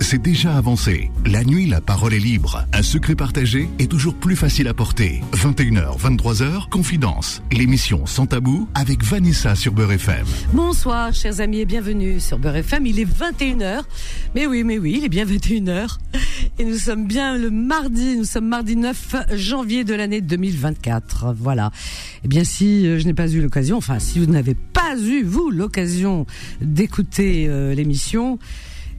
c'est déjà avancé. La nuit, la parole est libre. Un secret partagé est toujours plus facile à porter. 21h, 23h, Confidence. L'émission Sans Tabou avec Vanessa sur Beurre FM. Bonsoir, chers amis, et bienvenue sur Beurre FM. Il est 21h. Mais oui, mais oui, il est bien 21h. Et nous sommes bien le mardi, nous sommes mardi 9 janvier de l'année 2024. Voilà. Eh bien, si euh, je n'ai pas eu l'occasion, enfin, si vous n'avez pas eu, vous, l'occasion d'écouter euh, l'émission,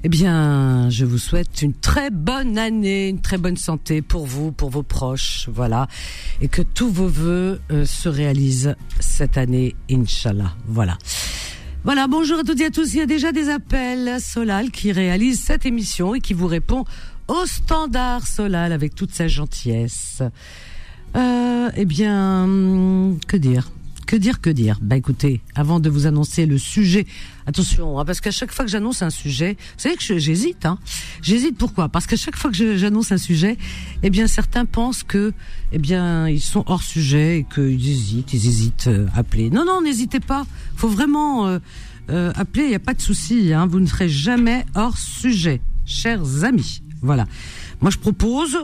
eh bien, je vous souhaite une très bonne année, une très bonne santé pour vous, pour vos proches, voilà, et que tous vos voeux euh, se réalisent cette année, Inch'Allah. Voilà. Voilà, bonjour à toutes et à tous. Il y a déjà des appels. Solal qui réalise cette émission et qui vous répond au standard Solal avec toute sa gentillesse. Euh, eh bien, hum, que dire? Que dire, que dire? Bah écoutez, avant de vous annoncer le sujet, attention, hein, parce qu'à chaque fois que j'annonce un sujet, vous savez que j'hésite. Hein j'hésite pourquoi? Parce qu'à chaque fois que j'annonce un sujet, eh bien certains pensent que, eh bien, ils sont hors sujet et qu'ils hésitent, ils hésitent euh, à appeler. Non, non, n'hésitez pas. Faut vraiment euh, euh, appeler. Il n'y a pas de souci. Hein, vous ne serez jamais hors sujet, chers amis. Voilà. Moi, je propose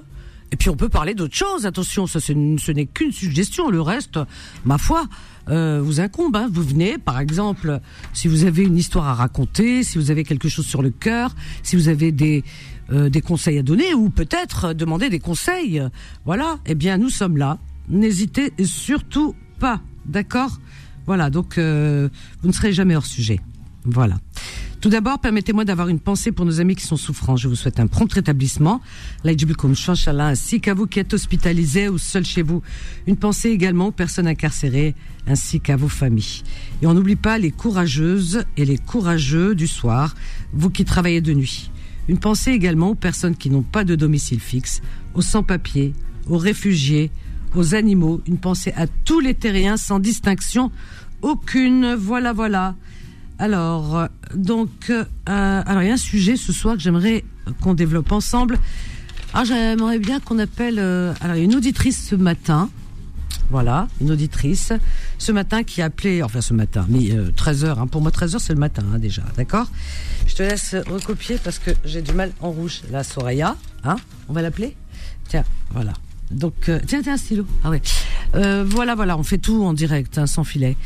et puis on peut parler d'autre chose. Attention, ça ce n'est qu'une suggestion. Le reste, ma foi, euh, vous incombe. Hein. Vous venez, par exemple, si vous avez une histoire à raconter, si vous avez quelque chose sur le cœur, si vous avez des euh, des conseils à donner ou peut-être demander des conseils. Voilà. Eh bien, nous sommes là. N'hésitez surtout pas. D'accord? Voilà. Donc, euh, vous ne serez jamais hors sujet. Voilà. Tout d'abord, permettez-moi d'avoir une pensée pour nos amis qui sont souffrants. Je vous souhaite un prompt rétablissement. ainsi qu'à vous qui êtes hospitalisés ou seuls chez vous. Une pensée également aux personnes incarcérées ainsi qu'à vos familles. Et on n'oublie pas les courageuses et les courageux du soir, vous qui travaillez de nuit. Une pensée également aux personnes qui n'ont pas de domicile fixe, aux sans-papiers, aux réfugiés, aux animaux. Une pensée à tous les terriens sans distinction aucune. Voilà, voilà. Alors, donc, euh, alors il y a un sujet ce soir que j'aimerais qu'on développe ensemble. Ah, j'aimerais bien qu'on appelle. Euh, alors, une auditrice ce matin. Voilà, une auditrice ce matin qui a appelé, enfin ce matin, mais 13 euh, hein, pour moi 13 h c'est le matin hein, déjà, d'accord? Je te laisse recopier parce que j'ai du mal en rouge. La Soraya, hein? On va l'appeler? Tiens, voilà. Donc, tiens, tiens, un stylo. Ah ouais. voilà, voilà, on fait tout en direct, hein, sans filet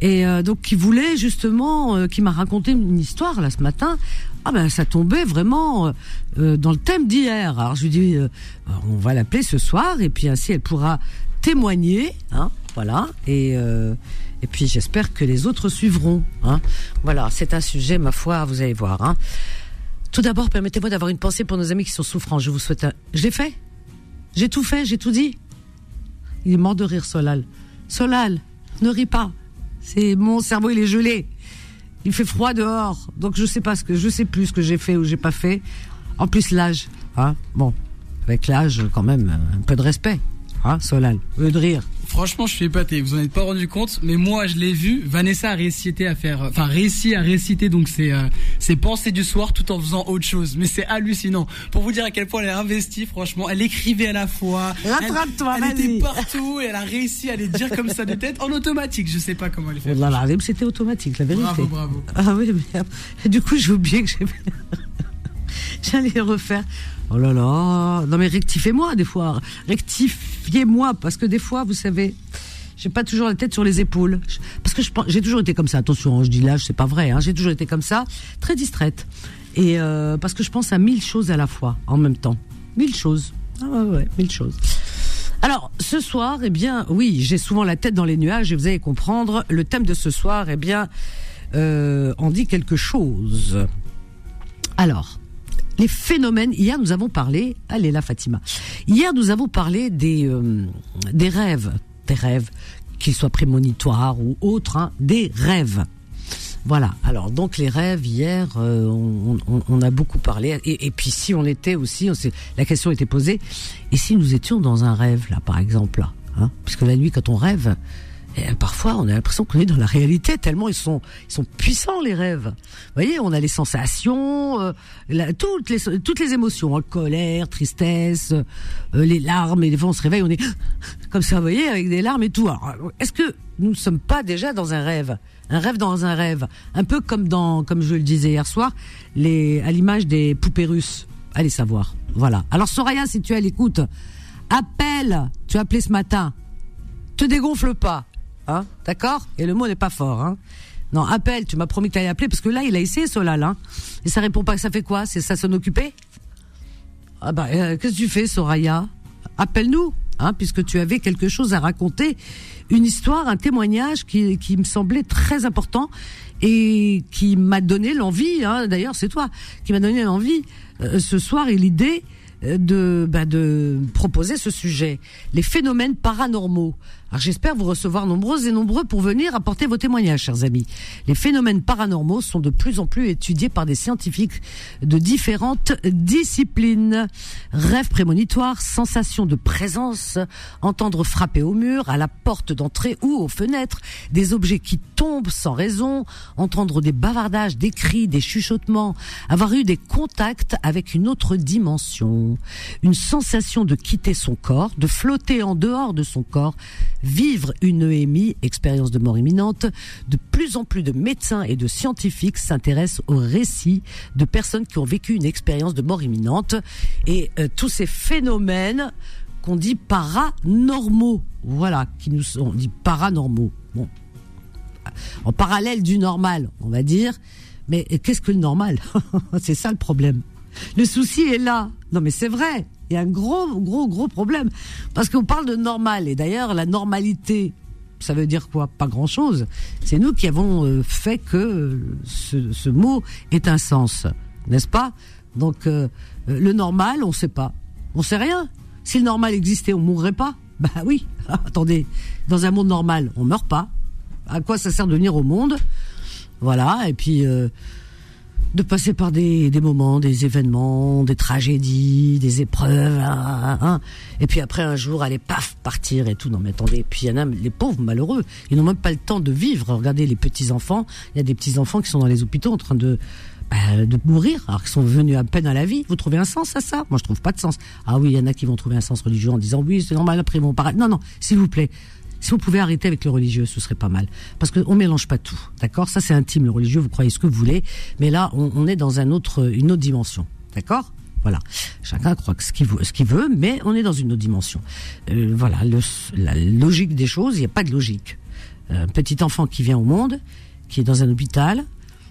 et euh, donc qui voulait justement, euh, qui m'a raconté une histoire là ce matin. Ah ben ça tombait vraiment euh, dans le thème d'hier. Alors je lui dis, on va l'appeler ce soir et puis ainsi elle pourra témoigner, hein, voilà. Et et puis j'espère que les autres suivront. Hein. Voilà, c'est un sujet ma foi, vous allez voir. Hein. Tout d'abord, permettez-moi d'avoir une pensée pour nos amis qui sont souffrants. Je vous souhaite. Un... J'ai fait, j'ai tout fait, j'ai tout dit. Il est mort de rire, Solal. Solal, ne ris pas. C'est mon cerveau, il est gelé. Il fait froid dehors, donc je sais pas ce que je sais plus ce que j'ai fait ou j'ai pas fait. En plus l'âge, hein. Bon, avec l'âge quand même un peu de respect, hein, Solal, au lieu de rire. Franchement, je suis épaté. Vous en êtes pas rendu compte, mais moi, je l'ai vu. Vanessa a réussi à faire, enfin, réussi à réciter donc ses, euh, ses pensées du soir tout en faisant autre chose. Mais c'est hallucinant. Pour vous dire à quel point elle est investie, franchement, elle écrivait à la fois. Rattrape-toi, Elle, était partout et elle a réussi à les dire comme ça de tête en automatique. Je sais pas comment elle fait. Oh là c'était automatique, la vérité. Bravo, bravo. Ah oui, mais du coup, j'ai oublié que j'allais refaire. Oh là là, non mais rectifiez-moi des fois, rectifiez-moi parce que des fois, vous savez, j'ai pas toujours la tête sur les épaules parce que j'ai toujours été comme ça. Attention, hein, je dis là, c'est pas vrai. Hein, j'ai toujours été comme ça, très distraite et euh, parce que je pense à mille choses à la fois en même temps, mille choses. Ah ouais, ouais, mille choses. Alors, ce soir, eh bien, oui, j'ai souvent la tête dans les nuages et vous allez comprendre, le thème de ce soir, eh bien, euh, on dit quelque chose. Alors, les phénomènes. Hier, nous avons parlé. Allez là, Fatima. Hier, nous avons parlé des euh, des rêves, des rêves, qu'ils soient prémonitoires ou autres, hein, des rêves. Voilà. Alors donc les rêves hier, euh, on, a beaucoup parlé. Et, puis si on était aussi, la question était posée. Et si nous étions dans un rêve là, par exemple, là, hein, puisque la nuit quand on rêve, Et parfois, on a l'impression qu'on est dans la réalité tellement ils sont, ils sont puissants les rêves. Vous voyez, on a les sensations, euh, toutes les toutes les émotions, hein, colère, tristesse, euh, les larmes. Et des fois, on se réveille, on est comme ça, vous voyez, avec des larmes et tout. Est-ce que nous ne sommes pas déjà dans un rêve, un rêve dans un rêve, un peu comme dans, comme je le disais hier soir, les à l'image des poupées russes. Allez savoir. Voilà. Alors Soraya, si tu es à l'écoute, appelle. Tu as appelé ce matin. Te dégonfle pas. Hein? D'accord? Et le mot n'est pas fort. Hein. Non, appelle, tu m'as promis que tu allais appeler, parce que là, il a essayé Solal, hein. Et ça répond pas, ça fait quoi? C'est ça s'en occuper Ah bah, euh, qu'est-ce que tu fais, Soraya? Appelle-nous, puisque tu avais quelque chose à raconter, une histoire, un témoignage qui, me semblait très important et qui m'a donné l'envie, d'ailleurs c'est toi, qui m'a donné l'envie euh, ce soir et l'idée de, bah, de proposer ce sujet, les phénomènes paranormaux. Alors j'espère vous recevoir nombreux et nombreux pour venir apporter vos témoignages, chers amis. Les phénomènes paranormaux sont de plus en plus étudiés par des scientifiques de différentes disciplines. Rêves prémonitoires, sensations de présence, entendre frapper au mur, à la porte d'entrée ou aux fenêtres, des objets qui tombent sans raison, entendre des bavardages, des cris, des chuchotements, avoir eu des contacts avec une autre dimension, une sensation de quitter son corps, de flotter en dehors de son corps, vivre une EMI, expérience de mort imminente, de plus en plus de médecins et de scientifiques s'intéressent aux récits de personnes qui ont vécu une expérience de mort imminente et euh, tous ces phénomènes qu'on dit paranormaux, voilà, qui nous sont dit paranormaux. Bon, en parallèle du normal, on va dire. Mais qu'est-ce que le normal? C'est ça le problème. Le souci est là. Non, mais c'est vrai. Il y a un gros, gros, gros problème. Parce qu'on parle de normal. Et d'ailleurs, la normalité, ça veut dire quoi? Pas grand-chose. C'est nous qui avons euh, fait que ce, mot ait un sens. N'est-ce pas? Donc, euh, le normal, on ne sait pas. On sait rien. Si le normal existait, on mourrait pas Bah oui. Attendez, dans un monde normal, on meurt pas. À quoi ça sert de venir au monde? Voilà. Et puis... Euh, de passer par des, des moments, des événements, des tragédies, des épreuves, hein, hein, hein. et puis après un jour aller paf partir et tout. Non mais attendez, puis il y en a les pauvres malheureux, ils n'ont même pas le temps de vivre. Regardez les petits enfants, il y a des petits enfants qui sont dans les hôpitaux en train de bah, de mourir, alors qu'ils sont venus à peine à la vie. Vous trouvez un sens à ça? Moi, je trouve pas de sens. Ah oui, il y en a qui vont trouver un sens religieux en disant oui, c'est normal, après ils vont paraître. Non, non, s'il vous plaît. Si vous pouvez arrêter avec le religieux, ce serait pas mal. Parce qu'on mélange pas tout, d'accord? Ça c'est intime, le religieux, vous croyez ce que vous voulez. Mais là, on, est dans une autre dimension, d'accord? Voilà, chacun croit ce qu'il veut, qu'il veut, mais on est dans une autre dimension. Euh, voilà, la logique des choses, il n'y a pas de logique. Un petit enfant qui vient au monde, qui est dans un hôpital,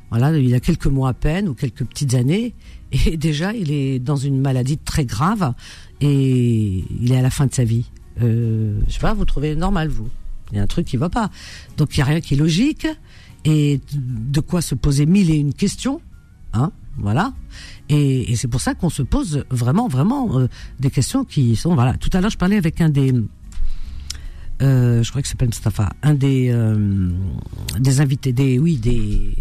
voilà, il a quelques mois à peine ou quelques petites années, et déjà il est dans une maladie très grave et il est à la fin de sa vie euh, je sais pas, vous trouvez normal, vous. Il y a un truc qui va pas. Donc il y a rien qui est logique et de quoi se poser mille et une questions, hein, voilà. Et, et c'est pour ça qu'on se pose vraiment, vraiment euh, des questions qui sont, voilà. Tout à l'heure, je parlais avec un des, euh, je crois que s'appelle Mustafa, un des euh, des invités, des oui, des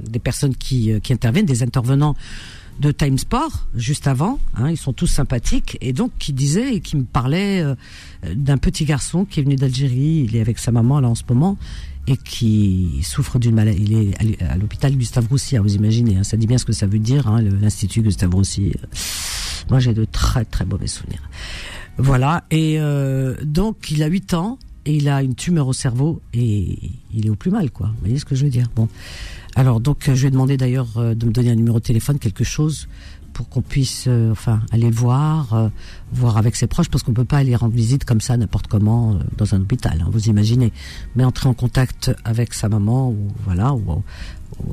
des personnes qui qui interviennent, des intervenants de Time Sport juste avant. Hein, ils sont tous sympathiques et donc qui disait et qui me parlait euh, d'un petit garçon qui est venu d'Algérie. Il est avec sa maman là en ce moment et qui souffre d'une maladie. Il est à l'hôpital Gustave Roussy. Hein, vous imaginez, hein, ça dit bien ce que ça veut dire, hein, l'institut Gustave Roussy. Moi, j'ai de très très mauvais souvenirs. Voilà. Et euh, donc, il a 8 ans et il a une tumeur au cerveau et il est au plus mal, quoi. Vous voyez ce que je veux dire? Bon. Alors donc je lui ai demandé d'ailleurs euh, de me donner un numéro de téléphone, quelque chose pour qu'on puisse euh, enfin aller voir, euh, voir avec ses proches, parce qu'on peut pas aller rendre visite comme ça n'importe comment dans un hôpital, hein, vous imaginez. Mais entrer en contact avec sa maman ou voilà ou,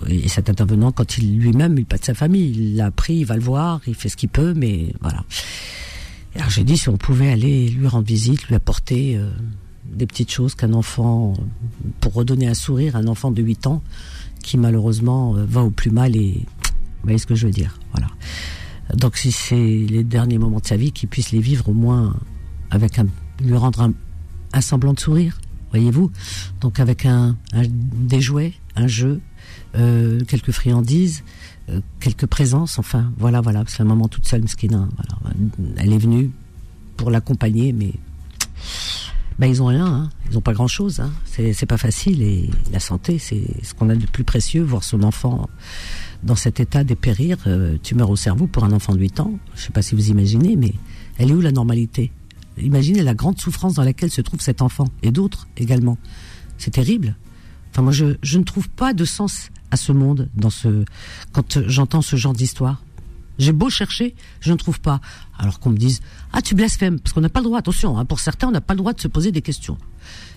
et cet intervenant quand il lui-même il pas de sa famille, il l'a pris, il va le voir, il fait ce qu'il peut, mais voilà. alors j'ai dit si on pouvait aller lui rendre visite, lui apporter des petites choses qu'un enfant, pour redonner un sourire à un enfant de 8 ans, qui malheureusement euh, va au plus mal et vous voyez ce que je veux dire. Voilà. Donc si c'est les derniers moments de sa vie, qu'il puisse les vivre au moins avec un, lui rendre un, semblant de sourire, voyez-vous. Donc avec un, des jouets, un jeu, euh, quelques friandises, euh, quelques présences, enfin voilà, voilà. C'est un moment toute seule, Mskina. Voilà. Elle est venue pour l'accompagner, mais ben ils ont rien, hein. ils ont pas grand chose. Hein. C'est pas facile et la santé, c'est ce qu'on a de plus précieux. Voir son enfant dans cet état dépérir, euh, tumeur au cerveau pour un enfant de 8 ans. Je sais pas si vous imaginez, mais elle est où la normalité? Imaginez la grande souffrance dans laquelle se trouve cet enfant et d'autres également. C'est terrible. Enfin moi je, ne trouve pas de sens à ce monde quand j'entends ce genre d'histoire. J'ai beau chercher, je ne trouve pas. Alors qu'on me dise ah tu blasphèmes parce qu'on n'a pas le droit. Attention, hein, pour certains on n'a pas le droit de se poser des questions.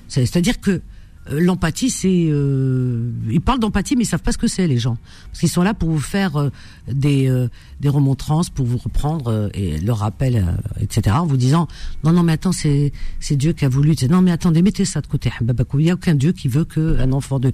C'est-à-dire que euh, l'empathie, c'est euh, ils parlent d'empathie, mais ils savent pas ce que c'est les gens, parce qu'ils sont là pour vous faire euh, des euh, des remontrances, pour vous reprendre et leur rappel, etc. En vous disant non non mais attends c'est c'est Dieu qui a voulu. Non mais attendez mettez ça de côté. Il n'y a aucun Dieu qui veut qu'un enfant de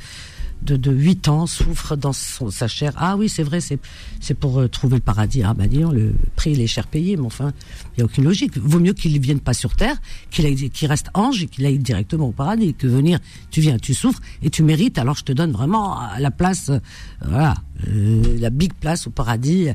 de, de 8 ans souffre dans son, sa chair. Ah oui, c'est vrai, c'est c'est pour euh, trouver le paradis. Ah bah disons, le prix il est cher payé, mais enfin, il y a aucune logique. Vaut mieux qu'il ne vienne pas sur terre, qu'il qu'il reste ange et qu'il aille directement au paradis, que venir, tu viens, tu souffres et tu mérites. Alors je te donne vraiment la place, euh, voilà, euh, la big place au paradis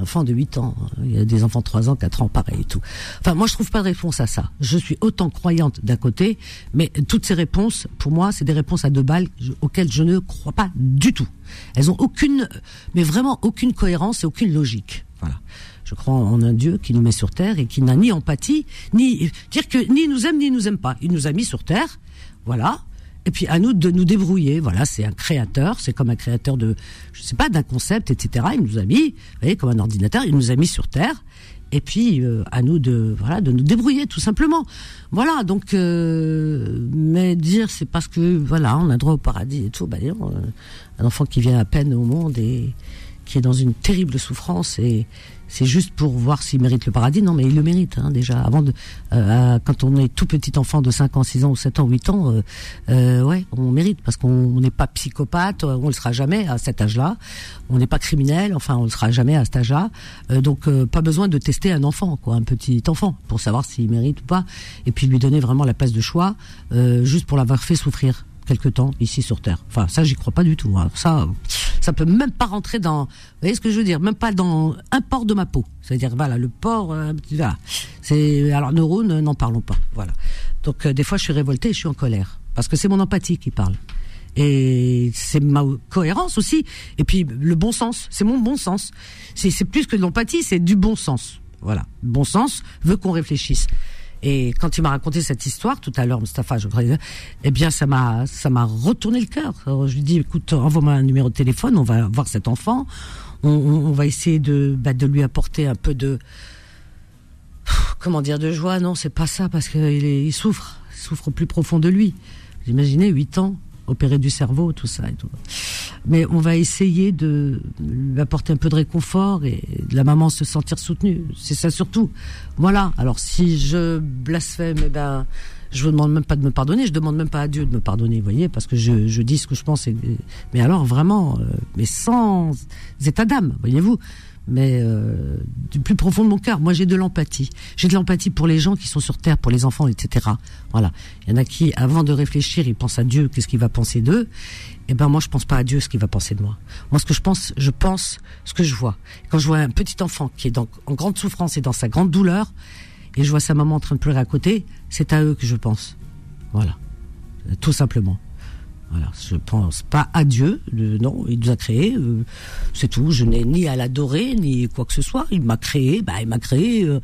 enfant de 8 ans. Il y a des enfants de 3 ans, 4 ans, pareil et tout. Enfin, moi, je trouve pas de réponse à ça. Je suis autant croyante d'un côté, mais toutes ces réponses, pour moi, c'est des réponses à deux balles auxquelles je ne crois pas du tout. Elles ont aucune, mais vraiment aucune cohérence et aucune logique. Voilà. Je crois en un Dieu qui nous met sur terre et qui n'a ni empathie, ni dire que ni nous aime ni nous aime pas. Il nous a mis sur terre, voilà. Et puis à nous de nous débrouiller. Voilà, c'est un créateur, c'est comme un créateur de, je sais pas, d'un concept, etc. Il nous a mis, vous voyez, comme un ordinateur, il nous a mis sur terre. Et puis euh, à nous de, voilà, de nous débrouiller tout simplement. Voilà, donc, euh, mais dire c'est parce que voilà, on a droit au paradis et tout. Bah, euh, un enfant qui vient à peine au monde et qui est dans une terrible souffrance et c'est juste pour voir s'il mérite le paradis. Non, mais il le mérite hein, déjà. Avant euh, quand on est tout petit enfant de 5 ans, 6 ans ou 7 ans, 8 ans, euh, euh, ouais, on mérite parce qu'on n'est pas psychopathe, on le sera jamais à cet âge-là. On n'est pas criminel, enfin on le sera jamais à cet âge-là. Euh, donc pas besoin de tester un enfant, quoi, un petit enfant, pour savoir s'il mérite ou pas, et puis lui donner vraiment la place de choix, juste pour l'avoir fait souffrir quelque temps ici sur Terre. Enfin, ça, j'y crois pas du tout. Hein. Ça, ça peut même pas rentrer dans. Vous voyez ce que je veux dire? Même pas dans un port de ma peau. C'est-à-dire, voilà, le port. Euh, C'est alors neurones, n'en parlons pas. Voilà. Donc euh, des fois, je suis révoltée, je suis en colère parce que c'est mon empathie qui parle. Et c'est ma cohérence aussi. Et puis le bon sens, c'est mon bon sens. C'est plus que de l'empathie, c'est du bon sens. Voilà. bon sens veut qu'on réfléchisse. Et quand il m'a raconté cette histoire tout à l'heure, Mustafa, je eh bien, ça m'a, ça m'a retourné le cœur. Je lui dis, écoute, envoie-moi un numéro de téléphone, on va voir cet enfant, on, va essayer de, bah, de lui apporter un peu de, comment dire, de joie. Non, c'est pas ça, parce qu'il il souffre, il souffre au plus profond de lui. Vous imaginez, 8 ans, opérer du cerveau, tout ça et tout. Mais on va essayer de lui apporter un peu de réconfort et de la maman se sentir soutenue. C'est ça surtout. Voilà. Alors si je blasphème, eh ben, je vous demande même pas de me pardonner. Je demande même pas à Dieu de me pardonner, vous voyez, parce que je, je dis ce que je pense. mais alors vraiment, euh, mais sans état d'âme, voyez-vous mais euh, du plus profond de mon cœur. Moi, j'ai de l'empathie. J'ai de l'empathie pour les gens qui sont sur Terre, pour les enfants, etc. Voilà. Il y en a qui, avant de réfléchir, ils pensent à Dieu, qu'est-ce qu'il va penser d'eux. Eh ben, moi, je pense pas à Dieu, ce qu'il va penser de moi. Moi, ce que je pense, je pense ce que je vois. Quand je vois un petit enfant qui est en grande souffrance et dans sa grande douleur, et je vois sa maman en train de pleurer à côté, c'est à eux que je pense. Voilà. Tout simplement. Voilà, je pense pas à Dieu, non, il nous a créés, euh, c'est tout. Je n'ai ni à l'adorer ni quoi que ce soit. Il m'a créé, bah il m'a créé euh,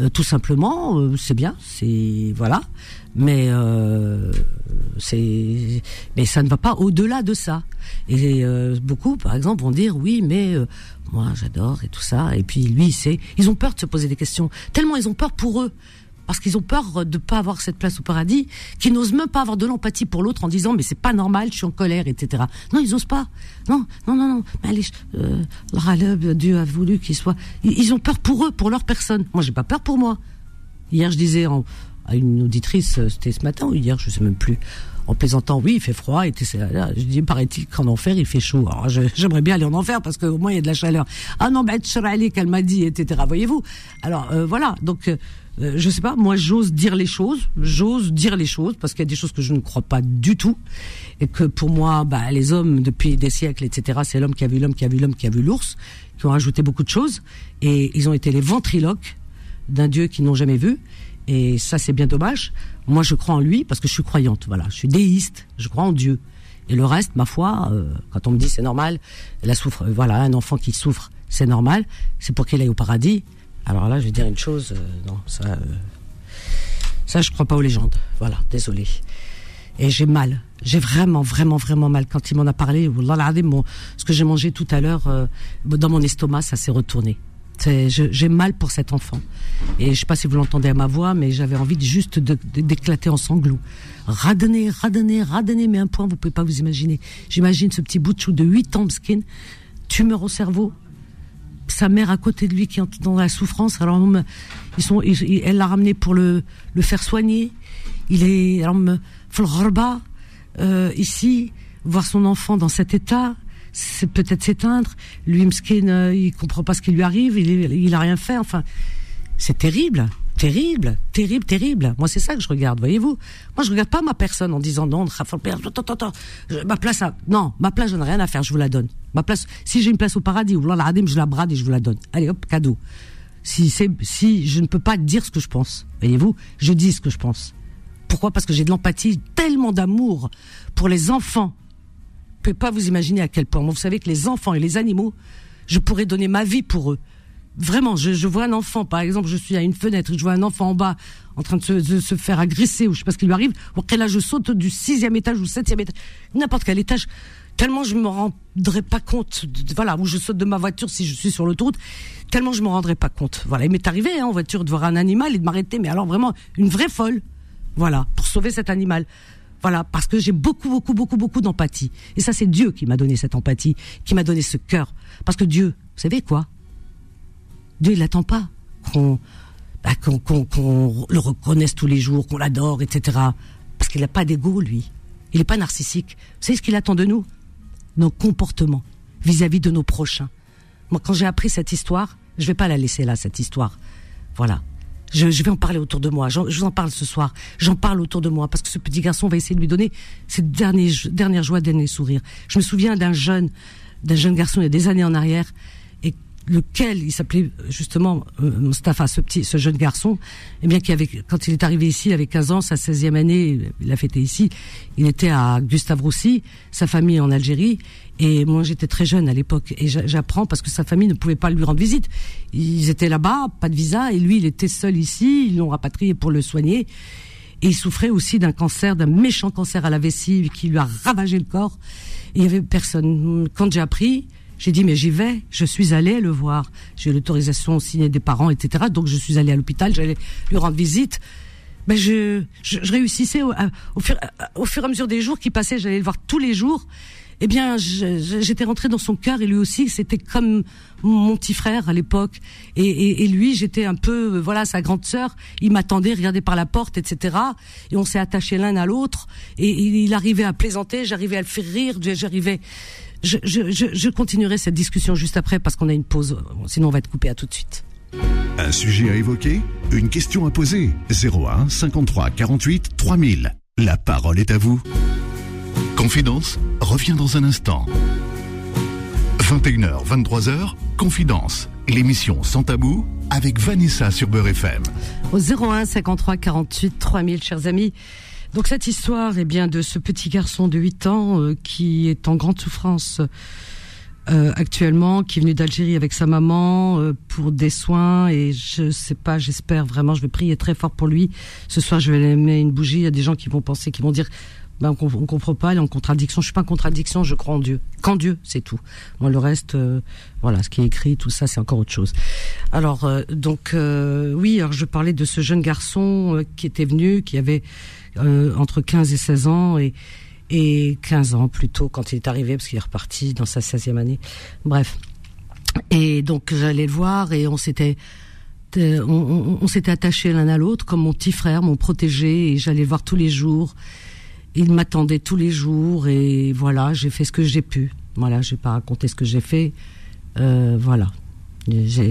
euh, tout simplement. c'est bien, c'est voilà, mais c'est mais ça ne va pas au-delà de ça. Et beaucoup, par exemple, vont dire oui, mais moi j'adore et tout ça. Et puis lui, c'est ils ont peur de se poser des questions. Tellement ils ont peur pour eux parce qu'ils ont peur de pas avoir cette place au paradis, qu'ils n'osent même pas avoir de l'empathie pour l'autre en disant mais c'est pas normal, je suis en colère, etc. Non, ils osent pas. Non, non, non, non. Mais allez, euh, Dieu a voulu qu'ils soient. Ils ont peur pour eux, pour leur personne. Moi, j'ai pas peur pour moi. Hier, je disais à une auditrice, euh, c'était ce matin ou hier, je sais même plus en plaisantant, oui, il fait froid, et je dis, paraît-il qu'en enfer, il fait chaud. Alors, j'aimerais bien aller en enfer parce qu'au moins, il y a de la chaleur. Ah non, ben, qu'elle m'a dit, etc. Voyez-vous? Alors, euh, voilà. Donc, euh, je sais pas, moi j'ose dire les choses, j'ose dire les choses parce qu'il y a des choses que je ne crois pas du tout et que pour moi, bah, les hommes depuis des siècles, etc. C'est l'homme qui a vu l'homme qui a vu l'homme qui a vu l'ours, qui ont rajouté beaucoup de choses et ils ont été les ventriloques d'un Dieu qu'ils n'ont jamais vu Et ça, c'est bien dommage. Moi, je crois en lui parce que je suis croyante. Voilà, je suis déiste. Je crois en Dieu. Et le reste, ma foi, euh, quand on me dit c'est normal, la souffre, euh, voilà, un enfant qui souffre, c'est normal. C'est pour qu'il aille au paradis. Alors là, je vais dire une chose. Euh, non, ça, ça, je crois pas aux légendes. Voilà, désolé. Et j'ai mal. J'ai vraiment, vraiment, vraiment mal. Quand il m'en a parlé, bon, ce que j'ai mangé tout à l'heure, dans mon estomac, ça s'est retourné. J'ai mal pour cet enfant. Et je sais pas si vous l'entendez à ma voix, mais j'avais envie de, juste d'éclater en sanglots. Radonner, radonner, radonner, mais un point, vous pouvez pas vous imaginer. J'imagine ce petit bout de chou de 8 ans, skin, tumeur au cerveau, sa mère à côté de lui qui est dans la souffrance. Alors, ils sont, elle l'a ramené pour le, faire soigner. Il est, alors, euh, ici, voir son enfant dans cet état, c'est peut-être s'éteindre. Lui, Mskin, euh, il comprend pas ce qui lui arrive, il, il a rien fait. Enfin, c'est terrible, terrible, terrible, terrible. Moi, c'est ça que je regarde, voyez-vous. Moi, je regarde pas ma personne en disant non, ma place, non, ma place, je n'ai rien à faire, je vous la donne. Ma place, si j'ai une place au paradis, je la brade et je vous la donne. Allez, hop, cadeau. Si c'est, si je ne peux pas dire ce que je pense, voyez-vous, je dis ce que je pense. Pourquoi? Parce que j'ai de l'empathie, tellement d'amour pour les enfants pouvez pas vous imaginer à quel point. vous savez que les enfants et les animaux, je pourrais donner ma vie pour eux. Vraiment, je, vois un enfant, par exemple, je suis à une fenêtre, je vois un enfant en bas en train de se, faire agresser ou je sais pas ce qui lui arrive. Ou là, je saute du sixième étage ou septième étage, n'importe quel étage, tellement je me rendrais pas compte. voilà, où je saute de ma voiture si je suis sur l'autoroute, tellement je me rendrais pas compte. Voilà, il m'est arrivé hein, en voiture de voir un animal et de m'arrêter, mais alors vraiment une vraie folle. Voilà, pour sauver cet animal. Voilà, parce que j'ai beaucoup, beaucoup, beaucoup, beaucoup d'empathie. Et ça, c'est Dieu qui m'a donné cette empathie, qui m'a donné ce cœur. Parce que Dieu, vous savez quoi? Dieu, il n'attend pas qu'on bah, qu'on le reconnaisse tous les jours, qu'on l'adore, etc. Parce qu'il n'a pas d'ego, lui. Il n'est pas narcissique. Vous savez ce qu'il attend de nous? Nos comportements vis-à-vis -vis de nos prochains. Moi, quand j'ai appris cette histoire, je vais pas la laisser là, cette histoire. Voilà. Je, vais en parler autour de moi. Je, vous en parle ce soir. J'en parle autour de moi parce que ce petit garçon va essayer de lui donner cette dernière, dernière joie, dernier sourire. Je me souviens d'un jeune, d'un jeune garçon il y a des années en arrière lequel il s'appelait justement euh, Mustafa, ce petit, ce jeune garçon, eh bien qui avait, quand il est arrivé ici, il avait 15 ans, sa 16e année, il a fêté ici. Il était à Gustave Roussy, sa famille en Algérie, et moi, j'étais très jeune à l'époque et j'apprends parce que sa famille ne pouvait pas lui rendre visite. Ils étaient là-bas, pas de visa, et lui, il était seul ici. Ils l'ont rapatrié pour le soigner. Et il souffrait aussi d'un cancer, d'un méchant cancer à la vessie qui lui a ravagé le corps. Et il y avait personne. Quand j'ai appris, j'ai dit mais j'y vais. Je suis allée le voir. J'ai l'autorisation signée des parents, etc. Donc je suis allée à l'hôpital. J'allais lui rendre visite. Ben je, je, réussissais au, fur, au fur et à mesure des jours qui passaient. J'allais le voir tous les jours eh bien, j'étais rentrée dans son cœur et lui aussi, c'était comme mon petit frère à l'époque. Et, lui, j'étais un peu, voilà, sa grande sœur. Il m'attendait, regardait par la porte, etc. Et on s'est attachés l'un à l'autre. Et, il arrivait à plaisanter, j'arrivais à le faire rire, j'arrivais. Je, je, continuerai cette discussion juste après parce qu'on a une pause. Sinon, on va être coupé. À tout de suite. Un sujet à évoquer Une question à poser 01 53 48 3000. La parole est à vous. Confidence revient dans un instant. 21h, 23h, Confidence, l'émission sans tabou avec Vanessa sur Beurre FM. Au 01 53 48 3000, chers amis. Donc cette histoire, eh bien, de ce petit garçon de 8 ans euh, qui est en grande souffrance euh, actuellement, qui est venu d'Algérie avec sa maman euh, pour des soins et je sais pas, j'espère vraiment, je vais prier très fort pour lui. Ce soir, je vais lui mettre une bougie. Il y a des gens qui vont penser, qui vont dire, ben, on, on comprend pas, il est en contradiction. Je suis pas en contradiction, je crois en Dieu. Qu'en Dieu, c'est tout. Moi, le reste, euh, voilà, ce qui est écrit, tout ça, c'est encore autre chose. Alors, euh, donc, euh, oui, alors je parlais de ce jeune garçon qui était venu, qui avait entre 15 et 16 ans et et 15 ans plutôt quand il est arrivé parce qu'il est reparti dans sa 16e année. Bref. Et donc j'allais le voir et on s'était on, on s'était attachés l'un à l'autre comme mon petit frère, mon protégé et j'allais le voir tous les jours il m'attendait tous les jours et voilà, j'ai fait ce que j'ai pu. Voilà, je vais pas raconter ce que j'ai fait. Euh, voilà,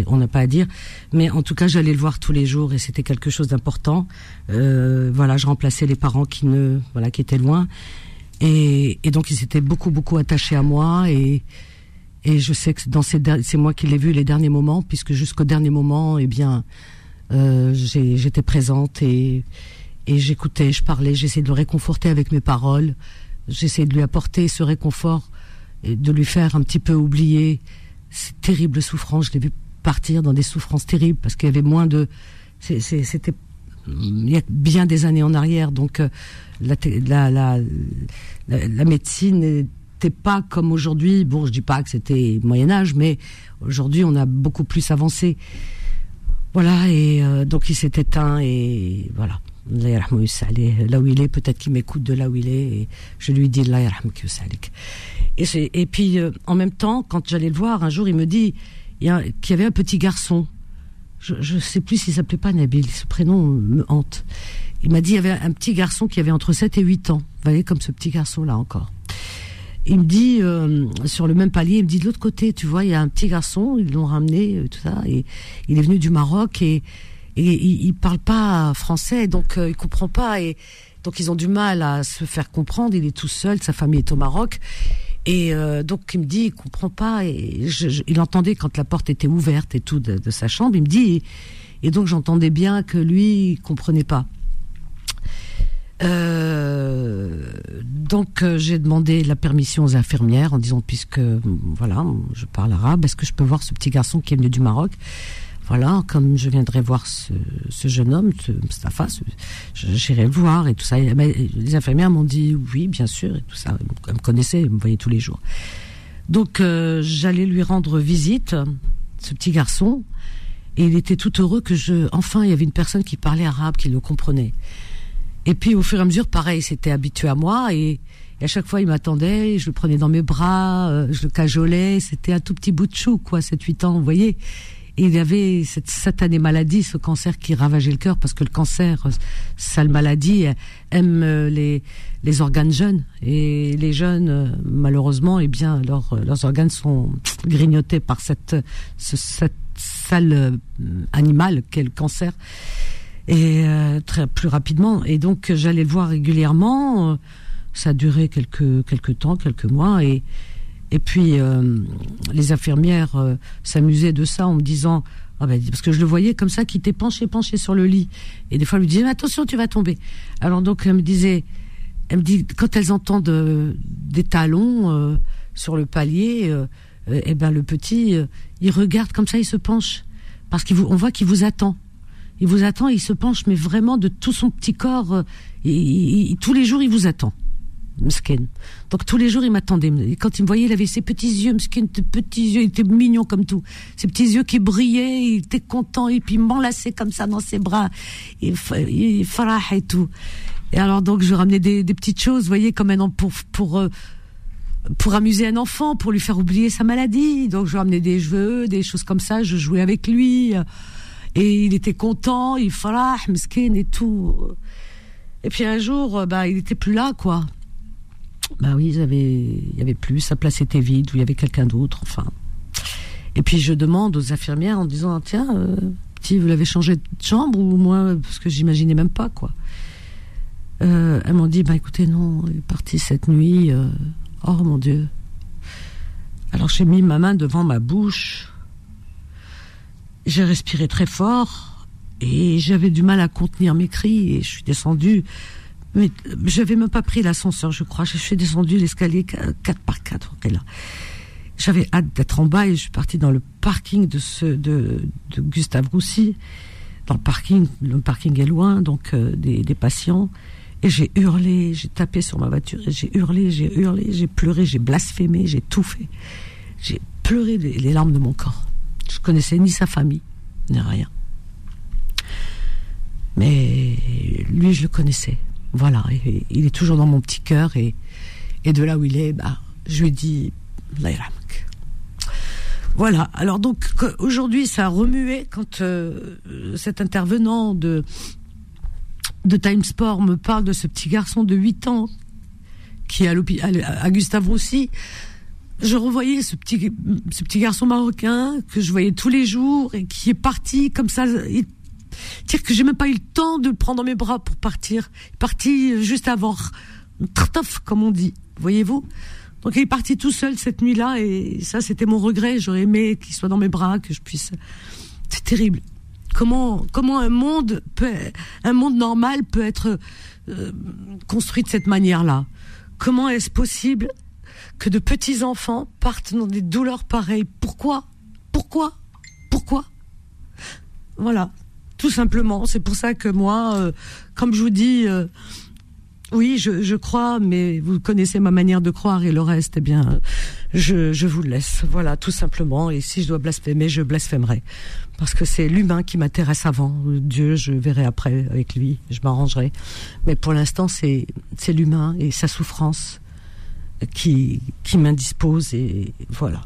on n'a pas à dire, mais en tout cas, j'allais le voir tous les jours et c'était quelque chose d'important. Euh, voilà, je remplaçais les parents qui ne, voilà, qui étaient loin et, donc ils étaient beaucoup beaucoup attachés à moi et et je sais que dans ces c'est moi qui l'ai vu les derniers moments puisque jusqu'au dernier moment, eh bien, Euh, j'étais présente et, et j'écoutais, je parlais, j'essayais de le réconforter avec mes paroles. J'essayais de lui apporter ce réconfort et de lui faire un petit peu oublier terribles souffrances. Je l'ai vu partir dans des souffrances terribles parce qu'il y avait moins de. C'était il y a bien des années en arrière, donc euh, la, la, la, médecine n'était pas comme aujourd'hui. Bon, je dis pas que c'était Moyen Âge, mais aujourd'hui on a beaucoup plus avancé. Voilà, et euh, donc il s'est éteint et voilà. Là où il est, peut-être qu'il m'écoute de là où il est, et je lui dis et, et puis euh, en même temps, quand j'allais le voir, un jour il me dit qu'il y avait un petit garçon je ne sais plus s'il s'appelait pas Nabil, ce prénom me hante. Il m'a dit il y avait un petit garçon qui avait entre 7 et 8 ans. Vous voyez, comme ce petit garçon-là encore. Il me dit, euh, sur le même palier, il me dit de l'autre côté, tu vois, il y a un petit garçon, ils l'ont ramené, euh, tout ça, et il est venu du Maroc, et, et, il, parle pas français, donc euh, il comprend pas, et donc ils ont du mal à se faire comprendre, il est tout seul, sa famille est au Maroc, et euh, donc il me dit, il comprend pas. Et il entendait quand la porte était ouverte et tout de, sa chambre. Il me dit, et, donc j'entendais bien que lui il comprenait pas. Euh, donc euh, j'ai demandé la permission aux infirmières en disant puisque voilà je parle arabe, est-ce que je peux voir ce petit garçon qui est venu du Maroc? Voilà, comme je viendrai voir ce, jeune homme, ce Mustafa, j'irai le voir et tout ça. les infirmières m'ont dit oui, bien sûr, et tout ça. Elles me connaissaient, elles me voyaient tous les jours. Donc euh, j'allais lui rendre visite, ce petit garçon, et il était tout heureux que je, enfin, il y avait une personne qui parlait arabe, qui le comprenait. Et puis au fur et à mesure, pareil, c'était habitué à moi et, à chaque fois il m'attendait, je le prenais dans mes bras, euh, je le cajolais, c'était un tout petit bout de chou, quoi, 7-8 ans, vous voyez il y avait cette satanée maladie, ce cancer qui ravageait le cœur, parce que le cancer, sale maladie, aime euh, les, les organes jeunes. Et les jeunes, euh, malheureusement, eh bien, leurs, leurs organes sont grignotés par cette, ce, cette sale euh, animal qu'est le cancer. Et très plus rapidement. Et donc, j'allais le voir régulièrement. Ça a duré quelques, quelques temps, quelques mois. Et, et puis euh, les infirmières euh, s'amusaient de ça en me disant ah ben, parce que je le voyais comme ça qui était penché penché sur le lit et des fois elle lui disait attention tu vas tomber. Alors donc elle me disait elle me dit quand elles entendent euh, des talons sur le palier et eh ben le petit il regarde comme ça il se penche parce qu'on voit qu'il vous attend. Il vous attend, il se penche mais vraiment de tout son petit corps tous les jours il vous attend. Donc tous les jours, il m'attendait. quand il me voyait, il avait ses petits yeux, Msken, petits yeux, il était mignon comme tout. Ses petits yeux qui brillaient, il était content, et puis il m'enlaçait comme ça dans ses bras. Et, il farah et tout. Et alors donc, je ramenais des, petites choses, vous voyez, comme un pour pour euh, pour amuser un enfant, pour lui faire oublier sa maladie. Donc je ramenais des jeux, des choses comme ça, je jouais avec lui. Et il était content, il farah, et tout. Et puis un jour, bah, il était plus là, quoi. Bah oui, il y avait plus, sa place était vide, ou il y avait quelqu'un d'autre, enfin. Et puis je demande aux infirmières en disant tiens, euh, petit, vous l'avez changé de chambre ou moi parce que j'imaginais même pas quoi. Euh, elles m'ont dit bah écoutez non, il est parti cette nuit. Euh, oh mon Dieu. Alors j'ai mis ma main devant ma bouche. J'ai respiré très fort et j'avais du mal à contenir mes cris et je suis descendue mais j'avais même pas pris l'ascenseur, je crois. Je suis descendue l'escalier 4 par 4 là. J'avais hâte d'être en bas et je suis partie dans le parking de Gustave Roussy. Dans le parking, le parking est loin, donc euh, des, patients. Et j'ai hurlé, j'ai tapé sur ma voiture, j'ai hurlé, j'ai hurlé, j'ai pleuré, j'ai blasphémé, j'ai tout fait. J'ai pleuré les, les larmes de mon corps. Je connaissais ni sa famille, ni rien. Mais lui, je le connaissais. Voilà, il est toujours dans mon petit cœur et, et de là où il est, bah, je lui dis Voilà, alors donc aujourd'hui ça a remué quand euh, cet intervenant de, de Time Sport me parle de ce petit garçon de 8 ans qui est à, à, Gustave Roussy. Je revoyais ce petit, ce petit garçon marocain que je voyais tous les jours et qui est parti comme ça. Dire que j'ai même pas eu le temps de le prendre dans mes bras pour partir. Il est parti juste avant, trtof comme on dit, voyez-vous. Donc il est parti tout seul cette nuit-là et ça c'était mon regret. J'aurais aimé qu'il soit dans mes bras, que je puisse. C'est terrible. Comment comment un monde peut un monde normal peut être euh, construit de cette manière-là? Comment est-ce possible que de petits enfants partent dans des douleurs pareilles? Pourquoi? Pourquoi? Pourquoi? Voilà, tout simplement. C'est pour ça que moi, euh, comme je vous dis, euh, oui, je, crois, mais vous connaissez ma manière de croire et le reste, eh bien, je, je vous laisse. Voilà, tout simplement. Et si je dois blasphémer, je blasphémerai. Parce que c'est l'humain qui m'intéresse avant. Dieu, je verrai après avec lui, je m'arrangerai. Mais pour l'instant, c'est, c'est l'humain et sa souffrance qui, qui m'indispose et voilà.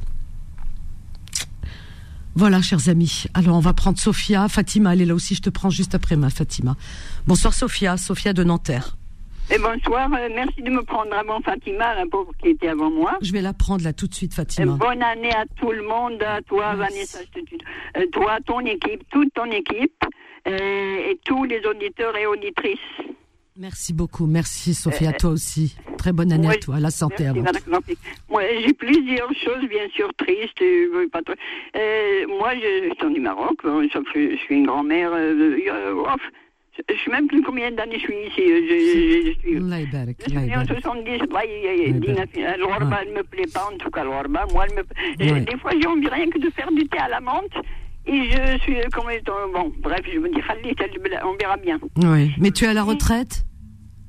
Voilà, chers amis. Alors, on va prendre Sophia. Fatima, elle est là aussi. Je te prends juste après ma Fatima. Bonsoir, Sophia. Sophia de Nanterre. Et bonsoir, euh, merci de me prendre avant Fatima, la pauvre qui était avant moi. Je vais la prendre là tout de suite, Fatima. bonne année à tout le monde, à toi, Vanessa, euh, toi, ton équipe, toute ton équipe, euh, et tous les auditeurs et auditrices. Merci beaucoup, merci Sophie, à toi aussi. Très bonne année à toi, la santé avant. Moi, j'ai plusieurs choses, bien sûr, tristes. Pas moi, je, suis du Maroc, je suis une grand-mère. Je ne sais même plus combien d'années je suis ici. Je, suis en 70, l'orba, elle ne me plaît pas, en tout cas, l'orba. Moi, elle me, des fois, j'ai envie rien que de faire du thé à la menthe. Et je suis, comme bon, bref, je me dis, on verra bien. Oui, mais tu es à la retraite?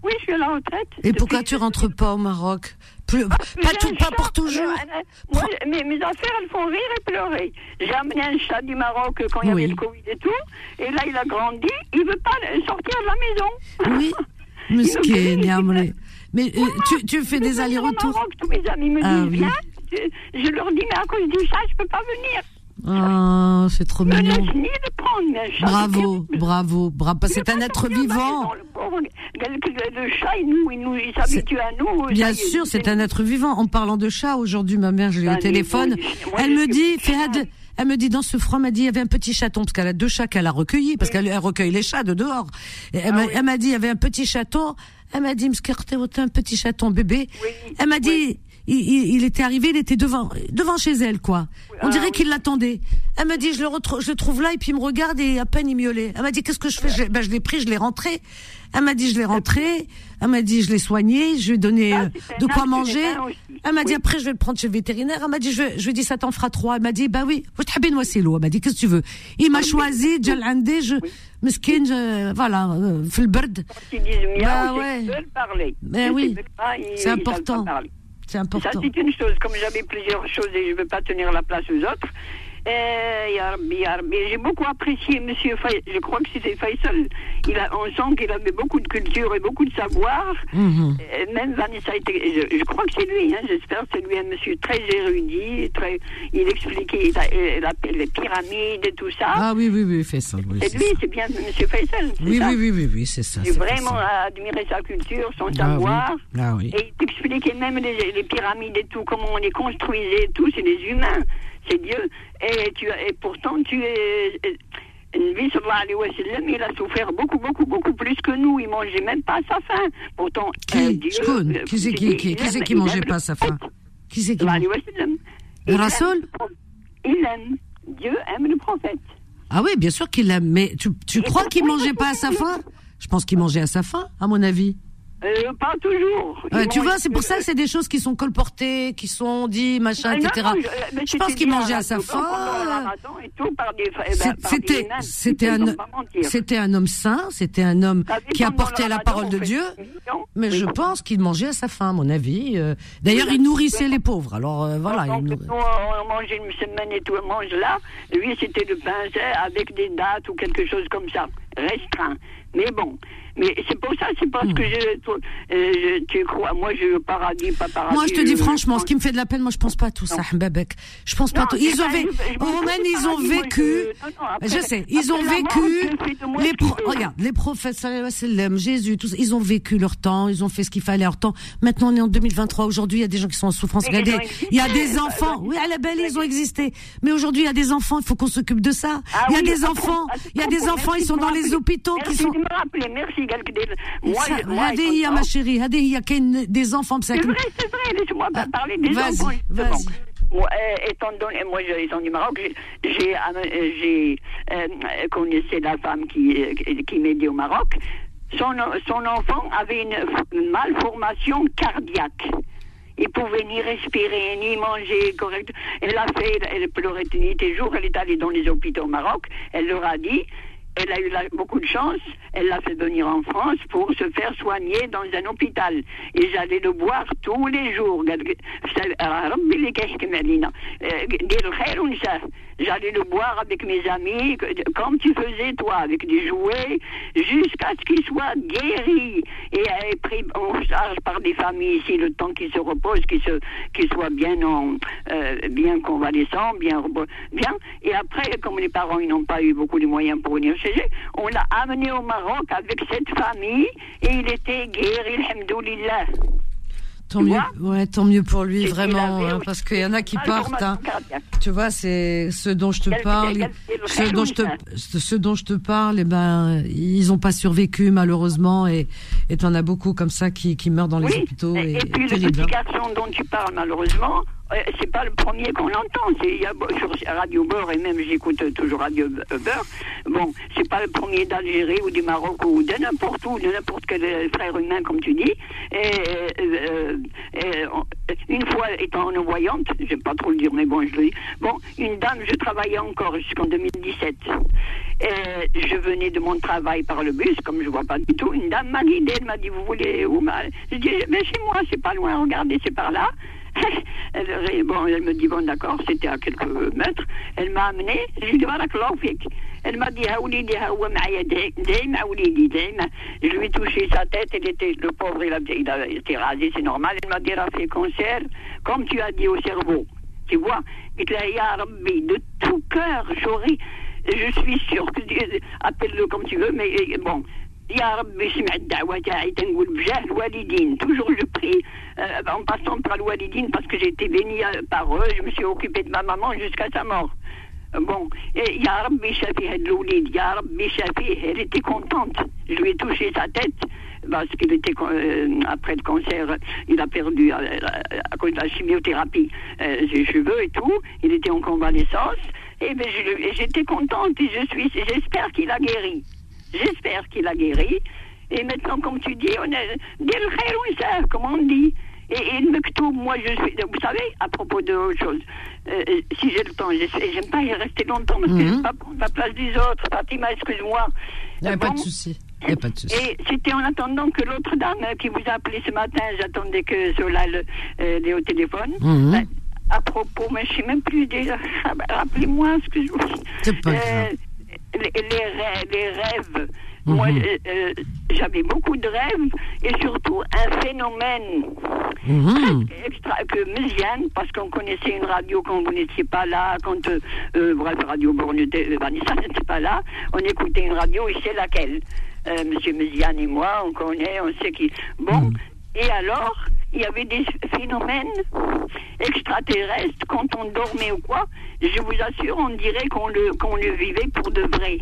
Oui, je suis à la retraite. Et pourquoi tu rentres pas au Maroc? Plus, ah, Pas, tout, pas pour toujours Moi, mes, mes, affaires, elles font rire et pleurer. J'ai amené un chat du Maroc quand il y avait le Covid et tout. Et là, il a grandi. Il veut pas sortir de la maison. Oui. Mais euh, tu, tu fais des allers-retours? Tous mes amis me ah disent, viens. Je, je, leur dis, mais à cause du chat, je peux pas venir. Ah, c'est trop mignon. Bravo, bravo, bravo. C'est un être vivant. Le chat, il, nous, il s'habitue à nous. Bien sûr, c'est un être vivant. En parlant de chat, aujourd'hui, ma mère, je l'ai au téléphone. Elle me dit, Fahad, elle me dit dans ce froid, m'a dit il y avait un petit chaton parce qu'elle a deux chats qu'elle a recueillis parce qu'elle recueille les chats de dehors. elle ah m'a dit il y avait un petit chaton. Elle m'a dit un petit chaton bébé. Elle m'a dit il, était arrivé, il était devant, devant chez elle, quoi. On dirait ah qu'il l'attendait. Elle m'a dit, je le, retrouve, je le trouve là, et puis il me regarde et à peine il miaulait. Elle m'a dit, qu'est-ce que je fais? Je, ben, je l'ai pris, je l'ai rentré. Elle m'a dit, je l'ai rentré. Elle m'a dit, je l'ai soigné, je lui ai donné ah, euh, de quoi manger. Elle m'a dit, après, je vais le prendre chez le vétérinaire. Elle m'a dit, je, je lui ai dit, ça t'en fera trois. Elle m'a dit, bah oui, c'est l'eau. Elle m'a dit, qu'est-ce que tu veux? Il m'a choisi, Jalhandé, je, mesquine, voilà, euh, fait le bird. Bah ouais. Mais oui, c'est important. Ça, c'est une chose. Comme j'avais plusieurs choses et je ne veux pas tenir la place aux autres, j'ai beaucoup apprécié Monsieur Faisal. Je crois que c'était Faisal. Il a, on sent qu'il avait beaucoup de culture et beaucoup de savoir. Mhm. Même Vanessa était, je, crois que c'est lui, hein, j'espère, c'est lui un monsieur très érudit, très, il expliquait les pyramides et tout ça. Ah oui, oui, oui, Faisal. c'est lui, c'est bien Monsieur Faisal. Oui, oui, oui, oui, oui, c'est ça. J'ai vraiment admiré sa culture, son ah savoir. Ah, oui. Et il expliquait même les, les, pyramides et tout, comment on les construisait et tout, c'est des humains c'est Dieu. Et, tu, et pourtant, tu es. Il a souffert beaucoup, beaucoup, beaucoup plus que nous. Il mangeait même pas à sa faim. Pourtant, qui, euh, Dieu, euh, qui c'est qui, qui, qui, qui mangeait pas à sa faim? Qui c'est qui Le Rasoul Il aime. Dieu aime le prophète. Ah oui, bien sûr qu'il l'aime. Mais tu, tu crois qu'il mangeait pas à sa faim? Je pense qu'il mangeait à sa faim, à mon avis. Euh, pas toujours. tu vois, c'est pour ça que c'est des choses qui sont colportées, qui sont dites, machin, etc. je, pense qu'il mangeait à sa faim. C'était, c'était un, c'était un homme saint, c'était un homme qui apportait la parole de Dieu. Mais je pense qu'il mangeait à sa faim, à mon avis. Euh. D'ailleurs, il nourrissait les pauvres. Alors euh, voilà. on mangeait une semaine et tout, on mange là. Lui, c'était le pain avec des dates ou quelque chose comme ça, restreint. Mais bon, mais c'est pour ça, c'est parce que je, euh, tu crois, moi je paradis, pas paradis. Moi je te dis franchement, ce qui me fait de la peine, moi je pense pas à tout ça, Mbabek. Je pense pas à tout. Ils ont vécu, ils ont vécu, je sais, ils ont vécu, les regarde, les prophètes, Jésus, tous, ils ont vécu leur temps, ils ont fait ce qu'il fallait leur temps. Maintenant on est en 2023, aujourd'hui il y a des gens qui sont en souffrance. Regardez, il y a des enfants, oui à la belle ils ont existé, mais aujourd'hui il y a des enfants, il faut qu'on s'occupe de ça. Ah il y a des enfants, il y a des enfants, ils sont dans les hôpitaux qui sont. Merci هذه هي ma chérie هذه هي كاين des enfants c'est vrai c'est vrai laisse-moi parler des enfants vas-y moi, euh, étant donné, moi, étant du Maroc, j'ai, j'ai, j'ai euh, connaissé la femme qui, qui m'aidait au Maroc. Son, son enfant avait une malformation cardiaque il pouvait ni respirer, ni manger correctement. Elle a fait, elle pleurait nuit et jour, elle est allée dans les hôpitaux au Maroc, elle leur a dit, elle a eu beaucoup de chance, elle l'a fait venir en France pour se faire soigner dans un hôpital. Et j'allais le voir tous les jours. J'allais le boire avec mes amis, comme tu faisais toi, avec des jouets, jusqu'à ce qu'il soit guéri et pris en charge par des familles ici, le temps qu'il se repose, qu'il se, soit bien en, euh, bien convalescent, bien, bien. Et après, comme les parents, n'ont pas eu beaucoup de moyens pour venir chez eux, on l'a amené au Maroc avec cette famille et il était guéri, alhamdoulilah. Tant mieux, ouais, tant mieux pour lui, vraiment, hein, parce qu'il y en a qui partent. Hein. Tu vois, c'est ce dont je te parle, ce dont je te, ce dont je te parle, et eh ben, ils n'ont pas survécu malheureusement, et et en as beaucoup comme ça qui, qui meurent dans les hôpitaux. Et, et, puis le petit garçon dont tu parles malheureusement, c'est pas le premier qu'on entend. Il y a sur Radio Beurre et même j'écoute toujours Radio Beurre. Bon, c'est pas le premier d'Algérie ou du Maroc ou de n'importe où, de n'importe quel frère humain comme tu dis. Et, euh, euh, une fois étant voyante, j'aime pas trop le dire, mais bon, je le dis. Bon, une dame, je travaillais encore jusqu'en 2017. Et je venais de mon travail par le bus, comme je vois pas du tout. Une dame m'a guidée, elle m'a dit, vous voulez où Je dis, mais chez moi, c'est pas loin, regardez, c'est par là. Elle, me dit, bon, d'accord, c'était à quelques mètres. Elle m'a amené, je lui dit, Elle m'a dit, je lui ai touché sa tête, elle était, le pauvre, il, a, été rasé, c'est normal. Elle m'a dit, fait concert, comme tu as dit au cerveau. Tu vois, de tout cœur, j'aurais, je suis sûr que, appelle-le comme tu veux, mais bon, يا ربي سمع الدعوة تاعي تنقول بجاه الوالدين toujours je prie euh, en passant par le walidine parce que j'ai été bénie par eux je me suis occupée de ma maman jusqu'à sa mort bon et Ya Rabbi Shafi Hadloulid Ya Rabbi Shafi elle était contente je lui ai touché sa tête parce qu'il était euh, après le cancer il a perdu euh, à cause de la chimiothérapie euh, ses cheveux et tout il était en convalescence et ben j'étais contente et je suis j'espère qu'il a guéri J'espère qu'il a guéri. Et maintenant, comme tu dis, on est comme on dit. Et, et le moi, je suis. Vous savez, à propos de autre chose, euh, euh, si j'ai le temps, j'aime pas y rester longtemps parce que je mhm. pas prendre la place des autres. Fatima, excuse-moi. Il n'y a pas de souci. Y a pas de souci. Et c'était en attendant que l'autre dame qui vous a appelé ce matin, j'attendais que cela le, euh, au téléphone. Mhm. Ben, à propos, mais je ne sais même plus déjà. Rappelez-moi ce que je vous. C'est pas grave les, rêves. Moi, mhm. euh, euh, j'avais beaucoup de rêves et surtout un phénomène mhm. extra, que Méziane, parce qu'on connaissait une radio quand vous n'étiez pas là, quand, euh, bref, Radio Borne, Vanessa n'était pas là, on écoutait une radio et c'est laquelle? Monsieur Méziane et moi, on connaît, on sait qui. Bon, mhm. et alors, il y avait des phénomènes extraterrestres quand on dormait ou quoi. Je vous assure, on dirait qu'on le, qu'on le vivait pour de vrai.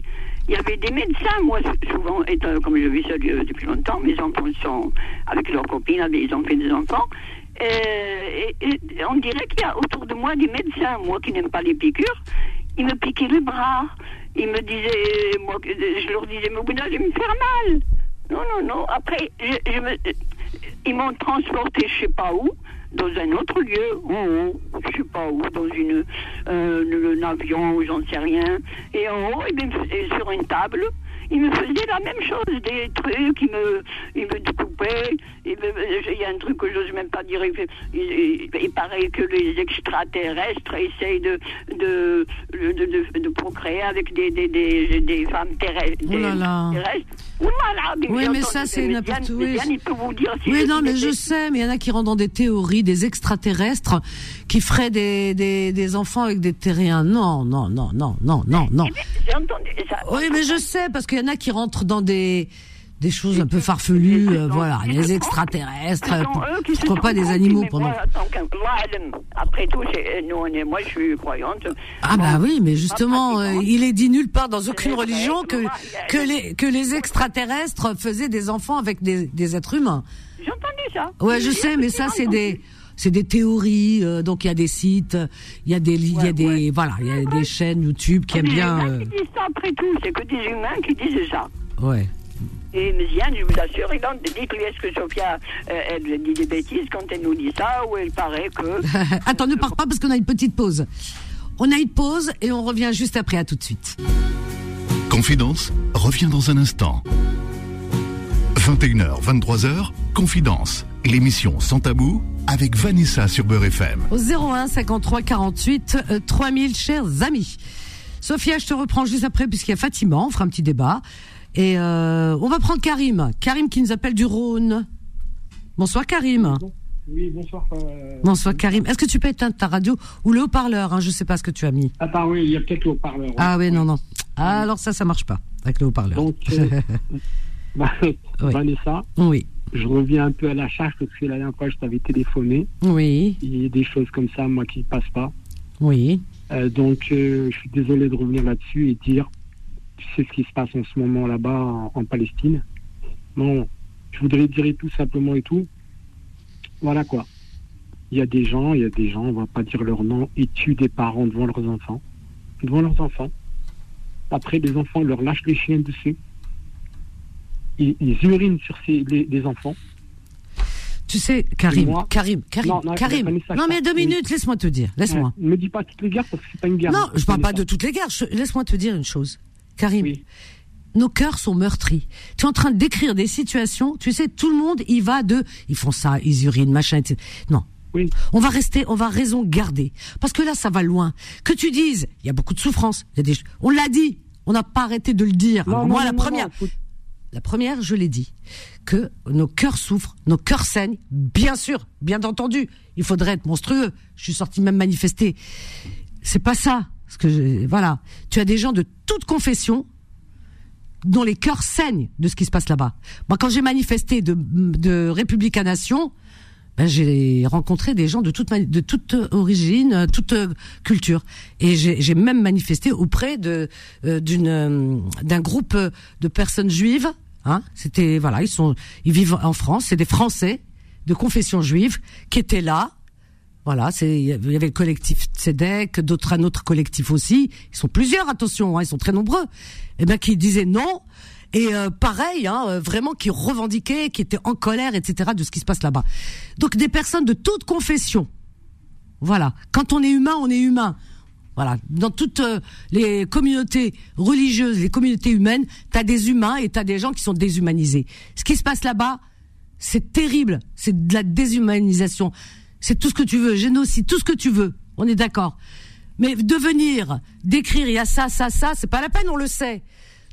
Il y avait des médecins, moi, souvent, étant, comme je vis ça depuis longtemps, mes enfants sont avec leurs copines, ils ont fait des enfants. Euh, et, on dirait qu'il y a autour de moi des médecins, moi qui n'aime pas les piqûres, ils me piquaient le bras. Ils me disaient, moi, je leur disais, mais au bout me faire mal. Non, non, non. Après, je, je me, ils m'ont transporté je sais pas où, dans un autre lieu, en haut, je sais pas où, dans une, euh, un avion ou j'en sais rien. Et en haut, et sur une table, il me faisait la même chose, des trucs, il me, il me découpait, il, y a un truc que j'ose même pas dire, il, il, paraît que les extraterrestres essayent de, de, de, de, procréer avec des, des, des, des femmes terrestres. Oh là là. oui, mais ça, c'est n'importe quoi. Oui, non, mais je sais, mais il y en a qui rentrent dans des théories, des extraterrestres qui feraient des, des, des enfants avec des terriens. Non, non, non, non, non, non, non. Ça. Oui, mais je sais, parce qu'il y en a qui rentrent dans des des choses un peu farfelues, euh, voilà, les extraterrestres, pourquoi pas des animaux pendant. Après tout, nous, moi, je suis croyante. Ah bah oui, mais justement, euh, il est dit nulle part dans aucune religion que que les que les extraterrestres faisaient des enfants avec des, des êtres humains. J'ai entendu ça. Ouais, je sais, mais ça c'est des c'est des théories. euh, donc il y a des sites, il y a des, il y a des, ouais. voilà, il y a des chaînes YouTube qui aiment des bien. euh, qui disent ça après tout, c'est que des humains qui disent ça. ouais. Et Méziane, je vous assure, il en dit lui, est-ce que Sophia, euh, elle dit des bêtises quand elle nous dit ça, ou elle paraît que... Attends, ne pars pas parce qu'on a une petite pause. On a une pause et on revient juste après. À tout de suite. Confidence revient dans un instant. 21h, 23h, Confidence, l'émission sans tabou avec Vanessa sur Beurre FM. Au 01 53 48 euh, 3000, chers amis. Sophia, je te reprends juste après puisqu'il y a Fatima. On fera un petit débat. Et euh, on va prendre Karim. Karim qui nous appelle du Rhône. Bonsoir Karim. Oui, bonsoir. euh, Bonsoir Karim. Est-ce que tu peux éteindre ta radio ou le haut-parleur hein, Je sais pas ce que tu as mis. Attends, oui, il y a peut-être le haut-parleur. Ah oui, non, non. Ah, alors ça, ça marche pas avec le haut-parleur. Donc, euh, bah, Oui. Vanessa, Oui, je reviens un peu à la charge parce que la dernière fois, je t'avais téléphoné. oui, Il y a des choses comme ça, moi, qui ne passent pas. oui. Euh, donc, je suis désolé de revenir là-dessus et dire, tu sais ce qui se passe en ce moment là-bas en, en Palestine. Bon, je voudrais dire tout simplement et tout. Voilà quoi. Il y a des gens, il y a des gens, on va pas dire leur nom, ils tuent des parents devant leurs enfants. Devant leurs enfants. Après, les enfants leur lâchent les chiens dessus. Ils, ils urinent sur ces, les, les enfants. Tu sais, Karim, Moi- Karim, Karim, Non, non, Karim. Non, mais deux minutes, laisse-moi te dire. Laisse-moi. Ouais, ne me dis pas toutes les guerres parce que c'est pas une guerre. Non, je parle pas de toutes les guerres. Laisse-moi te dire une chose. Karim, Oui. nos cœurs sont meurtris. Tu es en train de décrire des situations, tu sais, tout le monde y va de, ils font ça, ils urinent, machin, etc. Non. Oui. On va rester, on va raison garder. Parce que là, ça va loin. Que tu dises, il y a beaucoup de souffrance. Il y a des, on l'a dit. On n'a pas arrêté de le dire. Non, moi, non, la non, première, la première, je l'ai dit, que nos cœurs souffrent, nos cœurs saignent, bien sûr, bien entendu. Il faudrait être monstrueux. Je suis sorti même manifester. C'est pas ça. Parce que je- voilà, tu as des gens de toute confession dont les cœurs saignent de ce qui se passe là-bas. Moi, quand j'ai manifesté de, de République à Nation, ben, j'ai rencontré des gens de toute, de toute origine, euh, toute euh, culture. Et j'ai même manifesté auprès euh, euh, d'un groupe de personnes juives. Hein, C'était voilà, ils sont ils vivent en France, c'est des Français de confession juive qui étaient là. Voilà, il y avait le collectif Tzedek, d'autres un autre collectif aussi. Ils sont plusieurs, attention, hein, ils sont très nombreux. Et ben qui disaient non. Et euh, pareil, hein, euh, vraiment qui revendiquaient, qui étaient en colère, etc. de ce qui se passe là-bas. Donc des personnes de toute confession. Voilà. Quand on est humain, on est humain. Voilà. Dans toutes euh, les communautés religieuses, les communautés humaines, t'as des humains et t'as des gens qui sont déshumanisés. Ce qui se passe là-bas, c'est terrible. C'est de la déshumanisation. C'est tout ce que tu veux, génocide, tout ce que tu veux. On est d'accord. Mais de venir décrire, il y a ça, ça, ça, c'est pas la peine, on le sait.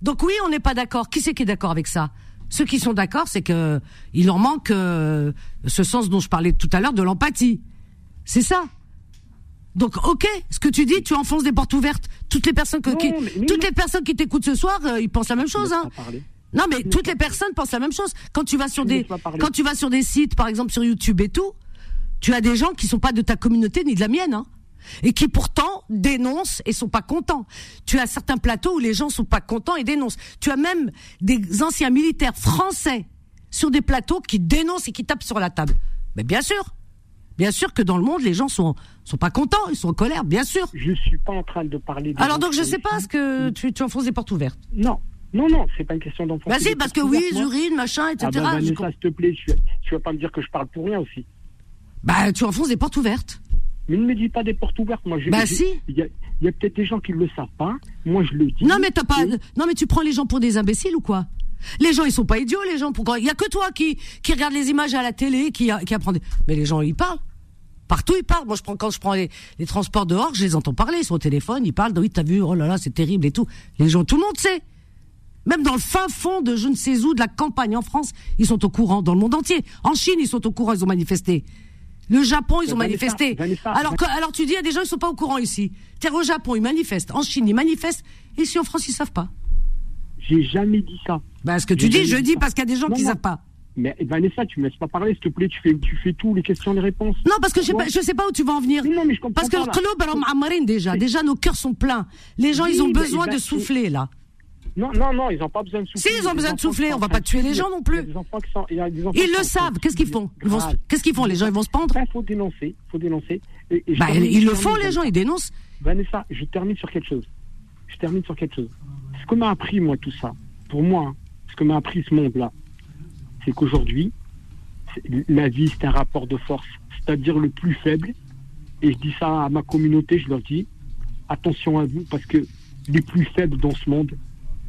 Donc oui, on n'est pas d'accord. Qui c'est qui est d'accord avec ça? Ceux qui sont d'accord, c'est que il leur manque euh, ce sens dont je parlais tout à l'heure de l'empathie. C'est ça. Donc ok, ce que tu dis, tu enfonces des portes ouvertes. Toutes les personnes que, Non, qui, mais- toutes non. les personnes qui t'écoutent ce soir, euh, ils pensent la même chose. Hein. Non, mais toutes les personnes pensent la même chose. Quand tu vas sur des, quand tu vas sur des sites, par exemple sur YouTube et tout, tu as des gens qui sont pas de ta communauté ni de la mienne, hein, et qui pourtant dénoncent et sont pas contents. Tu as certains plateaux où les gens sont pas contents et dénoncent. Tu as même des anciens militaires français sur des plateaux qui dénoncent et qui tapent sur la table. Mais bien sûr, bien sûr que dans le monde, les gens sont sont pas contents, ils sont en colère, bien sûr. Je suis pas en train de parler. des Alors donc je sais pas ce que tu, tu enfonces des portes ouvertes. Non, non, non, c'est pas une question. Bah si, parce que oui, ils urinent, machin, etc. Ah Vanessa, comprends. s'il te plaît, tu, tu vas pas me dire que je parle pour rien aussi. Bah, tu enfonces des portes ouvertes. Mais ne me dis pas des portes ouvertes. Moi, je, Bah, je- si. Il y a, il y a peut-être des gens qui le savent pas. Moi, je le dis. Non, mais t'as pas. Non, mais tu prends les gens pour des imbéciles ou quoi? Les gens, ils sont pas idiots, les gens. Pourquoi Il y a que toi qui qui regarde les images à la télé, qui qui apprend. des- Mais les gens, ils parlent. Partout, ils parlent. Moi, je prends quand je prends les, les transports dehors, je les entends parler. Ils sont au téléphone, ils parlent. Oui, t'as vu Oh là là, c'est terrible et tout. Les gens, tout le monde sait. Même dans le fin fond de je ne sais où, de la campagne en France, ils sont au courant. Dans le monde entier. En Chine, ils sont au courant, ils ont manifesté. Le Japon, ils ont manifesté. Alors, alors tu dis, il y a des gens, ils sont pas au courant ici. Tiens, au Japon, ils manifestent. En Chine, ils manifestent. Et ici, en France, ils savent pas. J'ai jamais dit ça. Ben, ce que tu dis, je dis parce qu'il y a des gens Non, qui non. savent pas. Mais Vanessa, tu me laisses pas parler, s'il te plaît. Tu fais, tu fais tout, les questions, les réponses. Non, parce que je sais Ouais. pas, je sais pas où tu vas en venir. Mais non, mais je comprends Parce que le club, alors, déjà, déjà, nos cœurs sont pleins. Les gens, Oui, ils ont besoin ben, de souffler, là. Non, non, non, ils n'ont pas besoin de souffler. Si, ils ont besoin de souffler, on va pas tuer les en gens non plus. Ils le savent. en Qu'est-ce qu'ils font? Qu'est-ce qu'ils font? Les gens, ils vont se pendre? Il faut dénoncer, faut dénoncer. Bah, ils le font, les gens, ils dénoncent. Vanessa, je termine sur quelque chose. Je termine sur quelque chose. Ce que m'a appris, moi, tout ça, pour moi, hein, ce que m'a appris ce monde-là, c'est qu'aujourd'hui, la vie, c'est un rapport de force, c'est-à-dire le plus faible. Et je dis ça à ma communauté, je leur dis, attention à vous, parce que les plus faibles dans ce monde,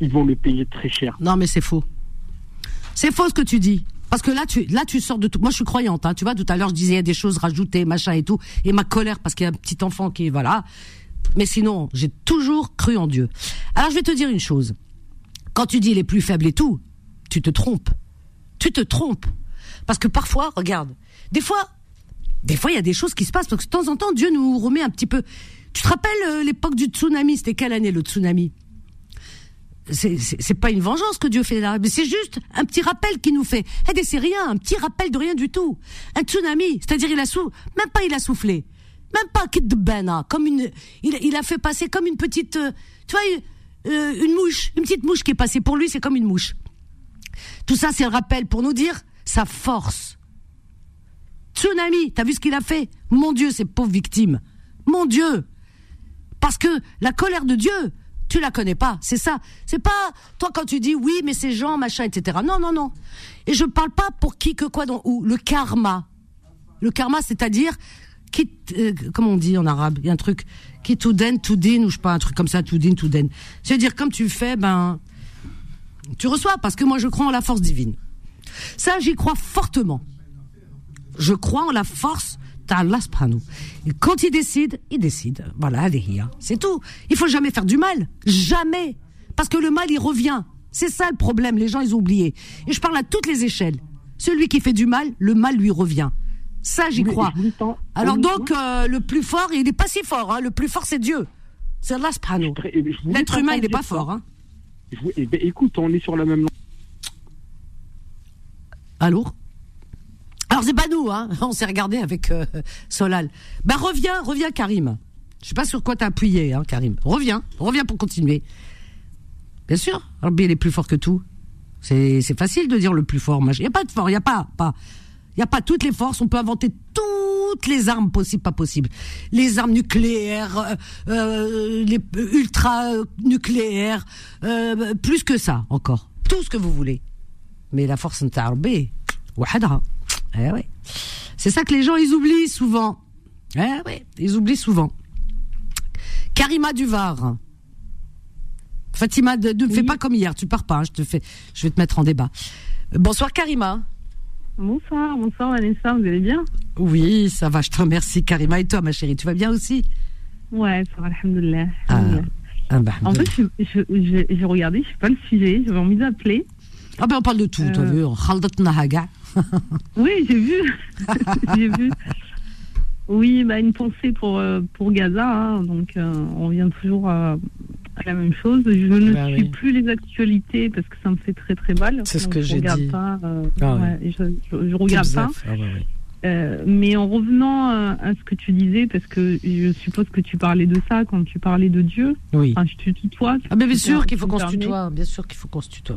ils vont le payer très cher. Non, mais c'est faux. C'est faux ce que tu dis. Parce que là, tu, là, tu sors de tout. Moi, je suis croyante. Hein. Tu vois, tout à l'heure, je disais il y a des choses rajoutées, machin et tout, et ma colère parce qu'il y a un petit enfant qui, voilà. Mais sinon, j'ai toujours cru en Dieu. Alors, je vais te dire une chose. Quand tu dis les plus faibles et tout, tu te trompes. Tu te trompes. Parce que parfois, regarde, des fois, des fois, il y a des choses qui se passent parce que de temps en temps, Dieu nous remet un petit peu. Tu te rappelles euh, l'époque du tsunami? C'était quelle année le tsunami? C'est- pas une vengeance que Dieu fait là, mais c'est juste un petit rappel qu'il nous fait. Eh, c'est rien, un petit rappel de rien du tout. Un tsunami, c'est-à-dire il a sou, même pas il a soufflé, même pas de bena, comme une, il, a fait passer comme une petite, euh, tu vois, une, euh, une mouche, une petite mouche qui est passée pour lui, c'est comme une mouche. Tout ça, c'est le rappel pour nous dire sa force. Tsunami, t'as vu ce qu'il a fait? Mon Dieu, ces pauvres victimes. Mon Dieu, parce que la colère de Dieu, tu la connais pas. C'est ça. C'est pas toi quand tu dis oui, mais ces gens, machin, etc. Non, non, non. Et je parle pas pour qui que quoi dans où. Le karma. Le karma, c'est-à-dire qui, euh, comment on dit en arabe? Il y a un truc qui tout den, tout din, ou je sais pas un truc comme ça, tout din, tout den. C'est-à-dire comme tu fais, ben tu reçois parce que moi je crois en la force divine. Ça, j'y crois fortement. Je crois en la force d'Allah subhanahu. Quand il décide, il décide. Voilà, allez, c'est tout. Il faut jamais faire du mal. Jamais. Parce que le mal, il revient. C'est ça le problème. Les gens, ils ont oublié. Et je parle à toutes les échelles. Celui qui fait du mal, le mal lui revient. Ça, j'y crois. Alors donc, euh, le plus fort, il n'est pas si fort. Hein. Le plus fort, c'est Dieu. C'est Allah subhanahu. L'être humain, il n'est pas fort. Hein. Eh ben, écoute, on est sur la même langue. Alors c'est pas nous. Hein. On s'est regardé avec euh, Solal. Bah reviens, reviens Karim. Je sais pas sur quoi t'as appuyé, hein, Karim. Reviens, reviens pour continuer. Bien sûr, Rabbi il est plus fort que tout. C'est facile de dire le plus fort. Il n'y a pas de fort, il n'y a pas, pas, il y a pas toutes les forces. On peut inventer toutes les armes possibles, pas possibles. Les armes nucléaires, euh, euh, les ultra nucléaires, plus que ça encore. Tout ce que vous voulez. Mais la force n'tarbe, wahadra. Eh oui. C'est ça que les gens, ils oublient souvent. Eh oui, ils oublient souvent. Karima Duvar. Fatima, ne, fais pas comme hier, tu pars pas, hein, je, te fais, je vais te mettre en débat. Bonsoir Karima. Bonsoir, bonsoir Vanessa, vous allez bien? Oui, ça va, je te remercie Karima. Et toi ma chérie, tu vas bien aussi? Ouais, ça va, alhamdoulilah. Ah, ah bah, en fait, j'ai regardé, je ne sais pas le sujet, j'avais envie d'appeler. Ah ben on parle de tout, euh... t'as vu, Oui, j'ai vu. j'ai vu. Oui, bah, une pensée pour, euh, pour Gaza. hein. donc, euh, on revient toujours à, à la même chose. Je ne Bah suis oui. plus les actualités parce que ça me fait très très mal. C'est ce que je j'ai regarde dit. Pas, euh, Ah ouais, je, je, je regarde pas. Ah ouais. Euh, mais en revenant euh, à ce que tu disais, parce que je suppose que tu parlais de ça quand tu parlais de Dieu. Oui. Enfin, je te tutoie. Ah bien sûr qu'il faut qu'on se tutoie, bien sûr qu'il faut qu'on se tutoie.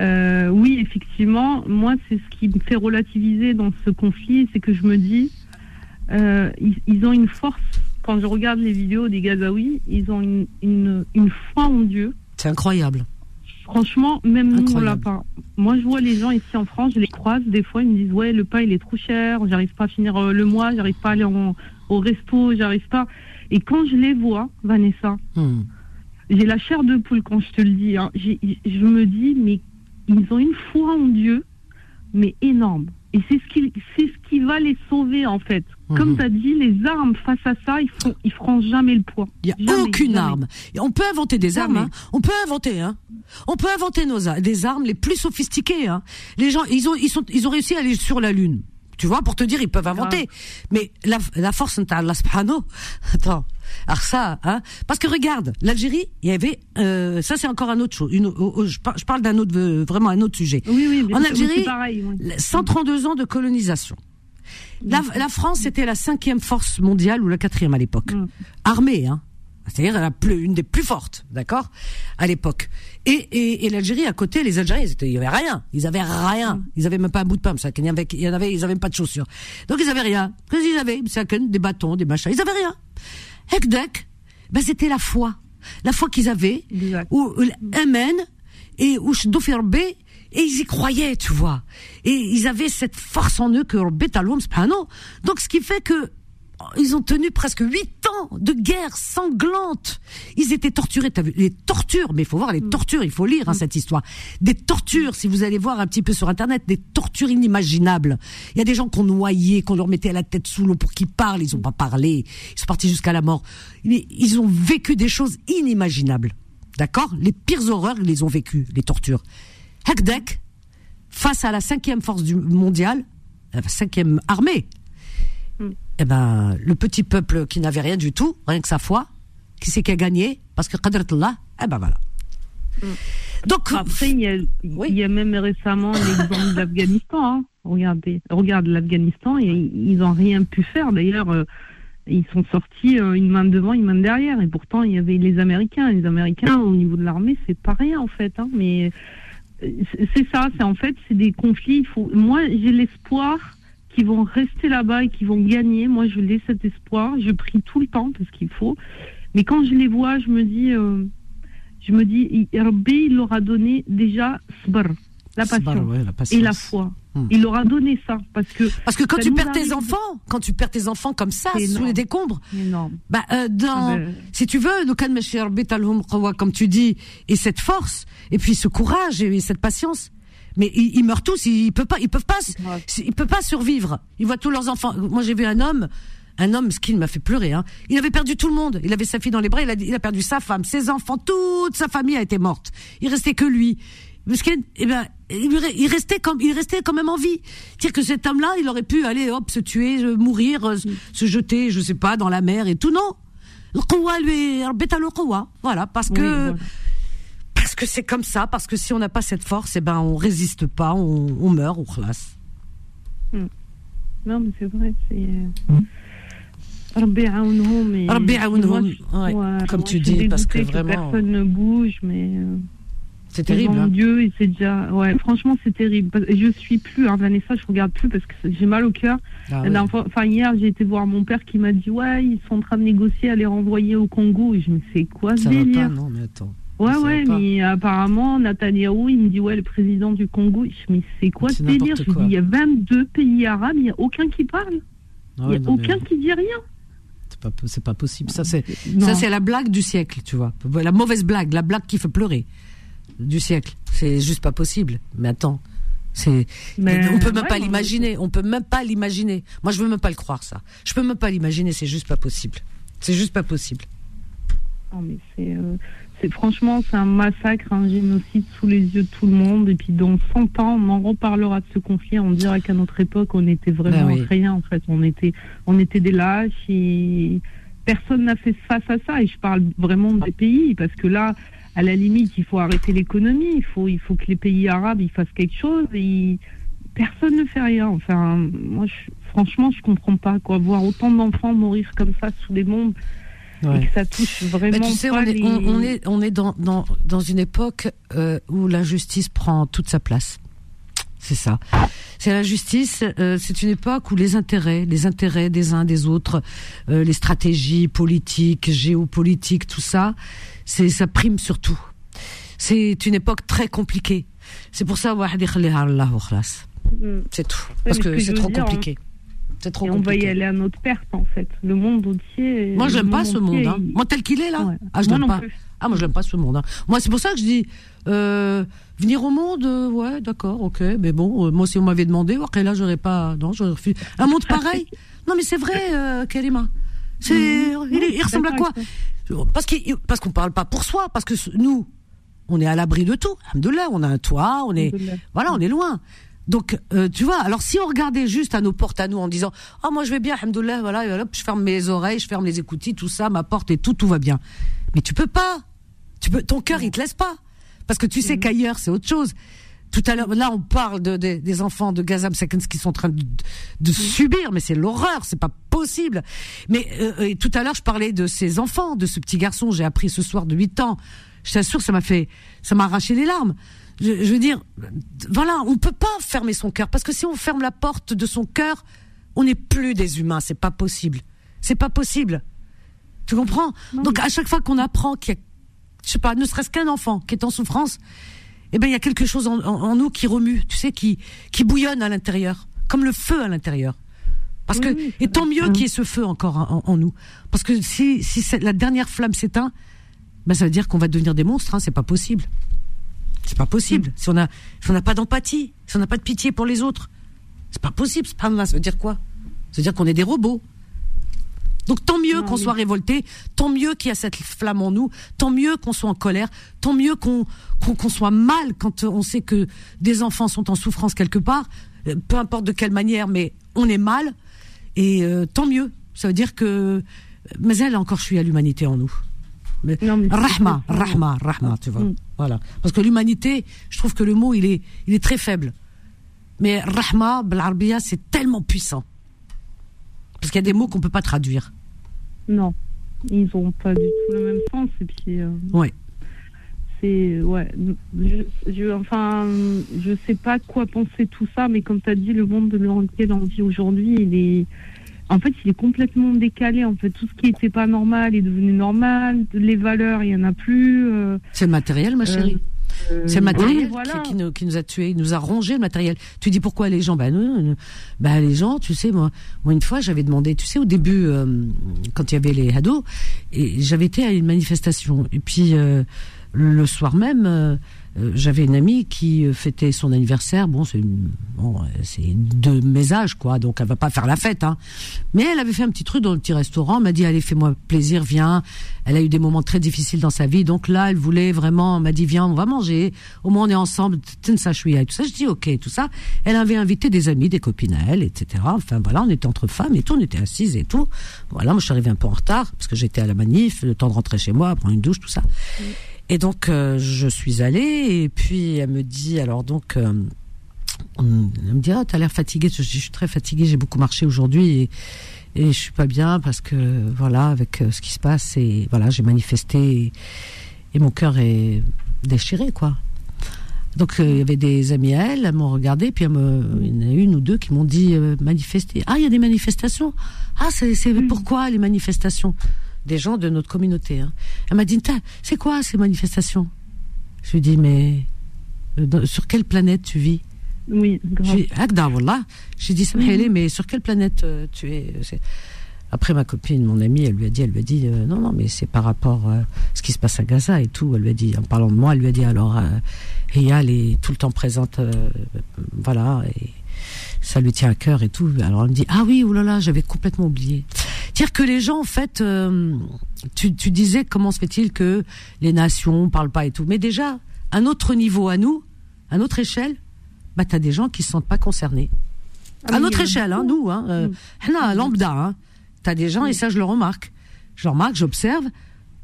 Euh, oui, effectivement, moi, c'est ce qui me fait relativiser dans ce conflit, c'est que je me dis, euh, ils, ils ont une force. Quand je regarde les vidéos des Gazaouis, ils ont une, une, une foi en Dieu. C'est incroyable. Franchement, même nous, on l'a pas. Moi, je vois les gens ici en France, je les croise, des fois, ils me disent, ouais, le pain, il est trop cher, j'arrive pas à finir euh, le mois, j'arrive pas à aller en- au resto, j'arrive pas. Et quand je les vois, Vanessa, Hmm. j'ai la chair de poule quand je te le dis. hein. Je me dis, mais ils ont une foi en Dieu, mais énorme. Et c'est ce qui, c'est ce qui va les sauver en fait. Mhm. Comme tu as dit, les armes face à ça, ils font, ils feront jamais le poids. Il n'y a Jamais, aucune jamais. arme. Et on peut inventer des Jamais. armes. hein. On peut inventer. Hein. On peut inventer nos des armes les plus sophistiquées. Hein. Les gens, ils ont, ils sont, ils ont réussi à aller sur la lune. Tu vois, pour te dire, ils peuvent inventer. Mais la, la force de Allah subhanahu. Attends. Alors ça, hein. Parce que regarde, l'Algérie, il y avait, euh, ça c'est encore un autre chose. Une, je, par- je parle d'un autre, euh, vraiment un autre sujet. Oui, oui, En Algérie, pareil. oui. 132 ans de colonisation. La, la France était la cinquième force mondiale ou la quatrième à l'époque. Mm. Armée, hein. C'est-à-dire la plus, une des plus fortes, d'accord, à l'époque. Et, et, et l'Algérie à côté, les Algériens, il y avait rien, ils avaient rien, ils avaient même pas un bout de pain, ça, il y avait, il y en avait, ils avaient même pas de chaussures. Donc ils avaient rien. Qu'est-ce qu'ils avaient des bâtons, des machins, ils avaient rien. Hekdek, ben c'était la foi, la foi qu'ils avaient, Exact. ou Amen et ou B et ils y croyaient, tu vois. Et ils avaient cette force en eux que Rabbi Taloum subhanahu. Donc ce qui fait que ils ont tenu presque huit ans de guerre sanglante. Ils étaient torturés. T'as vu? Les tortures, mais il faut voir les tortures. Il faut lire hein, cette histoire. Des tortures. Si vous allez voir un petit peu sur internet, des tortures inimaginables. Il y a des gens qu'on noyait, qu'on leur mettait la tête sous l'eau pour qu'ils parlent. Ils ont pas parlé. Ils sont partis jusqu'à la mort. Mais ils ont vécu des choses inimaginables. D'accord? Les pires horreurs, ils les ont vécues, les tortures. Hekdek, face à la cinquième force du mondial, la cinquième armée, eh ben, le petit peuple qui n'avait rien du tout, rien que sa foi, qui c'est qui a gagné? Parce que Qadratullah, eh ben voilà. Donc, Après, il y a, Oui. il y a même récemment l'exemple de l'Afghanistan. hein. Regardez, regarde l'Afghanistan, et ils n'ont rien pu faire. D'ailleurs, euh, ils sont sortis euh, une main devant, une main derrière. Et pourtant, il y avait les Américains. Les Américains, au niveau de l'armée, c'est pas rien en fait. hein. Mais euh, c'est- ça. C'est en fait, c'est des conflits. Il. Moi, j'ai l'espoir qu'ils vont rester là-bas et qu'ils vont gagner. Moi, je l'ai cet espoir. Je prie tout le temps parce qu'il faut. Mais quand je les vois, je me dis. euh, je me dis, Rabbi, il leur a donné déjà sabr, la passion ouais, la et patience. la foi. Hmm. Il leur a donné ça parce que Parce que quand tu perds tes enfants, quand tu perds tes enfants comme ça, sous les décombres, énorme. bah, euh, dans, Ah ben. si tu veux, Qawa, comme tu dis, et cette force, et puis ce courage, et cette patience, mais ils, ils meurent tous, ils, ils peuvent pas, ils peuvent pas, Ouais. ils peuvent pas survivre. Ils voient tous leurs enfants. Moi, j'ai vu un homme, un homme, ce qui m'a fait pleurer, hein. Il avait perdu tout le monde. Il avait sa fille dans les bras, il a, il a perdu sa femme, ses enfants, toute sa famille a été morte. Il restait que lui. Parce que, eh ben, il, restait comme, il restait quand même en vie. Dire que cet homme-là, il aurait pu aller, hop, se tuer, euh, mourir, euh, se- se jeter, je sais pas, dans la mer et tout. Non. Le Qawa, lui, le. Voilà. Parce Oui, que, voilà. parce que c'est comme ça, parce que si on n'a pas cette force, eh ben, on résiste pas, on, on meurt, on classe. Non, mais c'est vrai, c'est. euh, ouais, comme tu dis, parce que vraiment- personne ne bouge, mais. C'est terrible. Mon hein. Dieu, et c'est déjà. Ouais, franchement, c'est terrible. Je suis plus, hein, Vanessa, je regarde plus parce que j'ai mal au cœur. Ah ouais. Enfin, hier, j'ai été voir mon père qui m'a dit Ouais, ils sont en train de négocier à les renvoyer au Congo. Et je me dis C'est quoi ce Ça va pas, délire non, mais attends. Ouais, ça ouais, mais apparemment, Netanyahou, il me dit Ouais, le président du Congo. Je me dis c'est quoi ce délire? N'importe Je quoi. dis Il y a 22 pays arabes, il n'y a aucun qui parle. Ah Il n'y a mais aucun qui dit rien. c'est pas, pas possible. Ça, c'est, Non. ça, c'est la blague du siècle, tu vois. La mauvaise blague, la blague qui fait pleurer du siècle. C'est juste pas possible. Mais attends. C'est, Mais on peut même ouais, pas l'imaginer. On peut même pas l'imaginer. Moi, je veux même pas le croire, ça. Je peux même pas l'imaginer. C'est juste pas possible. C'est juste pas possible. Non, mais c'est, euh, c'est franchement, c'est un massacre, un génocide sous les yeux de tout le monde. Et puis, dans 100 ans, on en reparlera de ce conflit. On dira qu'à notre époque, on était vraiment Ben oui. rien, en fait. On était, on était des lâches et personne n'a fait face à ça. Et je parle vraiment des pays, parce que là, à la limite, il faut arrêter l'économie. Il faut, il faut que les pays arabes, ils fassent quelque chose. Et personne ne fait rien. Enfin, moi, je- franchement, je comprends pas, quoi. Voir autant d'enfants mourir comme ça sous les bombes Ouais. et que ça touche vraiment Mais tu sais, on est, les... on, on est, on est dans, dans, dans une époque euh, où l'injustice prend toute sa place c'est ça. C'est la justice. Euh, c'est une époque où les intérêts, les intérêts des uns des autres, euh, les stratégies politiques, géopolitiques, tout ça, c'est ça prime surtout. C'est une époque très compliquée. C'est pour ça mm. C'est tout, parce que hein. c'est trop compliqué. C'est trop compliqué. on va y aller à notre perte en fait. Le monde entier. Ah, ah, moi, j'aime pas ce monde. Moi, tel qu'il est là, ah, je l'aime pas. Ah, moi, je l'aime pas ce monde. Moi, c'est pour ça que je dis. Euh, venir au monde, euh, ouais, d'accord, ok, mais bon, euh, moi, si on m'avait demandé, ok, là, j'aurais pas, non, j'aurais refusé. Un monde pareil Non, mais c'est vrai, euh, Karima. C'est, Mhm. il, il Ouais, ressemble à quoi Parce qu'il, parce qu'on parle pas pour soi, parce que nous, on est à l'abri de tout. Alhamdoulilah, on a un toit, on est, voilà, on est loin. Donc, euh, tu vois, alors si on regardait juste à nos portes à nous en disant, oh, moi je vais bien, alhamdoulilah, voilà, hop, je ferme mes oreilles, je ferme les écoutilles, tout ça, ma porte et tout, tout va bien. Mais tu peux pas. Tu peux, ton cœur, il te laisse pas. Parce que tu sais qu'ailleurs, c'est autre chose. Tout à l'heure, là, on parle de, des enfants de Gaza qui sont en train de, de subir, mais c'est l'horreur, c'est pas possible. Mais euh, tout à l'heure, je parlais de ces enfants, de ce petit garçon, j'ai appris ce soir de 8 ans. Je t'assure, ça m'a fait, ça m'a arraché les larmes. Je, je, veux dire, voilà, on peut pas fermer son cœur parce que si on ferme la porte de son cœur, on n'est plus des humains. C'est pas possible. C'est pas possible. Tu comprends? Donc à chaque fois qu'on apprend qu'il y a, je sais pas, ne serait-ce qu'un enfant qui est en souffrance, eh ben il y a quelque chose en, en, nous qui remue, tu sais, qui qui bouillonne à l'intérieur, comme le feu à l'intérieur. Parce que et tant mieux qu'il y ait ce feu encore en, en, nous, parce que si si la dernière flamme s'éteint, ben ça veut dire qu'on va devenir des monstres. Hein, c'est pas possible. C'est pas possible. Si on a si on n'a pas d'empathie, si on n'a pas de pitié pour les autres, c'est pas possible. Ça veut dire quoi? Ça veut dire qu'on est des robots. Donc tant mieux qu'on soit révolté, tant mieux qu'il y a cette flamme en nous, tant mieux qu'on soit en colère, tant mieux qu'on qu'on soit mal quand on sait que des enfants sont en souffrance quelque part, euh, peu importe de quelle manière, mais on est mal. Et euh, tant mieux. Ça veut dire que mais elle encore, je suis à l'humanité en nous. Mais, rahma, rahma, rahma, tu vois. Mm. Voilà. Parce que l'humanité, je trouve que le mot, il est, il est très faible. Mais rahma, l'arabia, c'est tellement puissant. Parce qu'il y a des mots qu'on peut pas traduire. Non, ils ont pas du tout le même sens. Et puis. Euh, ouais. C'est ouais. Je, je, enfin, je sais pas quoi penser tout ça, mais comme tu as dit, le monde de lequel on vit aujourd'hui, il est en fait, il est complètement décalé. En fait, tout ce qui n'était pas normal est devenu normal. Les valeurs, il y en a plus. Euh, c'est le matériel, ma chérie. Euh, c'est le matériel qui, nous, qui, nous, a tués, il nous a rongé le matériel. Tu dis pourquoi les gens Ben non, bah les gens, tu sais, moi, moi une fois j'avais demandé, tu sais, au début, euh, quand il y avait les hados, et j'avais été à une manifestation, et puis le soir même euh, j'avais une amie qui euh, fêtait son anniversaire. Bon, c'est bon, c'est de mes âges, quoi. Donc, elle va pas faire la fête, hein. Mais elle avait fait un petit truc dans le petit restaurant. M'a dit, allez, fais-moi plaisir, viens. Elle a eu des moments très difficiles dans sa vie. Donc là, elle voulait vraiment, m'a dit, viens, on va manger. Au moins, on est ensemble. Et tout ça. Je dis, ok, tout ça. Elle avait invité des amis, des copines à elle, etc. Enfin, voilà, on était entre femmes et tout. On était assises et tout. Voilà, moi, je suis arrivée un peu en retard parce que j'étais à la manif, le temps de rentrer chez moi, prendre une douche, tout ça. Et donc euh, je suis allée et puis elle me dit alors donc euh, elle me dit ah t'as l'air fatiguée je, je suis très fatiguée j'ai beaucoup marché aujourd'hui et, et je suis pas bien parce que voilà avec euh, ce qui se passe et voilà j'ai manifesté et, mon cœur est déchiré quoi. Donc il y avait des amis à elle, elles m'ont regardé, puis il y en a une ou deux qui m'ont dit manifester. Ah il y a des manifestations. Ah c'est pourquoi les manifestations? Des gens de notre communauté. Hein. Elle m'a dit, c'est quoi ces manifestations? Je lui ai dit, mais euh, sur quelle planète tu vis? Oui, voilà. J'ai dit, oui. mais sur quelle planète euh, tu es après, ma copine, mon amie, elle lui a dit, elle lui a dit, euh, non, non, mais c'est par rapport à ce qui se passe à Gaza et tout. Elle lui a dit, en parlant de moi, elle lui a dit, alors, euh, elle est tout le temps présente, voilà, et ça lui tient à cœur et tout. Alors elle me dit ah oui, oulala, j'avais complètement oublié. Dire que les gens en fait, euh, tu, tu disais comment se fait-il que les nations parlent pas et tout, mais déjà un autre niveau à nous, à notre échelle, bah t'as des gens qui se sentent pas concernés. Ah à notre échelle, hein, nous, hein, euh, mm. lambda, hein, t'as des gens et ça je le remarque, je le remarque, j'observe,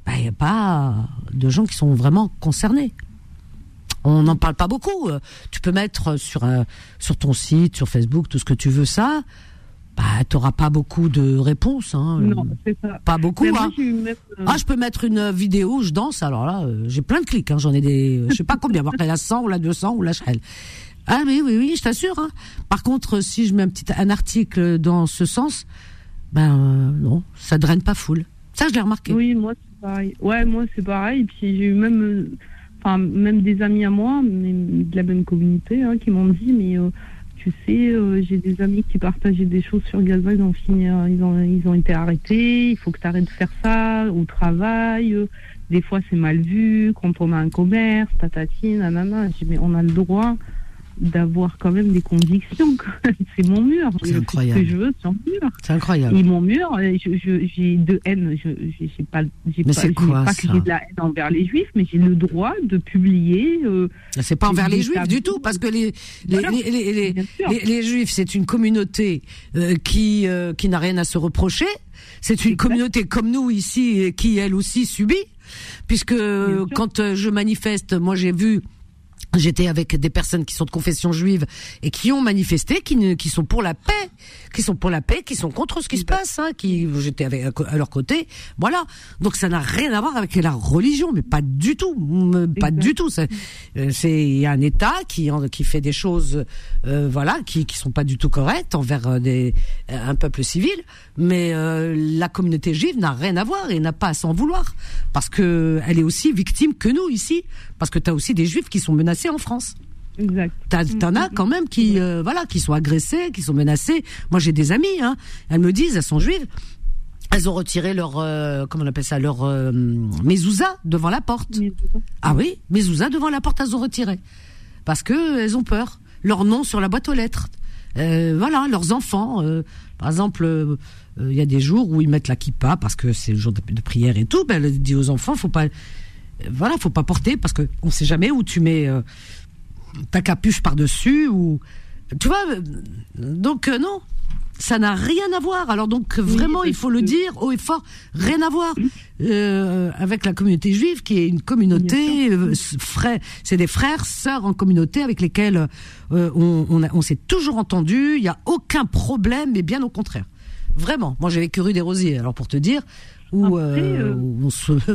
bah y a pas de gens qui sont vraiment concernés. On n'en parle pas beaucoup. Euh, tu peux mettre sur un, sur ton site, sur Facebook, tout ce que tu veux ça. Bah, t'auras pas beaucoup de réponses. Hein. Non, c'est ça. Pas beaucoup. Hein. Euh, ah, je peux mettre une vidéo où je danse. Alors là, euh, j'ai plein de clics. Hein. J'en ai des, je sais pas combien. voir la 100 ou la 200 ou la Shell. Ah oui, oui, oui, je t'assure. Hein. Par contre, si je mets un petit un article dans ce sens, ben non, ça draine pas full. Ça, je l'ai remarqué. Oui, moi c'est pareil. Ouais, moi c'est pareil. Puis j'ai eu même enfin même des amis à moi, de la même communauté, hein, qui m'ont dit mais euh, tu sais, euh, j'ai des amis qui partageaient des choses sur Gaza, ils ont fini, euh, ils ont ils ont été arrêtés, il faut que tu arrêtes de faire ça au travail. des fois c'est mal vu quand on a un commerce, tatatine, nanana. mais on a le droit d'avoir quand même des convictions. c'est mon mur. C'est incroyable. Ce que je veux, c'est mon mur. C'est incroyable. Et mon mur, j'ai de haine. Je j'ai pas, j'ai pas, quoi, pas que j'ai de la haine envers les juifs, mais j'ai le droit de publier. Euh, c'est pas envers les juifs du tout, parce que les les, les, les, les, juifs, c'est une communauté euh, qui euh, qui n'a rien à se reprocher. C'est une communauté comme nous ici qui elle aussi subit, puisque quand je manifeste, moi j'ai vu J'étais avec des personnes qui sont de confession juive et qui ont manifesté, qui, ne, sont pour la paix, qui sont pour la paix, qui sont contre ce qui se passe, hein, qui j'étais avec à leur côté, voilà. Donc ça n'a rien à voir avec la religion, mais pas du tout, pas du tout. Euh, c'est il y a un État qui qui fait des choses, euh, voilà, qui qui sont pas du tout correctes envers euh, des un peuple civil, mais la communauté juive n'a rien à voir et n'a pas à s'en vouloir parce que elle est aussi victime que nous ici, parce que tu as aussi des juifs qui sont menacés en France. Exact. T'en as quand même qui, euh, voilà, qui sont agressés, qui sont menacés. Moi, j'ai des amis, hein. Elles me disent, elles sont juives. Elles ont retiré leur, euh, comment on appelle ça, leur euh, mezouza devant la porte. Ah oui, mezouza devant la porte, elles ont retiré parce que elles ont peur. Leur nom sur la boîte aux lettres. voilà, leurs enfants. par exemple, il y a des jours où ils mettent la kippa parce que c'est le jour de, prière et tout. Ben, elle dit aux enfants, faut pas voilà, faut pas porter parce que on sait jamais où tu mets euh, ta capuche par dessus ou tu vois. Euh, donc euh, non, ça n'a rien à voir. Alors donc vraiment, il faut le dire haut et fort, rien à voir avec la communauté juive qui est une communauté frère, c'est des frères, sœurs en communauté avec lesquels on, on s'est toujours entendu. Il y a aucun problème, mais bien au contraire. Vraiment, moi j'ai vécu rue des Rosiers. Alors pour te dire, où, euh, euh, on, se,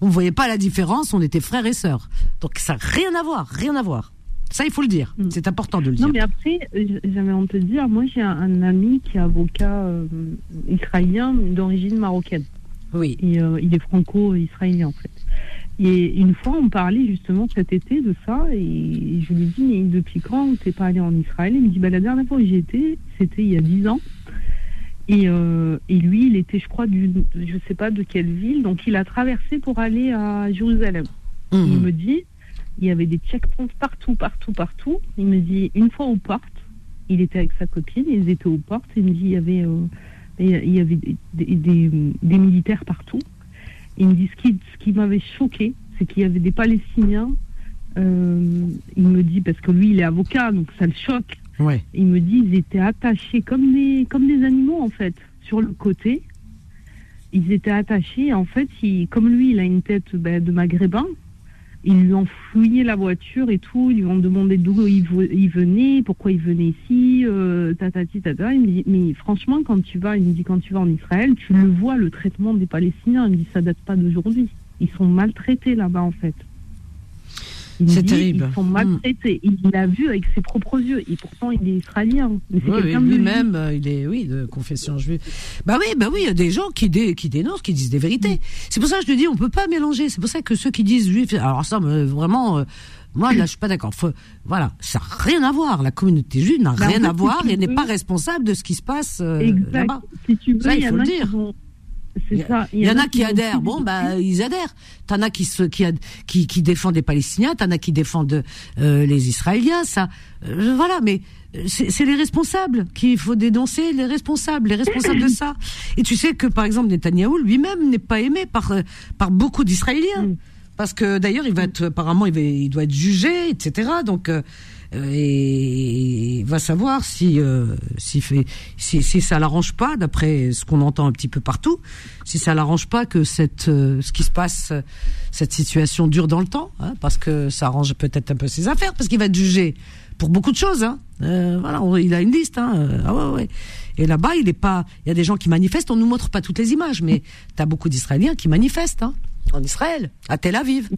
on, voyait pas la différence, on était frères et sœurs. Donc ça n'a rien à voir, rien à voir. Ça, il faut le dire. Mm. C'est important de le dire. Non, mais après, j'avais envie de te dire, moi, j'ai un, ami qui est avocat euh, israélien d'origine marocaine. Oui. Et, il est franco-israélien, en fait. Et une fois, on parlait justement cet été de ça, et je lui ai dit, mais depuis quand t'es pas allé en Israël? Il me dit, bah, la dernière fois où j'y étais, c'était il y a dix ans. Et, euh, et, lui, il était, je crois, du, je sais pas de quelle ville, donc il a traversé pour aller à Jérusalem. Il mhm. me dit, il y avait des checkpoints partout, partout, partout. Il me dit, une fois aux portes, il était avec sa copine, ils étaient aux portes, il me dit, il y avait, euh, il y avait des, des, des, militaires partout. Il me dit, ce qui, ce qui m'avait choqué, c'est qu'il y avait des Palestiniens. Euh, il me dit, parce que lui, il est avocat, donc ça le choque. Ouais. Il me dit ils étaient attachés comme des, comme des animaux, en fait, sur le côté. Ils étaient attachés. En fait, comme lui, il a une tête ben, de maghrébin, ils lui ont fouillé la voiture et tout. Ils lui ont demandé d'où il, venait, pourquoi il venait ici, euh, tatati, tata. Il me dit, mais franchement, quand tu vas, il me dit, quand tu vas en Israël, tu le vois, le traitement des Palestiniens. Il me dit, ça date pas d'aujourd'hui. Ils sont maltraités là-bas, en fait. C'est terrible. Ils sont maltraités. Il l'a vu avec ses propres yeux. Et pourtant, il est israélien. Mais lui-même, euh, il est, oui, de confession juive. Bah oui, bah oui, il y a des gens qui, qui dénoncent, qui disent des vérités. C'est pour ça que je te dis, on peut pas mélanger. C'est pour ça que ceux qui disent juif, alors ça, vraiment, euh, moi, là, je suis pas d'accord. Voilà, ça n'a rien à voir. La communauté juive n'a rien à voir et n'est pas responsable de ce qui se passe euh, là-bas. Si tu veux, ça, il faut le dire. Il y, en a, qui, adhèrent. Bon, bah, ils adhèrent. T'en as qui, se, qui, qui, qui défendent les Palestiniens, t'en as qui défendent euh, les Israéliens. Ça, euh, voilà. Mais euh, c'est les responsables qu'il faut dénoncer, les responsables, les responsables de ça. Et tu sais que, par exemple, Netanyahou lui-même n'est pas aimé par par beaucoup d'Israéliens, mm. parce que d'ailleurs, il va être apparemment, il, va, il doit être jugé, etc. Donc euh, et il va savoir si euh, si, fait, si, si ça l'arrange pas, d'après ce qu'on entend un petit peu partout, si ça l'arrange pas que cette euh, ce qui se passe, cette situation dure dans le temps, hein, parce que ça arrange peut-être un peu ses affaires, parce qu'il va être jugé pour beaucoup de choses. Hein. Euh, voilà, il a une liste. Hein. Ah ouais, ouais. Et là-bas, il est pas. Il y a des gens qui manifestent. On nous montre pas toutes les images, mais tu as beaucoup d'Israéliens qui manifestent hein, en Israël, à Tel Aviv.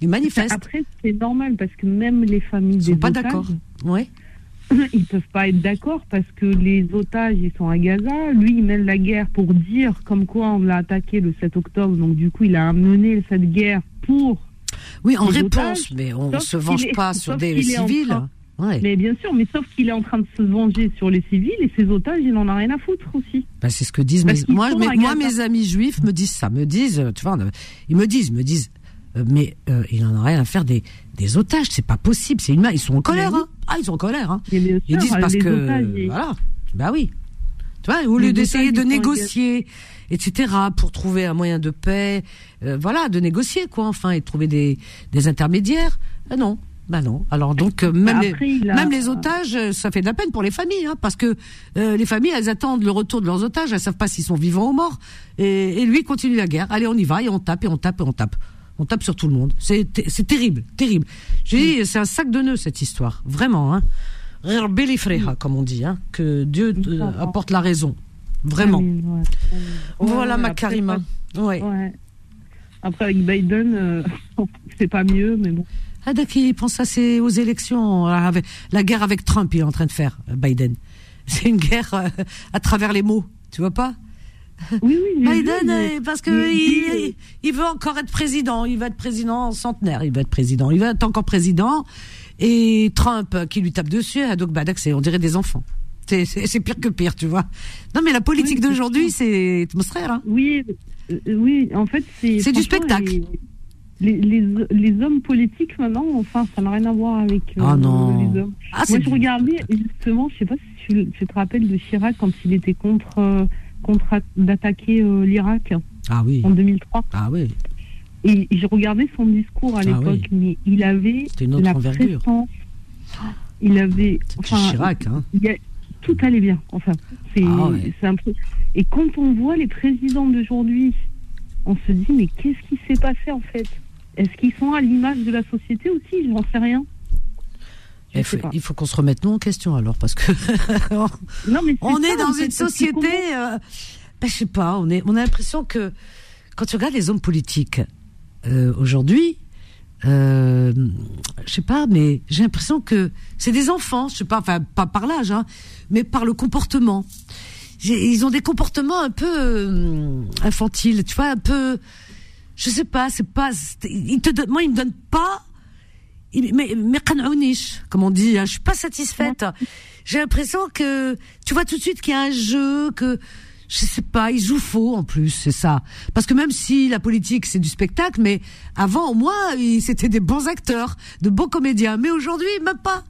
Ils manifestent. Après, c'est normal parce que même les familles ils sont pas d'accord. Ouais. Ils peuvent pas être d'accord parce que les otages ils sont à Gaza. Lui il mène la guerre pour dire comme quoi on l'a attaqué le 7 octobre. Donc du coup il a mené cette guerre pour. Oui, en réponse, mais on ne se venge pas sur des civils. Ouais. Mais bien sûr, mais sauf qu'il est en train de se venger sur les civils et ses otages, il en a rien à foutre aussi. Bah, c'est ce que disent mes, moi, moi, mes amis juifs me disent ça, me disent, tu vois, ils me disent, me disent, mais euh, il en a rien à faire des, des otages, c'est pas possible, c'est une ils sont en colère, hein. Ah, ils sont en colère, hein. Ils disent parce que voilà, bah oui. Tu vois, au lieu d'essayer de négocier, etc., pour trouver un moyen de paix, euh, voilà, de négocier quoi, enfin, et de trouver des, des intermédiaires, non. Bah non. Alors donc même les, même les otages, ça fait de la peine pour les familles, hein, parce que les familles elles attendent le retour de leurs otages, elles savent pas s'ils sont vivants ou morts, et, et lui continue la guerre. Allez, on y va et on tape et on tape et on tape. On tape sur tout le monde. C'est c'est terrible, terrible. Je dis, c'est un sac de nœuds cette histoire, vraiment. Hein. Belifreha, comme on dit, hein. que Dieu euh, apporte la raison, vraiment. Ouais. Voilà ma Karima. Ouais. Après, avec Biden, euh, c'est pas mieux, mais bon. Ah il pense c'est aux élections, avec- la guerre avec Trump, il est en train de faire, euh, Biden. C'est une guerre euh, à travers les mots, tu vois pas? Oui, oui, vu, Biden, euh, parce que il, il veut encore être président, il va être président centenaire, il va être président, il va être encore président. Et Trump euh, qui lui tape dessus, donc d'accord, c'est on dirait des enfants. C'est- pire que pire, tu vois. Non mais la politique Oui, d'aujourd'hui, c'est atmosphère. Hein. Oui, euh, oui, en fait, c'est. C'est du spectacle. Les, les, les, les hommes politiques maintenant, enfin, ça n'a rien à voir avec euh, Ah non. les hommes. Ah, c'est Moi, je regardais justement, je sais pas si tu, tu te rappelles de Chirac quand il était contre, euh, d'attaquer euh, l'Irak Ah oui, en 2003. ah oui. Et je regardais son discours à Ah l'époque, mais il avait une autre la envergure. Il avait. Enfin, Chirac, hein. il y a- tout allait bien. Enfin, c'est Ah ouais. c'est un peu. Et quand on voit les présidents d'aujourd'hui, on se dit mais qu'est-ce qui s'est passé en fait? Est-ce qu'ils sont à l'image de la société aussi? Je n'en sais rien. Il faut, pas. il faut qu'on se remette nous en question alors, parce que Non, mais c'est on ça, est dans une société, euh, ben, je sais pas, on est, on a l'impression que quand tu regardes les hommes politiques euh, aujourd'hui, euh, je sais pas, mais j'ai l'impression que c'est des enfants, je sais pas, enfin pas par l'âge, hein, mais par le comportement. Ils ont des comportements un peu euh, infantiles, tu vois, un peu, je sais pas, c'est pas, ils te donnent, moi ils me donnent pas mais mais comme on dit, hein, je suis pas satisfaite. J'ai l'impression que tu vois tout de suite qu'il y a un jeu que je sais pas, il jouent faux en plus, c'est ça. Parce que même si la politique c'est du spectacle, mais avant au moins c'était des bons acteurs, de bons comédiens, mais aujourd'hui même pas.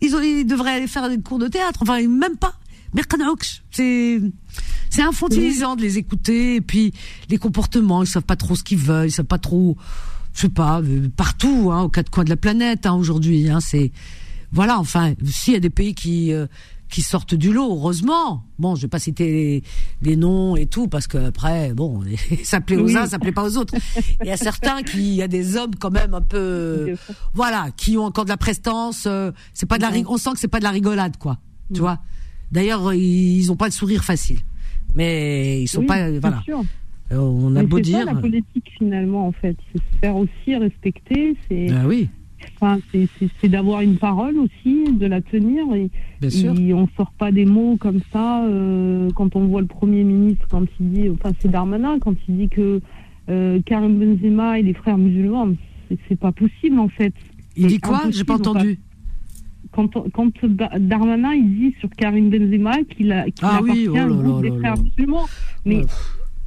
Ils, ont, ils devraient aller faire des cours de théâtre, enfin même pas. C'est c'est infantilisant de les écouter et puis les comportements, ils savent pas trop ce qu'ils veulent, ils savent pas trop je sais pas, euh, partout, hein, aux quatre coins de la planète hein, aujourd'hui. Hein, c'est voilà, enfin, s'il y a des pays qui euh, qui sortent du lot, heureusement. Bon, je vais pas citer les, les noms et tout parce que après, bon, ça plaît aux Oui. uns, ça plaît pas aux autres. Il y a certains qui, il y a des hommes quand même un peu, voilà, qui ont encore de la prestance. euh, c'est pas de la, on sent que c'est pas de la rigolade, quoi. Tu vois. D'ailleurs, ils ont pas le sourire facile, mais ils sont pas, voilà. sûr. Euh, On a Mais beau c'est dire, ça la politique finalement en fait, c'est se faire aussi respecter, c'est ah oui, enfin, c'est- c'est c'est d'avoir une parole aussi, de la tenir. Et, bien sûr. et on sort pas des mots comme ça euh, quand on voit le premier ministre quand il dit, enfin c'est Darmanin quand il dit que euh, Karim Benzema et les frères musulmans, c'est- c'est pas possible en fait. Il dit c'est quoi? J'ai pas entendu. Quand, quand Darmanin il dit sur Karim Benzema qu'il a qu'il Ah appartient oui, oh au là groupe là des là frères musulmans. Mais Ouais,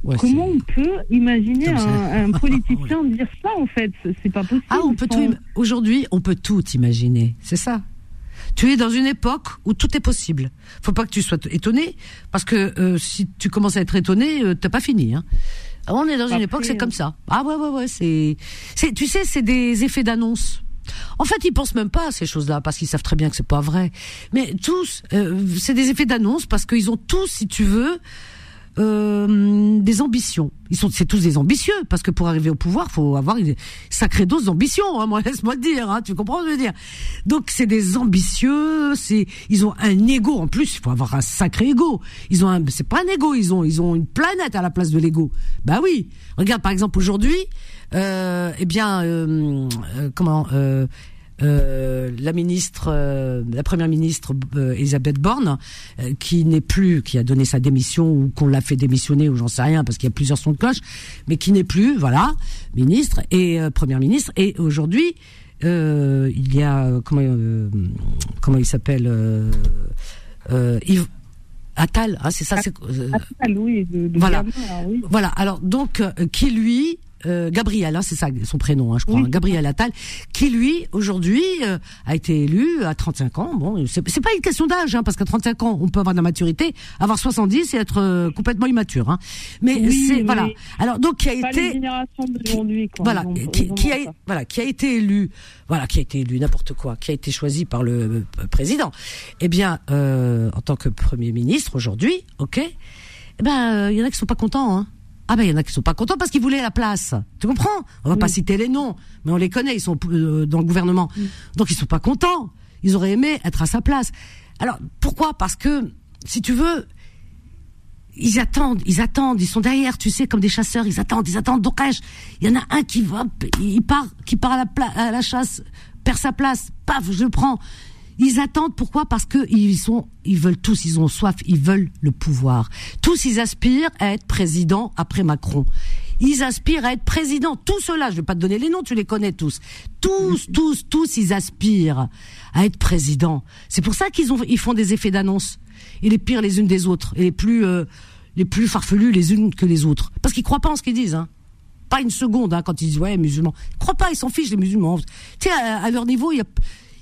ouais, Comment on peut imaginer un, un politicien dire ça en fait? C'est- pas possible. Ah, on peut sans- tout. im- Aujourd'hui, on peut tout imaginer. C'est ça. Tu es dans une époque où tout est possible. Faut pas que tu sois étonné, parce que euh, si tu commences à être étonné, euh, t'as pas fini. Hein. On est dans une époque, c'est euh, comme ça. Ah ouais, ouais, ouais. C'est, c'est, tu sais, c'est des effets d'annonce. En fait, ils pensent même pas à ces choses-là parce qu'ils savent très bien que c'est pas vrai. Mais tous, euh, c'est des effets d'annonce parce qu'ils ont tous, si tu veux, euh, des ambitions. Ils sont, c'est tous des ambitieux parce que pour arriver au pouvoir, faut avoir une sacrée dose d'ambition. Hein, moi, laisse-moi te dire. Hein, tu comprends ce que je veux dire? Donc, c'est des ambitieux. C'est, ils ont un ego en plus. Il faut avoir un sacré ego. Ils ont, c'est pas un ego. Ils ont, ils ont une planète à la place de l'ego. Bah oui. Regarde, par exemple, aujourd'hui, euh, eh bien, euh, euh, comment euh, la ministre, euh, la première ministre euh, Elisabeth Borne, euh, qui n'est plus, qui a donné sa démission ou qu'on l'a fait démissionner ou j'en sais rien parce qu'il y a plusieurs sons de cloche, mais qui n'est plus, voilà, ministre et euh, première ministre. Et aujourd'hui, euh, il y a comment comment il s'appelle euh, euh, Yves Attal, ah c'est ça, Ah, oui, de, de Voilà. gamin, là, oui. voilà. Alors donc qui lui euh, Gabriel, hein, c'est ça son prénom, hein, je crois, Oui. hein, Gabriel Attal, qui lui aujourd'hui euh, a été élu à 35 ans. Bon, c'est pas une question d'âge, hein, parce qu'à 35 ans on peut avoir de la maturité, avoir 70 et être euh, complètement immature. Hein. Mais Oui, c'est voilà. Alors donc qui a Pas été quoi. voilà, ont- qui, qui a, voilà, qui a été élu, voilà, qui a été élu n'importe quoi, qui a été choisi par le euh, président. Eh bien, euh, en tant que premier ministre aujourd'hui, ok. Eh ben, euh, il y en a qui sont pas contents. Hein. Ah ben il y en a qui sont pas contents parce qu'ils voulaient la place. Tu comprends? On va pas citer les noms, mais on les connaît, ils sont euh, dans le gouvernement. Donc ils sont pas contents. Ils auraient aimé être à sa place. Alors pourquoi? Parce que si tu veux, ils attendent, ils attendent, ils sont derrière, tu sais, comme des chasseurs, ils attendent, ils attendent. Donc, il y en a un qui va, il part, qui part à la, à la chasse, perd sa place, paf, je le prends. Ils attendent pourquoi? Parce que ils sont, ils veulent tous, ils ont soif, ils veulent le pouvoir. Tous, ils aspirent à être président après Macron. Ils aspirent à être président. Tous ceux-là, je vais pas te donner les noms, tu les connais tous. Tous, tous, tous, ils aspirent à être président. C'est pour ça qu'ils ont, ils font des effets d'annonce. Et les pires les unes des autres, et les plus, euh, les plus farfelus les unes que les autres. Parce qu'ils croient pas en ce qu'ils disent, hein. Pas une seconde, hein, quand ils disent ouais musulmans. Ils croient pas, ils s'en fichent les musulmans. Tu sais, à, à leur niveau, il y a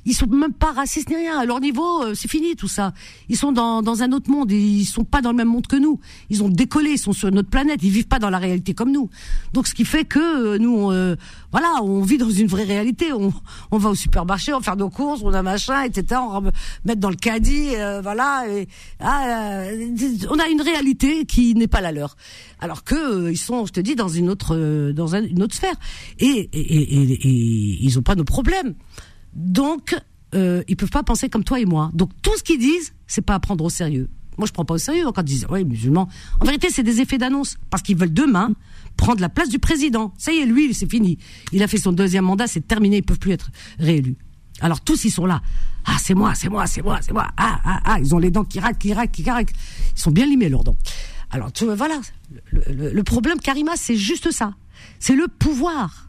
ils sont même pas racistes ni rien. À leur niveau, euh, c'est fini tout ça. Ils sont dans, dans un autre monde. Ils sont pas dans le même monde que nous. Ils ont décollé. Ils sont sur notre planète. Ils vivent pas dans la réalité comme nous. Donc, ce qui fait que euh, nous, euh, voilà, on vit dans une vraie réalité. On, on va au supermarché, on va faire nos courses, on a machin, etc. On va mettre dans le caddie, voilà. Et, ah, on a une réalité qui n'est pas la leur. Alors que ils sont, je te dis, dans une autre, dans une autre sphère. Et, et, et, et ils ont pas nos problèmes. Donc, euh, ils peuvent pas penser comme toi et moi. Donc, tout ce qu'ils disent, c'est pas à prendre au sérieux. Moi, je prends pas au sérieux quand ils disent, ouais, musulmans. En vérité, c'est des effets d'annonce. Parce qu'ils veulent demain prendre la place du président. Ça y est, lui, c'est fini. Il a fait son deuxième mandat, c'est terminé, ils peuvent plus être réélus. Alors, tous, ils sont là. Ah, c'est moi, c'est moi, c'est moi, c'est moi. Ah, ah, ah, ils ont les dents qui raquent, qui raquent, qui raquent. Ils sont bien limés, leurs dents. Alors, tu voilà. Le, le problème, Karima, c'est juste ça. C'est le pouvoir.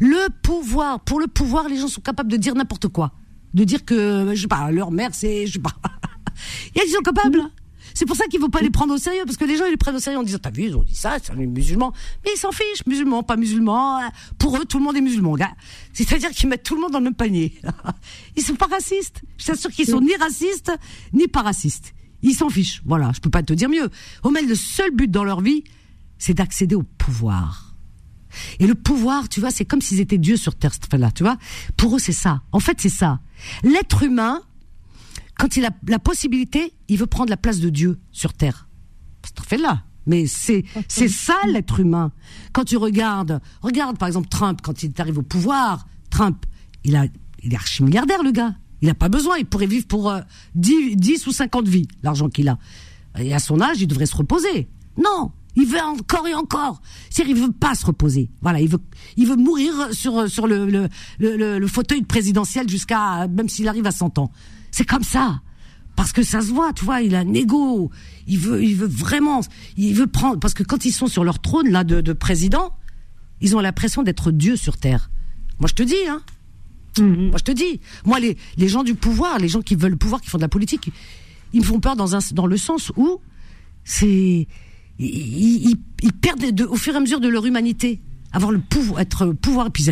Le pouvoir. Pour le pouvoir, les gens sont capables de dire n'importe quoi. De dire que, je sais pas, leur mère, c'est, je sais pas. ils sont capables. C'est pour ça qu'il faut pas les prendre au sérieux, parce que les gens, ils les prennent au sérieux en disant, t'as vu, ils ont dit ça, c'est les musulmans. Mais ils s'en fichent, musulmans, pas musulmans. Pour eux, tout le monde est musulman. C'est-à-dire qu'ils mettent tout le monde dans le même panier. ils sont pas racistes. Je t'assure qu'ils sont ni racistes, ni pas racistes. Ils s'en fichent. Voilà. Je peux pas te dire mieux. Au le seul but dans leur vie, c'est d'accéder au pouvoir. Et le pouvoir, tu vois, c'est comme s'ils étaient Dieu sur terre, là, tu vois. Pour eux, c'est ça. En fait, c'est ça. L'être humain, quand il a la possibilité, il veut prendre la place de Dieu sur terre. fait là. Mais c'est c'est ça l'être humain. Quand tu regardes, regarde par exemple Trump quand il arrive au pouvoir, Trump, il a il est archi milliardaire le gars. Il n'a pas besoin, il pourrait vivre pour 10, euh, 10 ou 50 vies, l'argent qu'il a. Et à son âge, il devrait se reposer. Non, il veut encore et encore. C'est-à-dire, il veut pas se reposer. Voilà, il veut, il veut mourir sur sur le le, le, le fauteuil présidentiel jusqu'à même s'il arrive à 100 ans. C'est comme ça. Parce que ça se voit, tu vois, il a un ego. Il veut, il veut vraiment, il veut prendre. Parce que quand ils sont sur leur trône là de, de président, ils ont l'impression d'être Dieu sur terre. Moi, je te dis, hein. Mm-hmm. Moi, je te dis. Moi, les les gens du pouvoir, les gens qui veulent le pouvoir, qui font de la politique, ils me font peur dans un dans le sens où c'est ils, ils, perdent de, au fur et à mesure de leur humanité, avoir le pouvoir, être pouvoir. Puis,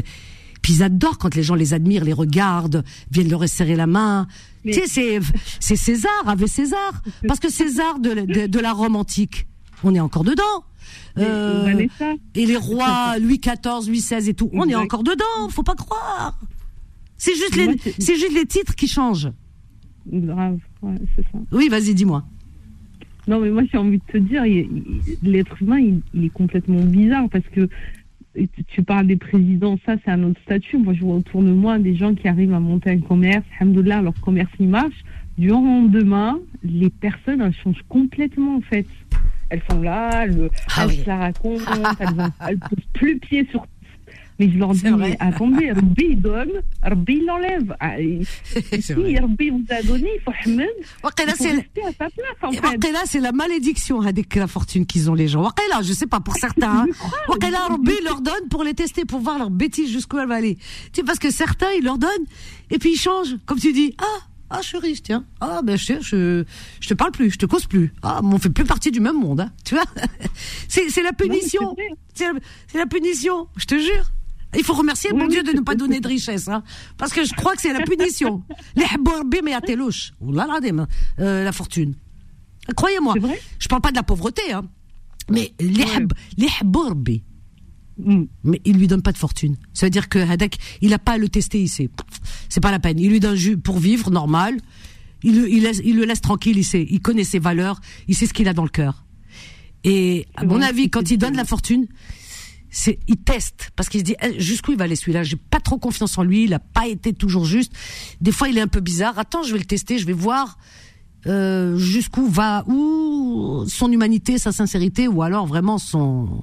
puis ils adorent quand les gens les admirent, les regardent, viennent leur serrer la main. Tu sais, c'est c'est César, avec César, parce que César de, de, de, la Rome antique, on est encore dedans. Euh, et les rois Louis XIV, Louis XVI et tout, on est encore dedans. Faut pas croire. C'est juste les c'est juste les titres qui changent. Grave, ouais, c'est ça. Oui, vas-y, dis-moi. Non, mais moi, j'ai envie de te dire, l'être humain, il, est complètement bizarre parce que tu parles des présidents, ça, c'est un autre statut. Moi, je vois autour de moi des gens qui arrivent à monter un commerce, alhamdoulilah, leur commerce, il marche. Du jour au lendemain, les personnes, elles changent complètement, en fait. Elles sont là, elles, ah se la racontent, elles ne posent plus pied sur mais je leur dis, mais attendez, Rabbi donne, Rabbi l'enlève. Ah, si Rabbi vous a donné, il faut Ahmed, fait. c'est la malédiction avec la fortune qu'ils ont les gens. Waqila, je sais pas, pour certains. Hein. Waqila, Rabbi leur donne pour les tester, pour voir leur bêtise jusqu'où elle va aller. Tu sais, parce que certains, ils leur donnent, et puis ils changent. Comme tu dis, ah, ah, je suis riche, tiens. Ah, ben, je, je, je te parle plus, je te cause plus. Ah, on fait plus partie du même monde, hein. Tu vois? c'est, c'est la punition. C'est la, la punition, je te jure. Il faut remercier mon Dieu de ne pas donner de richesse, hein, parce que je crois que c'est la punition. Les euh, la fortune. Croyez-moi, je parle pas de la pauvreté, hein, mais les mm. mais il lui donne pas de fortune. Ça veut dire que Hadek, il a pas à le tester ici. C'est pas la peine. Il lui donne pour vivre normal. Il, il, il le laisse tranquille. Il sait, il connaît ses valeurs. Il sait ce qu'il a dans le cœur. Et à mon avis, quand il donne la fortune, c'est il teste parce qu'il se dit eh, jusqu'où il va aller celui-là? J'ai pas trop confiance en lui. Il a pas été toujours juste. Des fois, il est un peu bizarre. Attends, je vais le tester. Je vais voir euh, jusqu'où va où son humanité, sa sincérité, ou alors vraiment son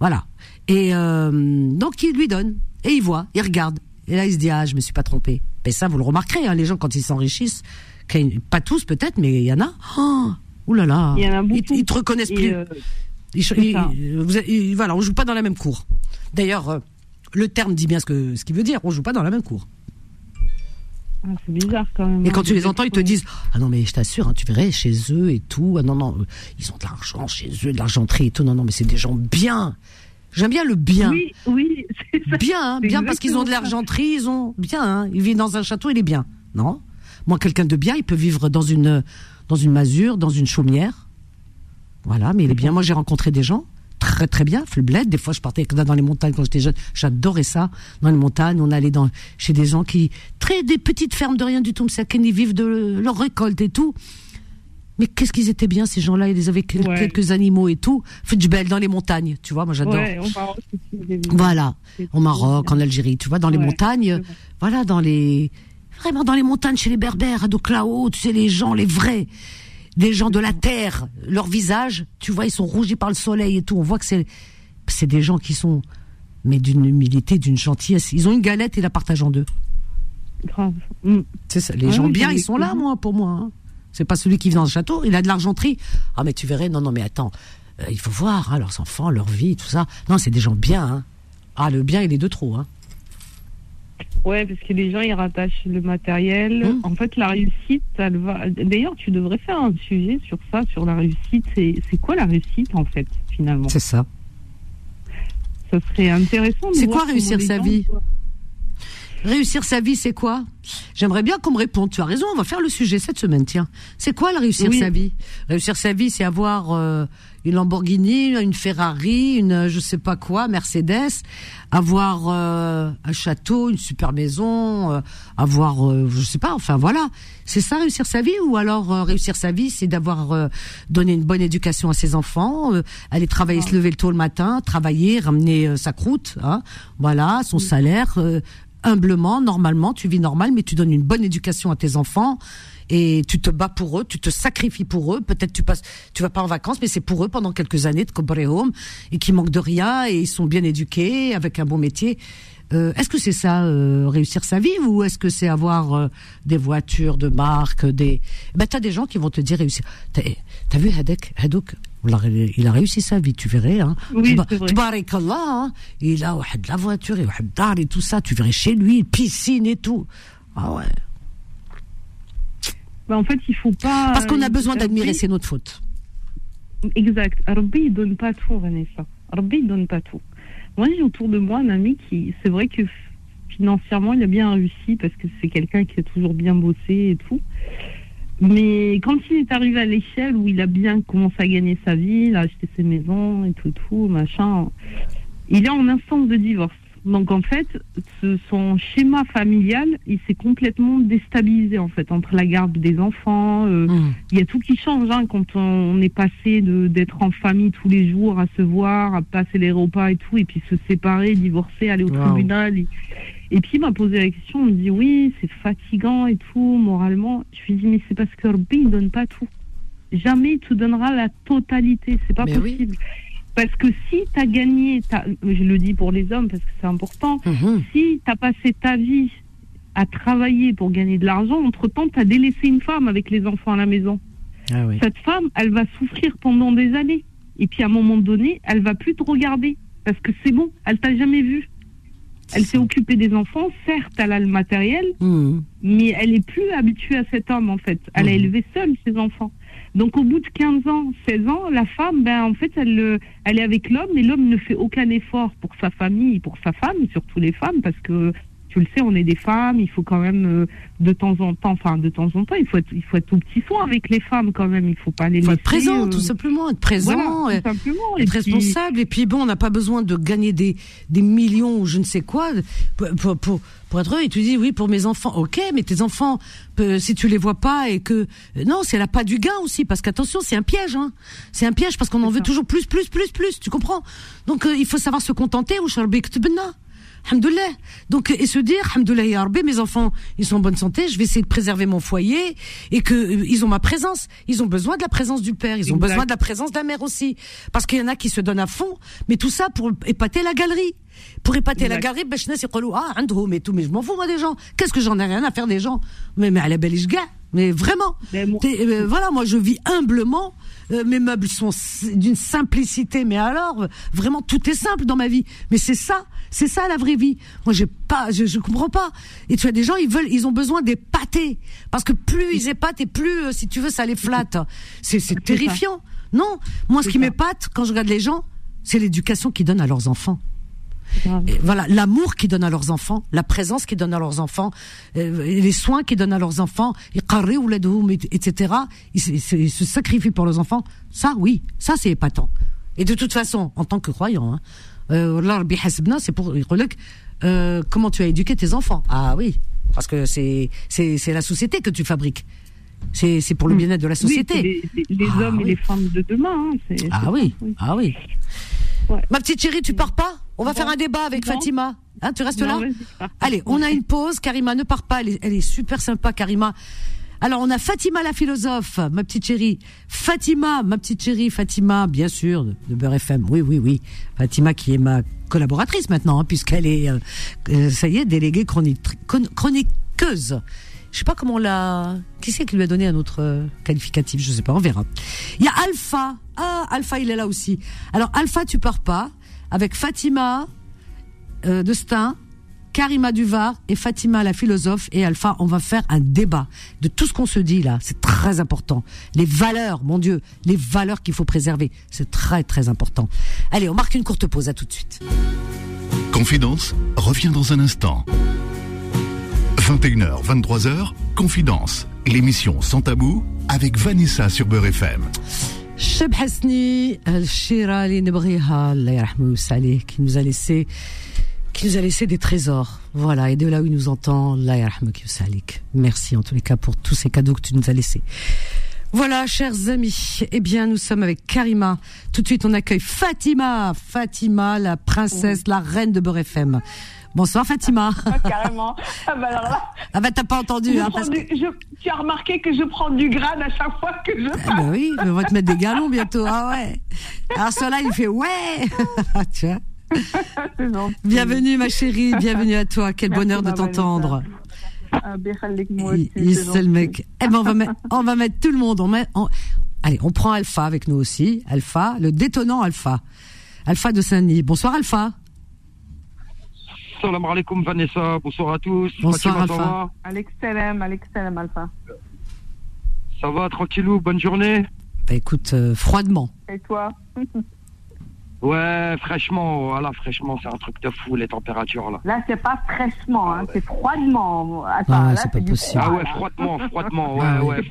voilà. Et euh, donc il lui donne et il voit, il regarde. Et là, il se dit ah, je me suis pas trompé. Et ça, vous le remarquerez, hein, les gens quand ils s'enrichissent, pas tous peut-être, mais il y en a. Oh, là là. Il y en a Ils, ils te reconnaissent Et, plus. euh, Ils- ils- ils- voilà, on joue pas dans la même cour. D'ailleurs, euh, le terme dit bien ce que ce qu'il veut dire. On joue pas dans la même cour. ah, c'est bizarre quand même. Et hein, quand tu de les entends, ils te disent ah non mais je t'assure, hein, tu verrais chez eux et tout. Ah non non, ils ont de l'argent chez eux, de l'argenterie et tout. Non non, mais c'est des gens bien. J'aime bien le bien. Oui, oui, c'est ça. Bien, hein, bien parce qu'ils ont de l'argenterie, ils ont bien. Hein, ils vivent dans un château, il est bien. Non, moi quelqu'un de bien, il peut vivre dans une dans une masure, dans une chaumière. Voilà, mais il est bien. Moi j'ai rencontré des gens très très bien, le bled. Des fois je partais dans les montagnes quand j'étais jeune, j'adorais ça. Dans les montagnes, on allait dans chez des gens qui très des petites fermes de rien du tout, mais ils vivent de leur récolte et tout. Mais qu'est-ce qu'ils étaient bien ces gens-là, ils avaient Ouais. quelques animaux et tout. Fidjbel dans les montagnes, tu vois, moi j'adore. Ouais. Voilà, au Maroc, en Algérie, tu vois, dans les Ouais, montagnes, voilà, dans les, vraiment dans les montagnes chez les Berbères, à Doklao, tu sais, les gens, les vrais, des gens de la terre, leur visage, tu vois, ils sont rougis par le soleil et tout. On voit que c'est, c'est des gens qui sont, mais d'une humilité, d'une gentillesse. Ils ont une galette et la partagent en deux. Grave. C'est ça. Les Ouais, gens bien, ils sont là, moi, pour moi. hein. C'est pas celui qui vit dans le château. Il a de l'argenterie. Ah, mais tu verrais. Non, non, mais attends. Euh, il faut voir hein, leurs enfants, leur vie, tout ça. Non, c'est des gens bien. hein. Ah, le bien, il est de trop. Hein. Ouais, parce que les gens, ils rattachent le matériel. Hum. En fait, la réussite, elle va. D'ailleurs, tu devrais faire un sujet sur ça, sur la réussite. C'est c'est quoi la réussite, en fait, finalement? C'est ça. Ça serait intéressant de C'est quoi réussir sa gens vie? Réussir sa vie, c'est quoi? J'aimerais bien qu'on me réponde. Tu as raison, on va faire le sujet cette semaine, tiens. C'est quoi la réussir Oui. sa vie? Réussir sa vie, c'est avoir euh, une Lamborghini, une Ferrari, une euh, je sais pas quoi, Mercedes, avoir euh, un château, une super maison, euh, avoir euh, je sais pas, enfin voilà. C'est ça réussir sa vie ou alors euh, réussir sa vie, c'est d'avoir euh, donné une bonne éducation à ses enfants, euh, aller travailler, se lever le tôt le matin, travailler, ramener sa croûte, hein, voilà, son salaire. euh, humblement, normalement, tu vis normal, mais tu donnes une bonne éducation à tes enfants et tu te bats pour eux, tu te sacrifies pour eux. Peut-être tu passes, tu vas pas en vacances, mais c'est pour eux pendant quelques années de Cobre Home et qui manquent de rien et ils sont bien éduqués avec un bon métier. Euh, est-ce que c'est ça euh, réussir sa vie ou est-ce que c'est avoir euh, des voitures de marque, des ben t'as des gens qui vont te dire réussir. T'as vu Hadek, Hadouk, il a réussi sa vie, tu verrais. Hein. Oui, Tabarakallah, hein. il a de la voiture, il a et tout ça, tu verrais chez lui, piscine et tout. Ah ouais. Bah, en fait, il faut pas. Parce qu'on a besoin Rabbi- d'admirer, c'est notre faute. Exact. Rabbi, il donne pas tout, Vanessa. Rabbi, il donne pas tout. Moi, j'ai autour de moi un ami qui, c'est vrai que financièrement, il a bien réussi parce que c'est quelqu'un qui a toujours bien bossé et tout. Mais quand il est arrivé à l'échelle où il a bien commencé à gagner sa vie, il a acheté ses maisons et tout, tout, machin, il est en instance de divorce. Donc en fait, ce- son schéma familial, il s'est complètement déstabilisé en fait entre la garde des enfants, euh, Hum. il y a tout qui change hein, quand on, on est passé d'être en famille tous les jours, à se voir, à passer les repas et tout, et puis se séparer, divorcer, aller au Wow. tribunal. Et, et puis il m'a posé la question, il me dit oui, c'est fatigant et tout, moralement. Je lui ai dit mais c'est parce que Rabbi il donne pas tout. Jamais il te donnera la totalité, c'est pas Mais oui. Parce que si tu as gagné, je le dis pour les hommes parce que c'est important, Mhm. si tu as passé ta vie à travailler pour gagner de l'argent, entre-temps, tu as délaissé une femme avec les enfants à la maison Ah oui. cette femme, elle va souffrir pendant des années. Et puis à un moment donné, elle va plus te regarder parce que c'est bon, elle t'a jamais vu. Elle s'est occupée des enfants, certes, elle a le matériel, Hum. mais elle est plus habituée à cet homme en fait. Elle a Mhm. élevé seule ses enfants. Donc au bout de 15 ans, 16 ans, la femme, ben en fait, elle, euh, elle est avec l'homme et l'homme ne fait aucun effort pour sa famille, pour sa femme, surtout les femmes, parce que tu le sais, on est des femmes, il faut quand même euh, de temps en temps, enfin de temps en temps, il faut être, il faut être tout petit soin avec les femmes quand même. Il faut pas les Il faut laisser. être présent, euh, tout simplement, être présent. Voilà, et- tout simplement. Et être puis- responsable et puis bon on n'a pas besoin de gagner des des millions ou je ne sais quoi pour pour pour, pour être heureux et tu dis oui pour mes enfants ok mais tes enfants euh, si tu les vois pas et que euh, non c'est la pas du gain aussi parce qu'attention c'est un piège hein c'est un piège parce qu'on en veut toujours plus plus plus plus tu comprends? Donc euh, il faut savoir se contenter ou sharbik tbna Alhamdoulilah. Donc, et se dire, Alhamdoulilah, ya Rabbi, mes enfants, ils sont en bonne santé, je vais essayer de préserver mon foyer et que euh, ils ont ma présence. Ils ont besoin de la présence du père, ils ont besoin de la présence de la mère aussi. Parce qu'il y en a qui se donnent à fond, mais tout ça pour épater la galerie. Pour épater la galerie, ben, ah, mais tout, mais je m'en fous, moi, des gens. Qu'est-ce que j'en ai rien à faire des gens? Mais, mais à la belle mais vraiment. Mais bon. euh, voilà, moi je vis humblement. Euh, mes meubles sont d'une simplicité, mais alors euh, vraiment tout est simple dans ma vie. Mais c'est ça c'est ça la vraie vie. Moi, j'ai pas, je, je comprends pas. Et tu as des gens, ils veulent, ils ont besoin des pâtés parce que plus ils épatent et plus, euh, si tu veux, ça les flatte. C'est terrifiant. Non, moi, ce qui m'épate quand je regarde les gens, c'est l'éducation qu'ils donnent à leurs enfants. Voilà, l'amour qu'ils donnent à leurs enfants, la présence qu'ils donnent à leurs enfants, euh, les soins qu'ils donnent à leurs enfants, etc. Ils, ils se sacrifient pour leurs enfants. Ça, oui, ça c'est épatant. Et de toute façon, en tant que croyant, hein, euh, c'est pour euh, comment tu as éduqué tes enfants. Ah oui, parce que c'est la société que tu fabriques. C'est pour le hmm. bien-être de la société. Les, ah hommes et les femmes de demain. Hein, ah oui. ah oui. Ma petite chérie, tu pars pas? On va faire un débat avec. Fatima. Hein, tu restes là? Allez, on a une pause. Karima, ne part pas. Elle est super sympa, Karima. Alors, on a Fatima la philosophe, ma petite chérie. Fatima, ma petite chérie, Fatima, bien sûr, de, Beurre FM. Oui, oui, oui. Fatima qui est ma collaboratrice maintenant, hein, puisqu'elle est, euh, euh, ça y est, déléguée chronique, chron- chroniqueuse. Je sais pas comment on l'a. Qui c'est qui lui a donné un autre euh, qualificatif? Je sais pas, on verra. Il y a Alpha. Ah, Alpha, il est là aussi. Alors, Alpha, tu pars pas. Avec Fatima euh, de Stein, Karima Duvar et Fatima la philosophe et Alpha, on va faire un débat de tout ce qu'on se dit là. C'est très important. Les valeurs, mon Dieu, les valeurs qu'il faut préserver. C'est très très important. Allez, on marque une courte pause. À tout de suite. Confidence revient dans un instant. 21h, 23h, Confidence, l'émission sans tabou avec Vanessa sur Beurre FM. Cheb Hasni, Al-Shira qui nous a laissé, qui nous a laissé des trésors. Voilà. Et de là où il nous entend. Merci en tous les cas pour tous ces cadeaux que tu nous as laissés. Voilà, chers amis. Eh bien, nous sommes avec Karima. Tout de suite, on accueille Fatima. Fatima, la princesse, la reine de Beurre FM. Bonsoir, Fatima. Carrément. Ah bah alors là, Ah bah, t'as pas entendu, hein, parce que... du- je- tu as remarqué que je prends du grade à chaque fois que je Ah bah oui, on va te mettre des galons bientôt. Ah ouais. Alors cela, il fait ouais. tu vois? Bienvenue ma chérie, bienvenue à toi. Quel Merci, bonheur de t'entendre. Ah, Il c'est le mec. Eh ben on va mettre, on va mettre tout le monde. On met, on- Allez, on prend Alpha avec nous aussi. Alpha, le détonnant Alpha. Alpha de Saint-Denis. Bonsoir Alpha. Salam alaikum Vanessa, bonsoir à tous. Bonsoir, Fatima, Alpha. Salam, Alex Salam, Alpha. ça va tranquillou, bonne journée Bah écoute, euh, froidement. Et toi? Ouais, fraîchement, voilà, fraîchement, c'est un truc de fou les températures là. Là, c'est pas fraîchement, hein, c'est froidement. Attends, Ah, là, c'est pas possible. Ah ouais, froidement, froidement, ouais, Ah ouais.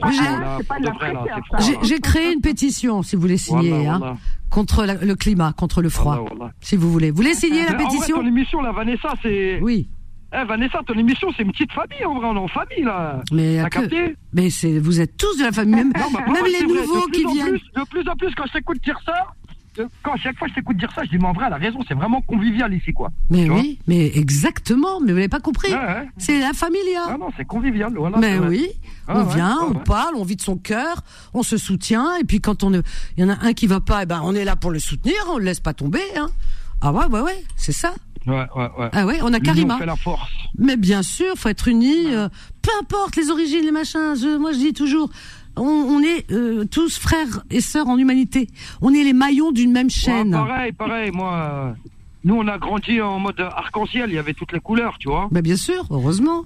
J'ai j'ai créé une pétition, si vous voulez signer, Voilà, hein, voilà. contre la- le climat, contre le froid, Voilà, voilà. si vous voulez. Vous voulez signer la Mais en vrai, pétition? ton émission là, Vanessa, c'est. Oui. Eh, Vanessa, ton émission, c'est une petite famille en vrai, on est en famille là. Mais, T'as que- mais c'est, vous êtes tous de la famille, même, Non, même les nouveaux qui viennent. plus, de plus en plus, quand je t'écoute dire ça, quand chaque fois je t'écoute dire ça, je dis, mais en vrai, elle a raison, c'est vraiment convivial ici, quoi. Mais Tu oui, mais exactement, mais vous n'avez pas compris. Ouais, ouais. C'est la familia. Ah non, c'est convivial, voilà. mais oui, Ah on vient, ah on parle, on vit de son cœur, on se soutient, et puis quand on il y en a un qui va pas, eh ben on est là pour le soutenir, on le laisse pas tomber. Hein. Ah ouais, ouais, ouais, c'est ça. Ouais, ouais, ouais. Ah ouais, on a Karima. fait la force. Mais bien sûr, faut être unis. euh, peu importe les origines, les machins. Je, moi, je dis toujours, on, on est euh, tous frères et sœurs en humanité. On est les maillons d'une même chaîne. Ouais, pareil, pareil, moi. euh, Nous, on a grandi en mode arc-en-ciel, il y avait toutes les couleurs, tu vois. Ben, bien sûr, heureusement.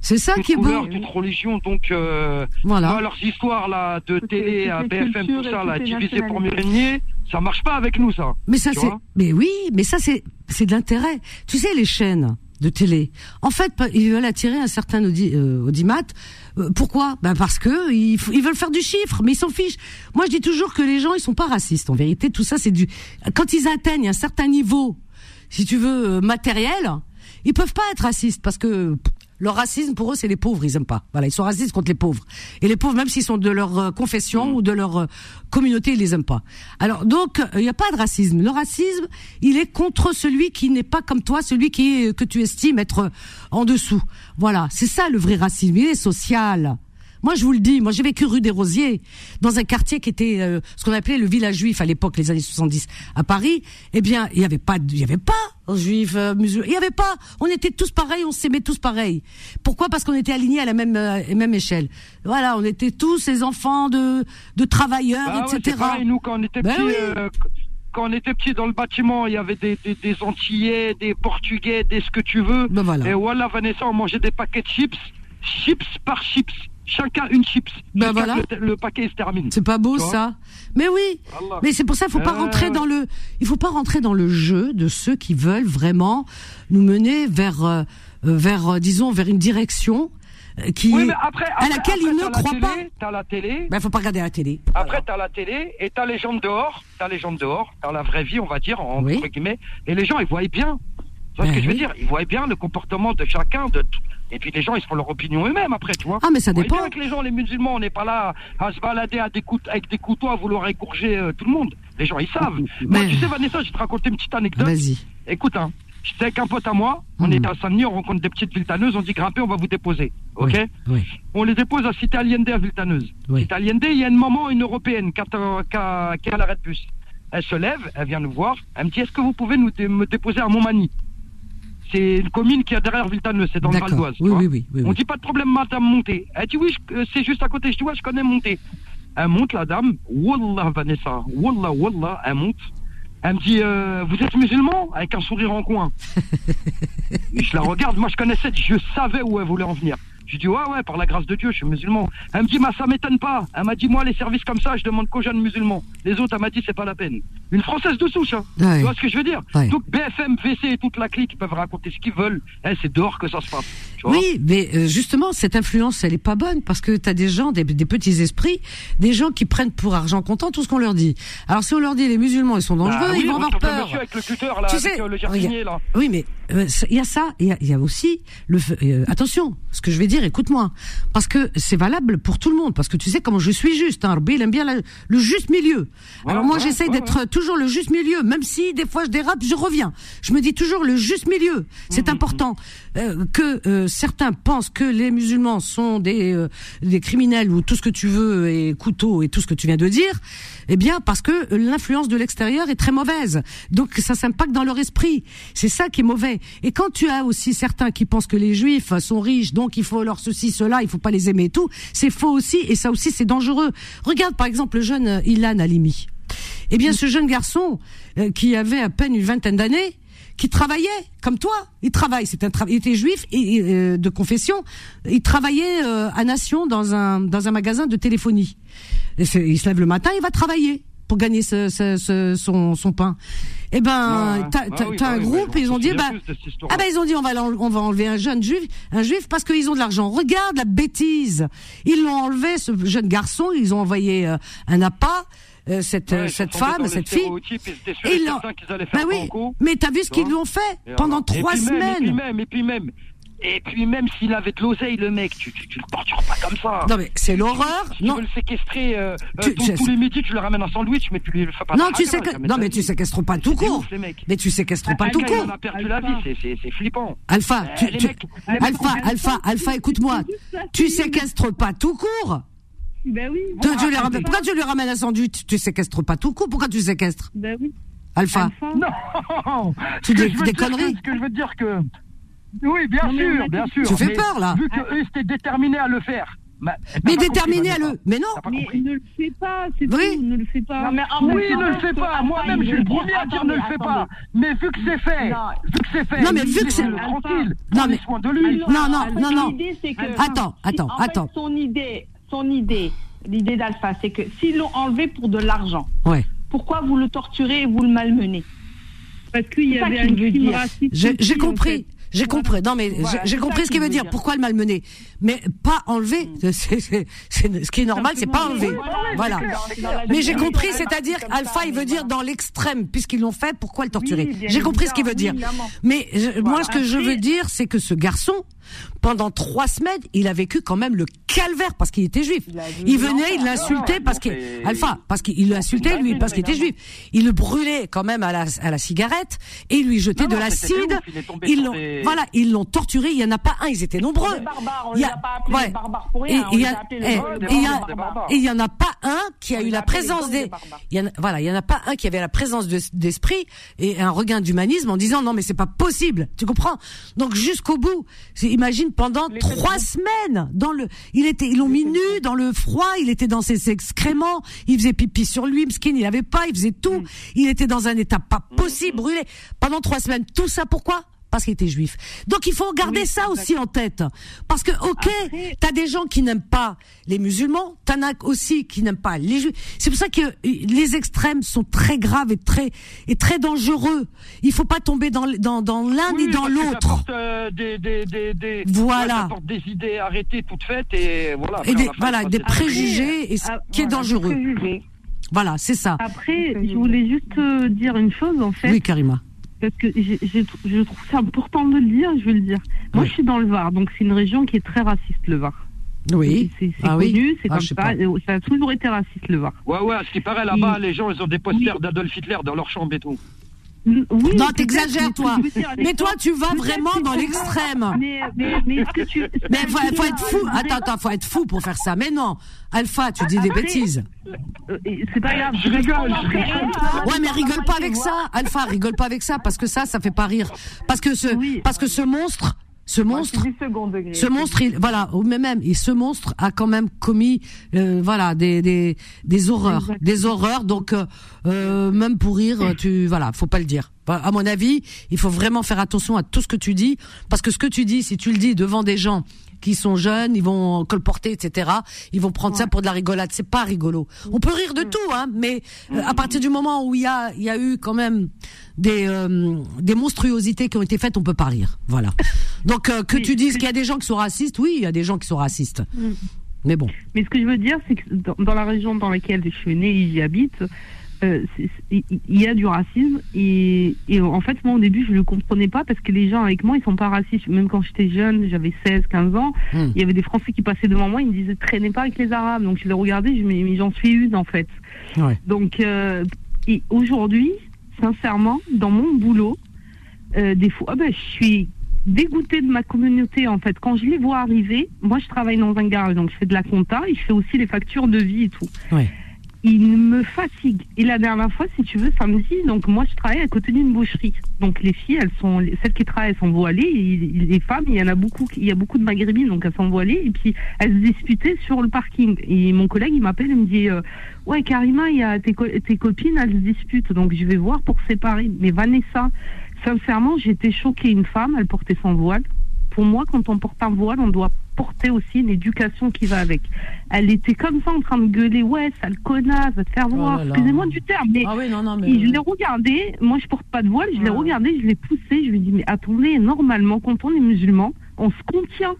C'est ça Toutes qui est beau. couleurs, toutes religions, donc. Euh, Voilà. moi, leurs histoires, là, de Toutes télé, à BFM, tout ça, là, divisé pour mieux régner, ça marche pas avec nous, ça. Mais ça c'est mais oui, mais ça c'est c'est de l'intérêt. Tu sais les chaînes, de télé. En fait, ils veulent attirer un certain audi, euh, audimat. Euh, pourquoi? Ben parce que ils, ils veulent faire du chiffre, mais ils s'en fichent. Moi, je dis toujours que les gens, ils sont pas racistes. En vérité, tout ça, c'est du. Quand ils atteignent un certain niveau, si tu veux, euh, matériel, ils peuvent pas être racistes parce que leur racisme pour eux, c'est les pauvres. Ils aiment pas. Voilà, ils sont racistes contre les pauvres. Et les pauvres, même s'ils sont de leur euh, confession ou de leur euh, communauté, ils les aiment pas. Alors donc, il n'y a pas de racisme. Le racisme, il est contre celui qui n'est pas comme toi, celui qui est, que tu estimes être euh, en dessous. Voilà, c'est ça le vrai racisme. Il est social. Moi, je vous le dis, moi j'ai vécu rue des Rosiers, dans un quartier qui était euh, ce qu'on appelait le village juif à l'époque, les années 70, à Paris. Eh bien, il y avait pas, il y avait pas juifs euh, musulmans, il y avait pas. On était tous pareils, on s'aimait tous pareils. Pourquoi? Parce qu'on était alignés à la même euh, même échelle. Voilà, on était tous ces enfants de de travailleurs, Bah ouais, etc. pareil, nous, quand on était Ben petits, oui. euh, quand on était petits dans le bâtiment, il y avait des, des, des Antillais, des Portugais, des ce que tu veux. Ben voilà. Et voilà, Vanessa, on mangeait des paquets de chips, chips par chips. Chacun une chips. Ben voilà. le, le paquet se termine. C'est pas beau Tu ça Mais oui. Allah. Mais c'est pour ça, il faut pas Euh, rentrer dans le, il faut pas rentrer dans le jeu de ceux qui veulent vraiment nous mener vers, euh, euh, vers, euh, disons, vers une direction qui, Oui, mais après, à après- laquelle après, ils t'as ne télé, pas. T'as la télé. Ben, faut pas regarder la télé. Après, t'as la télé et t'as les gens de dehors. T'as les gens de dehors. Dans la vraie vie, on va dire, entre Oui. guillemets. Et les gens, ils voient bien. Tu vois Ben ce que je veux oui. dire? Ils voient bien le comportement de chacun. De... Et puis les gens, ils se font leur opinion eux-mêmes après, tu vois. Ah, mais ça dépend. bien que les gens, les musulmans, on n'est pas là à se balader à des coups, avec des couteaux à vouloir égorger euh, tout le monde. Les gens, ils savent. Moi, Mais- tu sais, Vanessa, je vais te raconter une petite anecdote. Vas-y. Écoute, hein, j'étais avec un pote à moi, on Mhm. était à Saint-Denis, on rencontre des petites viltaneuses, on dit grimper, on va vous déposer. Ok Oui. Oui. On les dépose à Cité Allende à Viltaneuse. Oui. Cité Allende, il y a une maman, une européenne, qui, est à l'arrêt de bus. Elle se lève, elle vient nous voir, elle me dit Est-ce que vous pouvez nous me déposer à Montmagny? C'est une commune qui est derrière Viltaneuse, c'est dans le Val d'Oise. Oui, oui, oui, oui, On dit Pas de problème, madame, montez. Elle dit Oui, euh, c'est juste à côté. Je dis Ouais, je connais monter. Elle monte, la dame. Wallah, Vanessa. Wallah, Wallah, elle monte. Elle me dit euh, Vous êtes musulman? Avec un sourire en coin. je la regarde, moi je connaissais, je savais où elle voulait en venir. Je dis ouais ouais par la grâce de Dieu je suis musulman. Elle me dit bah ça m'étonne pas. Elle m'a dit moi les services comme ça je demande qu'aux jeunes musulmans. Les autres elle m'a dit c'est pas la peine. Une française de souche hein. Ouais. Tu vois ce que je veux dire Ouais. Donc BFM, VC et toute la clique peuvent raconter ce qu'ils veulent. Eh, c'est dehors que ça se passe. Tu vois Oui, mais euh, justement, cette influence, elle est pas bonne parce que tu as des gens, des, des petits esprits, des gens qui prennent pour argent comptant tout ce qu'on leur dit. Alors si on leur dit les musulmans, ils sont dangereux, Bah oui, ils vont avoir peur. avec le cutter là, Tu avec sais, euh, le jardinier là. Oui, mais il y a ça, il y a, il y a aussi le. euh, attention, ce que je vais dire, écoute-moi, parce que c'est valable pour tout le monde, parce que tu sais comment je suis juste. Hein, il aime bien la- le juste milieu. Alors moi, ouais, j'essaye ouais, d'être toujours le juste milieu, même si des fois je dérape, je reviens. Je me dis toujours le juste milieu. C'est Mhm, important euh, que euh, certains pensent que les musulmans sont des euh, des criminels ou tout ce que tu veux et couteaux et tout ce que tu viens de dire. Eh bien, parce que l'influence de l'extérieur est très mauvaise. Donc ça s'impacte dans leur esprit. C'est ça qui est mauvais. Et quand tu as aussi certains qui pensent que les juifs sont riches, donc il faut leur ceci, cela, il faut pas les aimer et tout, c'est faux aussi. Et ça aussi, c'est dangereux. Regarde par exemple le jeune euh, Ilan Halimi. Eh bien, ce jeune garçon euh, qui avait à peine une vingtaine d'années, qui travaillait comme toi, il travaille, c'est un tra- il était juif euh, de confession, il travaillait euh, à Nation dans un dans un magasin de téléphonie. Il se lève le matin, il va travailler pour gagner ce, ce- ce- son, son pain. Eh ben, Ouais, t'as ouais, oui, bah un oui, groupe et ils ont dit, bah, ah ben ils ont dit on va on va enlever un jeune juif, un juif parce qu'ils ont de l'argent. Regarde la bêtise. Ils l'ont enlevé ce jeune garçon, ils ont envoyé euh, un appât. euh, cette Ouais, euh, ils cette femme, cette fille. ils Et ils faire Bah oui, mais t'as vu ce qu'ils lui vois ont fait pendant trois semaines. et puis même, et puis même, et puis même s'il avait de l'oseille, le mec, tu, tu, tu le tortures pas comme ça. Non mais c'est l'horreur. Si tu Non, veux le séquestrer euh, euh, Tu- tous, les midis, tu le ramènes un sandwich, mais tu lui fais pas non, de tu sais que non mais tu séquestres pas tout court. ouf, les mecs. Mais tu séquestres pas tout court. en a perdu la vie, c'est- flippant. Alpha, mecs, Alpha, on- Alpha, Alpha, écoute-moi. Tu séquestres pas tout court. Ben oui. Tu- tu lui arrêtez. ramènes- pourquoi tu lui ramènes un sandwich? Tu séquestres pas tout court. Pourquoi tu séquestres? Ben oui. Alpha, Alpha. Non Tu dis des conneries. Ce que je veux dire que... Oui, bien Non, sûr, bien sûr. Tu fais peur, là. Vu qu'eux, ils étaient déterminés à le faire. Mais, déterminé à le. Mais non. Mais ne le fais pas, c'est Oui. tout, ne le fais pas. Non, mais en Oui, ne le fais pas. Moi-même, je suis le premier à dire ne le fais pas. Mais vu que c'est fait, Non. vu que c'est fait, Non, mais vu que c'est- tranquille. Non, mais- soin de lui. Non, non, non, non. Attends, attends, en fait, attends. son idée, son idée, l'idée d'Alpha, c'est que s'ils l'ont enlevé pour de l'argent, Ouais. pourquoi vous le torturez et vous le malmenez? Parce qu'il y C'est ça avait qu'il un veut crime dire. raciste. J'ai compris. J'ai compris. Non, mais Voilà, j'ai- compris ce qu'il veut qu'il dire. veut dire. Pourquoi le malmener? Mais pas enlever. C'est- c'est- c'est- ce qui est normal, c'est pas enlever. Oui, voilà. Mais j'ai compris, c'est c'est-à-dire Alpha, il veut dire dans l'extrême, puisqu'ils l'ont fait, pourquoi le torturer J'ai compris ce qu'il veut dire. Mais je- moi, ce que je veux dire, c'est que ce garçon, pendant trois semaines, il a vécu quand même le calvaire parce qu'il était juif. Il venait, il l'insultait parce c'est- Alpha, parce qu'il l'insultait lui, parce qu'il était juif. Il le brûlait quand même à la, à la cigarette et il lui jetait de l'acide. Ils l'ont, voilà, ils l'ont torturé. Il y en a pas un, ils étaient nombreux. Il y a- a pas appelés ouais. les barbares pour Et rien. on il y en a pas un qui a On eu la présence des, il y en a, voilà, il y en a pas un qui avait la présence de- d'esprit et un regain d'humanisme en disant non mais c'est pas possible, tu comprends? Donc jusqu'au bout, c'est- imagine pendant Les trois semaines dans le, il était, ils l'ont mis nu dans le froid, il était dans ses excréments, il faisait pipi sur lui, skin, il avait pas, il faisait tout, Mm. il était dans un état pas possible, brûlé. Pendant trois semaines. Tout ça pourquoi? Parce qu'il était juif. Donc il faut garder Oui, ça aussi en tête. Parce que, ok, Après- t'as des gens qui n'aiment pas les musulmans, t'en as aussi qui n'aiment pas les juifs. C'est pour ça que euh, les extrêmes sont très graves et très, et très dangereux. Il faut pas tomber dans, l- dans, dans l'un Oui, ni dans l'autre. euh, des, des, des, des, Voilà. ouais, des idées arrêtées toutes faites et voilà. Et des, voilà, préjugés, et ce Ah, qui est dangereux. préjugés. Voilà, c'est ça. Après, je voulais juste euh, dire une chose en fait, Oui, Karima. Parce que je trouve ça important de le dire, je vais le dire. Moi, Oui. je suis dans le Var, donc c'est une région qui est très raciste, le Var. Oui. C'est Ah oui connu, c'est Ah, comme ça. Ça a toujours été raciste, le Var. Ouais, ouais, ce qui paraît là-bas, les gens, ils ont des posters d'Adolf Hitler dans leur chambre et tout. Oui, Non, t'exagères, toi. Mais toi, tu vas vraiment dans l'extrême. Mais, mais, mais est-ce que tu. Mais faut, faut être fou. Attends, attends, faut être fou pour faire ça. Mais non, Alpha, tu dis des bêtises. Euh, C'est pas grave. Je rigole, je rigole. Ouais, mais rigole pas avec ça, Alpha, rigole pas avec ça, parce que ça, ça fait pas rire. Parce que ce, parce que ce monstre, ce monstre, degré. ce monstre, il, voilà, ou même, et ce monstre a quand même commis, euh, voilà, des, des, des horreurs, Exactement. des horreurs. Donc, euh, euh, même pour rire, tu, voilà, faut pas le dire. Bah, À mon avis, il faut vraiment faire attention à tout ce que tu dis, parce que ce que tu dis, si tu le dis devant des gens qui sont jeunes, ils vont colporter, etc. Ils vont prendre ça pour de la rigolade. C'est pas rigolo. On peut rire de tout, hein, mais euh, à partir du moment où il y a, il y a eu quand même des, euh, des monstruosités qui ont été faites, on peut pas rire. Voilà. Donc euh, que tu dises qu'il y a des gens qui sont racistes, oui, il y a des gens qui sont racistes. Mais bon. Mais ce que je veux dire, c'est que dans, dans la région dans laquelle je suis née et j'y habite, il il y a du racisme. Et, et en fait, moi, au début, je ne le comprenais pas parce que les gens avec moi, ils sont pas racistes. Même quand j'étais jeune, j'avais 16, 15 ans, Hmm. il y avait des Français qui passaient devant moi, ils me disaient traînez pas avec les Arabes. Donc je les regardais, je me mais, mais j'en suis une, en fait. Ouais. Donc, euh, et aujourd'hui, sincèrement, dans mon boulot, euh, des fois, ben, je suis dégoûtée de ma communauté en fait. Quand je les vois arriver, moi je travaille dans un garage, donc je fais de la compta et je fais aussi les factures de vie et tout. Ouais. Ils me fatiguent. Et la dernière fois, si tu veux, samedi, donc moi je travaille à côté d'une boucherie. Donc les filles, elles sont, celles qui travaillent, elles sont voilées. Les femmes, il y en a beaucoup, il y a beaucoup de maghrébines, donc elles sont voilées. Et puis elles se disputaient sur le parking. Et mon collègue, il m'appelle, il me dit, euh, ouais Karima, il y a tes, tes copines, elles se disputent. Donc je vais voir pour séparer. Mais Vanessa, sincèrement, j'étais choquée. Une femme, elle portait son voile. Pour moi, quand on porte un voile, on doit porter aussi une éducation qui va avec. Elle était comme ça en train de gueuler, ouais, sale connasse, va te faire Oh voir. Excusez-moi du terme, mais Ah oui, non, non, mais. et je l'ai regardé, moi je porte pas de voile, je l'ai Ouais. regardé, je l'ai poussé, je lui ai dit, mais attendez, normalement, quand on est musulman, on se contient.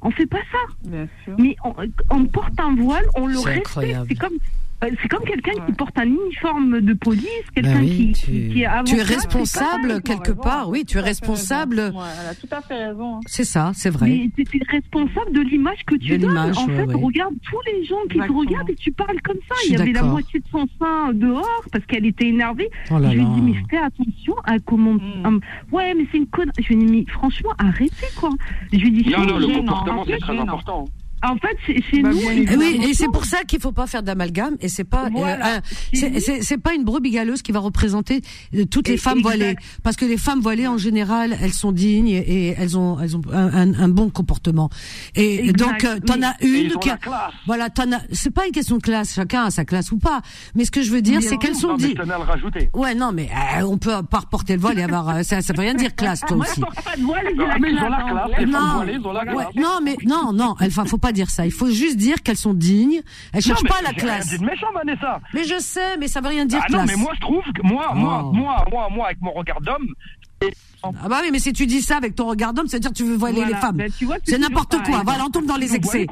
On fait pas ça. Bien sûr. Mais on, on porte un voile, on le respecte. C'est comme, euh, c'est comme quelqu'un qui porte un uniforme de police, quelqu'un Ben oui, qui, tu- qui, est avocat. tu es responsable quelque part, oui, tu es responsable. Ouais, elle a tout à fait raison. hein. C'est ça, c'est vrai. Mais tu es responsable de l'image que tu De donnes. l'image, En ouais, fait, ouais. regarde tous les gens qui Exactement. te regardent et tu parles comme ça. Il y avait la moitié de son sein dehors parce qu'elle était énervée. Oh là je lui ai dit, mais fais attention à comment. Mm. ouais, mais c'est une conne. Je lui ai dit, mais franchement, arrêtez quoi. Je lui ai dit, Non, non, le comportement, en c'est très important. En fait, chez, chez Bah, nous. Eh oui, et c'est pour ça qu'il faut pas faire d'amalgame et c'est pas Voilà. euh, c'est- c'est c'est pas une brebis galeuse qui va représenter euh, toutes les Et- femmes exact. voilées parce que les femmes voilées en général elles sont dignes et elles ont elles ont un, un- un bon comportement. Et Exact. donc euh, t'en as une qui a, voilà t'en as c'est pas une question de classe chacun a sa classe ou pas. Mais ce que je veux dire c'est qu'elles sont dignes. ouais non mais euh, on peut pas reporter le voile et avoir euh, ça ça veut rien dire classe toi Moi, aussi. je porte pas de voile et j'ai Non, la mais ils ont la classe. non mais non non enfin faut pas dire ça il faut juste dire qu'elles sont dignes elles cherchent Non, mais pas la classe méchant, Vanessa. mais je sais mais ça veut rien dire Ah non, classe mais moi je trouve que moi, moi, Oh. moi, moi, moi, avec mon regard d'homme, Ah bah oui, mais si tu dis ça avec ton regard d'homme, c'est-à-dire que tu veux voiler Voilà, les femmes. ben, c'est n'importe quoi. Voilà, on tombe dans les excès.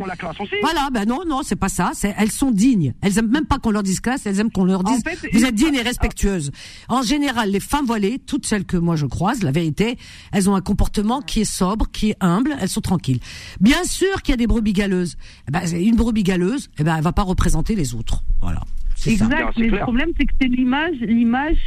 Voilà, ben non, non, c'est pas ça. Elles sont dignes. Elles aiment même pas qu'on leur dise classe. Elles aiment qu'on leur En dise fait, vous êtes dignes et respectueuses. En général, les femmes voilées, toutes celles que moi je croise, la vérité, elles ont un comportement qui est sobre, qui est humble. Elles sont tranquilles. Bien sûr qu'il y a des brebis galeuses. Eh ben, une brebis galeuse, eh ben, elle va pas représenter les autres. Voilà. C'est ça. Exact, c'est mais le problème, c'est que c'est l'image, l'image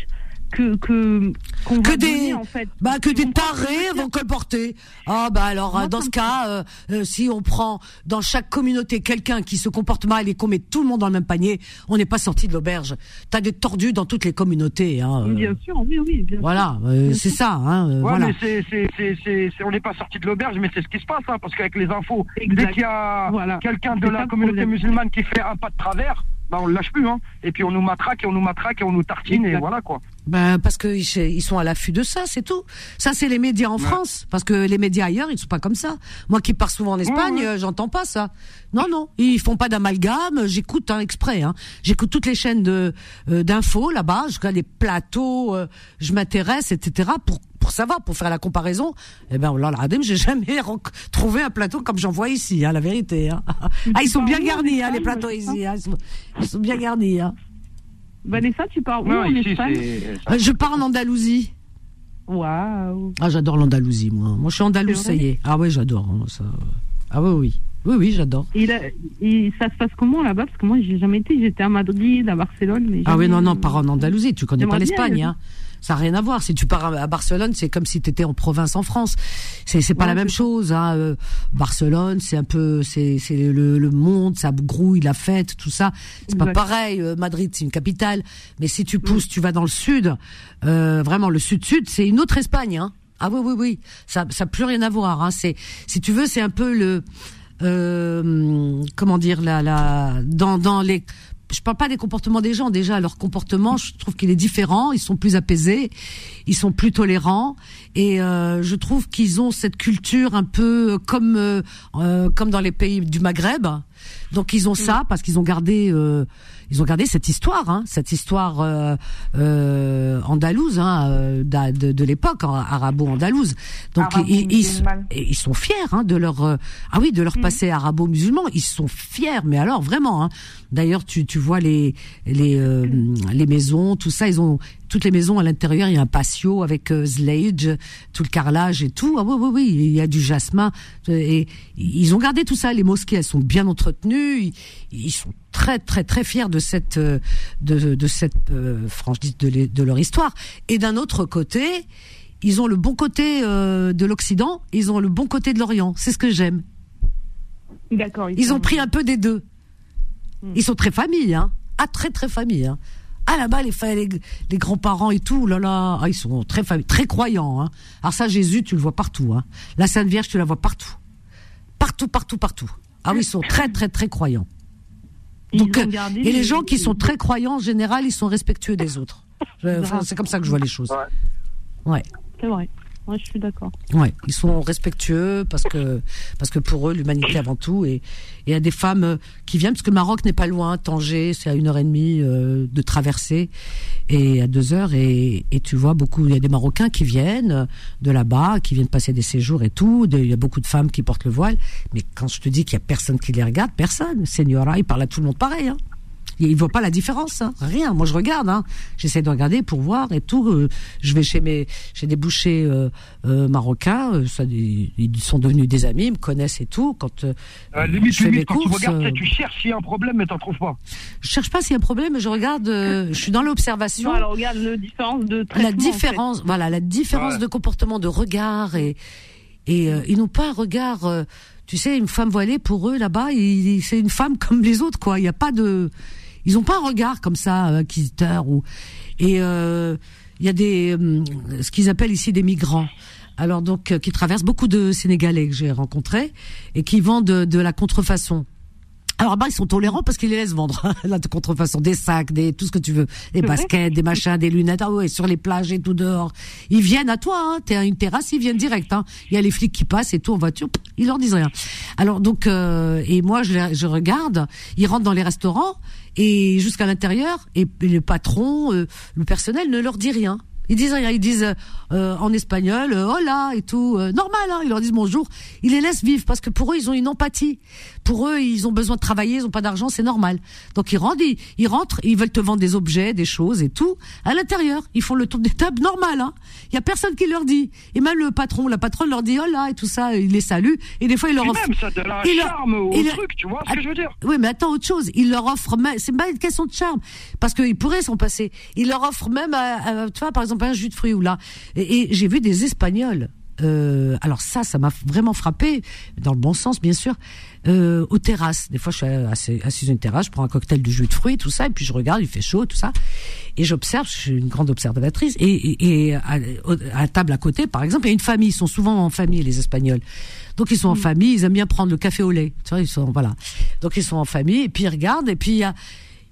que que des donner, en fait. bah que des tarés vont colporter. Ah bah alors Moi, euh, dans ce cas, euh, euh, si on prend dans chaque communauté quelqu'un qui se comporte mal et qu'on met tout le monde dans le même panier, on n'est pas sorti de l'auberge. T'as des tordus dans toutes les communautés. Hein, euh. Bien sûr, oui, oui, bien. Voilà, c'est ça. Hein, Ouais, voilà. mais on n'est pas sorti de l'auberge, mais c'est ce qui se passe, hein, parce qu'avec les infos, Exact. dès qu'il y a Voilà. quelqu'un de la communauté musulmane qui fait un pas de travers, bah on le lâche plus, hein. Et puis on nous matraque et on nous matraque et on nous tartine et voilà quoi. Ben, parce que ils sont à l'affût de ça, c'est tout. Ça, c'est les médias en France, parce que les médias ailleurs, ils sont pas comme ça. Moi, qui pars souvent en Espagne, ouais. euh, j'entends pas ça. Non, non, ils font pas d'amalgame. J'écoute hein, exprès. Hein. J'écoute toutes les chaînes de euh, d'infos là-bas. Je regarde les plateaux. euh, je m'intéresse, etc. Pour pour savoir, pour faire la comparaison. Eh ben, là, la j'ai jamais trouvé un plateau comme j'en vois ici, hein, la vérité. Hein. Ah, ils sont bien garnis, hein, les plateaux ici. Hein. Ils, sont, ils sont bien garnis. Hein. Vanessa, tu pars où Ouais, en ici, Espagne Euh, Je pars en Andalousie. Waouh. Ah, j'adore l'Andalousie, moi. Moi, je suis andalouse, ça y est. Ah ouais, j'adore. hein, ça. Ah oui, oui. Oui, oui, j'adore. Et, là- et ça se passe comment là-bas? Parce que moi, j'ai jamais été. J'étais à Madrid, à Barcelone. Mais Ah oui, non, non, pars en Andalousie. Tu connais pas bien l'Espagne, hein. Ça n'a rien à voir. Si tu pars à Barcelone, c'est comme si tu étais en province en France. C'est c'est pas Ouais, la même chose. Hein. euh, Barcelone, c'est un peu, c'est c'est le, le monde, ça grouille, la fête, tout ça. C'est pas pareil. euh, Madrid, c'est une capitale. Mais si tu pousses, tu vas dans le sud. euh, vraiment, le sud-sud, c'est une autre Espagne. Hein. Ah oui, oui, oui. Ça, ça a plus rien à voir. Hein. C'est, si tu veux, c'est un peu le, euh, comment dire, la, la, dans, dans les, je parle pas des comportements des gens. Déjà, leur comportement, je trouve qu'il est différent. Ils sont plus apaisés, ils sont plus tolérants, et euh, je trouve qu'ils ont cette culture un peu comme euh, euh, comme dans les pays du Maghreb. Donc ils ont ça parce qu'ils ont gardé euh, ils ont gardé cette histoire, hein, cette histoire euh, euh, andalouse hein, euh, d'a- de, de l'époque hein, arabo-andalouse. Donc ils, ils, sont fiers hein, de leur euh, ah oui de leur passé arabo-musulman. Ils sont fiers, mais alors vraiment. Hein. D'ailleurs, tu, tu vois les les euh, les maisons, tout ça, ils ont toutes les maisons à l'intérieur. Il y a un patio avec euh, tout le carrelage et tout. Ah oui oui oui, il y a du jasmin et ils ont gardé tout ça. Les mosquées, elles sont bien entretenues. Ils, ils sont très très très fiers de cette euh, de, de cette euh, franchise de, les- de leur histoire. Et d'un autre côté, ils ont le bon côté euh, de l'Occident, ils ont le bon côté de l'Orient. C'est ce que j'aime. D'accord. Ils ont pris un peu des deux. Ils sont très famille, hein. Ah, très très famille, hein. Ah là-bas, les, fa- les, les grands-parents et tout, là là, ah, ils sont très famille, très croyants. Hein. Alors ça, Jésus, tu le vois partout. Hein. La Sainte Vierge, tu la vois partout, partout, partout, partout. Ah oui, ils sont très très très croyants. Ils Donc, ont euh, gardé et les les- gens qui sont très croyants, en général, ils sont respectueux des autres. C'est comme ça que je vois les choses. Ouais. C'est vrai. Ouais, je suis d'accord. Ouais, ils sont respectueux parce que parce que pour eux l'humanité avant tout et et il a des femmes euh, qui viennent parce que le Maroc n'est pas loin, Tanger c'est à une heure et demie euh, de traversée et à deux heures et et tu vois beaucoup il y a des Marocains qui viennent de là-bas qui viennent passer des séjours et tout, il y a beaucoup de femmes qui portent le voile mais quand je te dis qu'il y a personne qui les regarde, personne, Señora, ils parlent à tout le monde pareil hein. Ils voient pas la différence, hein. rien. Moi, je regarde, hein. j'essaie de regarder pour voir et tout. Euh, je vais chez mes, chez des bouchers euh, euh, marocains. euh, ça, ils, ils sont devenus des amis, ils me connaissent et tout. Quand euh, Euh, limite, je fais mes limite, quand tu courses, regardes, euh, tu cherches s'il y a un problème, mais t'en trouves pas. je cherche pas s'il y a un problème, mais je regarde. euh, je suis dans l'observation. Alors regarde la différence de traitement. la en fait. différence, voilà, la différence Ouais. de comportement, de regard et et euh, ils n'ont pas un regard. euh, tu sais, une femme voilée pour eux là-bas, il- c'est une femme comme les autres, quoi. Il n'y a pas de, ils ont pas un regard comme ça euh, inquisiteur ou et euh, il y a des hum, ce qu'ils appellent ici des migrants. Alors donc euh, qui traversent beaucoup de Sénégalais que j'ai rencontrés et qui vendent de, de la contrefaçon. Alors bah ils sont tolérants parce qu'ils les laissent vendre la contrefaçon des sacs, des tout ce que tu veux, des baskets, des machins, des lunettes, ah ouais, sur les plages et tout dehors. Ils viennent à toi, hein, t'es à une terrasse, ils viennent direct. Hein. Il y a les flics qui passent et tout en voiture, ils leur disent rien. Alors donc euh, et moi je, je regarde, ils rentrent dans les restaurants et jusqu'à l'intérieur et, et le patron, euh, le personnel ne leur dit rien. Ils disent rien, ils disent euh, en espagnol euh, hola et tout, euh, normal. Hein, ils leur disent bonjour. Ils les laissent vivre parce que pour eux ils ont une empathie. Pour eux ils ont besoin de travailler, ils ont pas d'argent, c'est normal. Donc ils rentrent, ils, ils rentrent, ils veulent te vendre des objets, des choses et tout à l'intérieur. Ils font le tour des tables normal. Hein. Il y a personne qui leur dit. Et même le patron, la patronne leur dit hola et tout ça, ils les saluent et des fois ils leur offrent. même, ça donne un il leur- charme au il leur- truc, tu vois ce que je veux dire? oui, mais attends, autre chose. Il leur offre même, c'est pas une question de charme, parce qu'ils pourraient s'en passer. Il leur offre même, euh, euh, tu vois, par exemple, un jus de fruits ou là. Et, et j'ai vu des Espagnols. Euh, alors ça, ça m'a vraiment frappé, dans le bon sens, bien sûr, euh, aux terrasses. Des fois, je suis assis, assise sur une terrasse, je prends un cocktail de jus de fruits, tout ça, et puis je regarde, il fait chaud, tout ça, et j'observe. Je suis une grande observatrice. Et, et, et à, à la table à côté, par exemple, il y a une famille. Ils sont souvent en famille, les Espagnols. Donc ils sont en famille, ils aiment bien prendre le café au lait. Tu vois, ils sont voilà. Donc ils sont en famille et puis ils regardent et puis il y a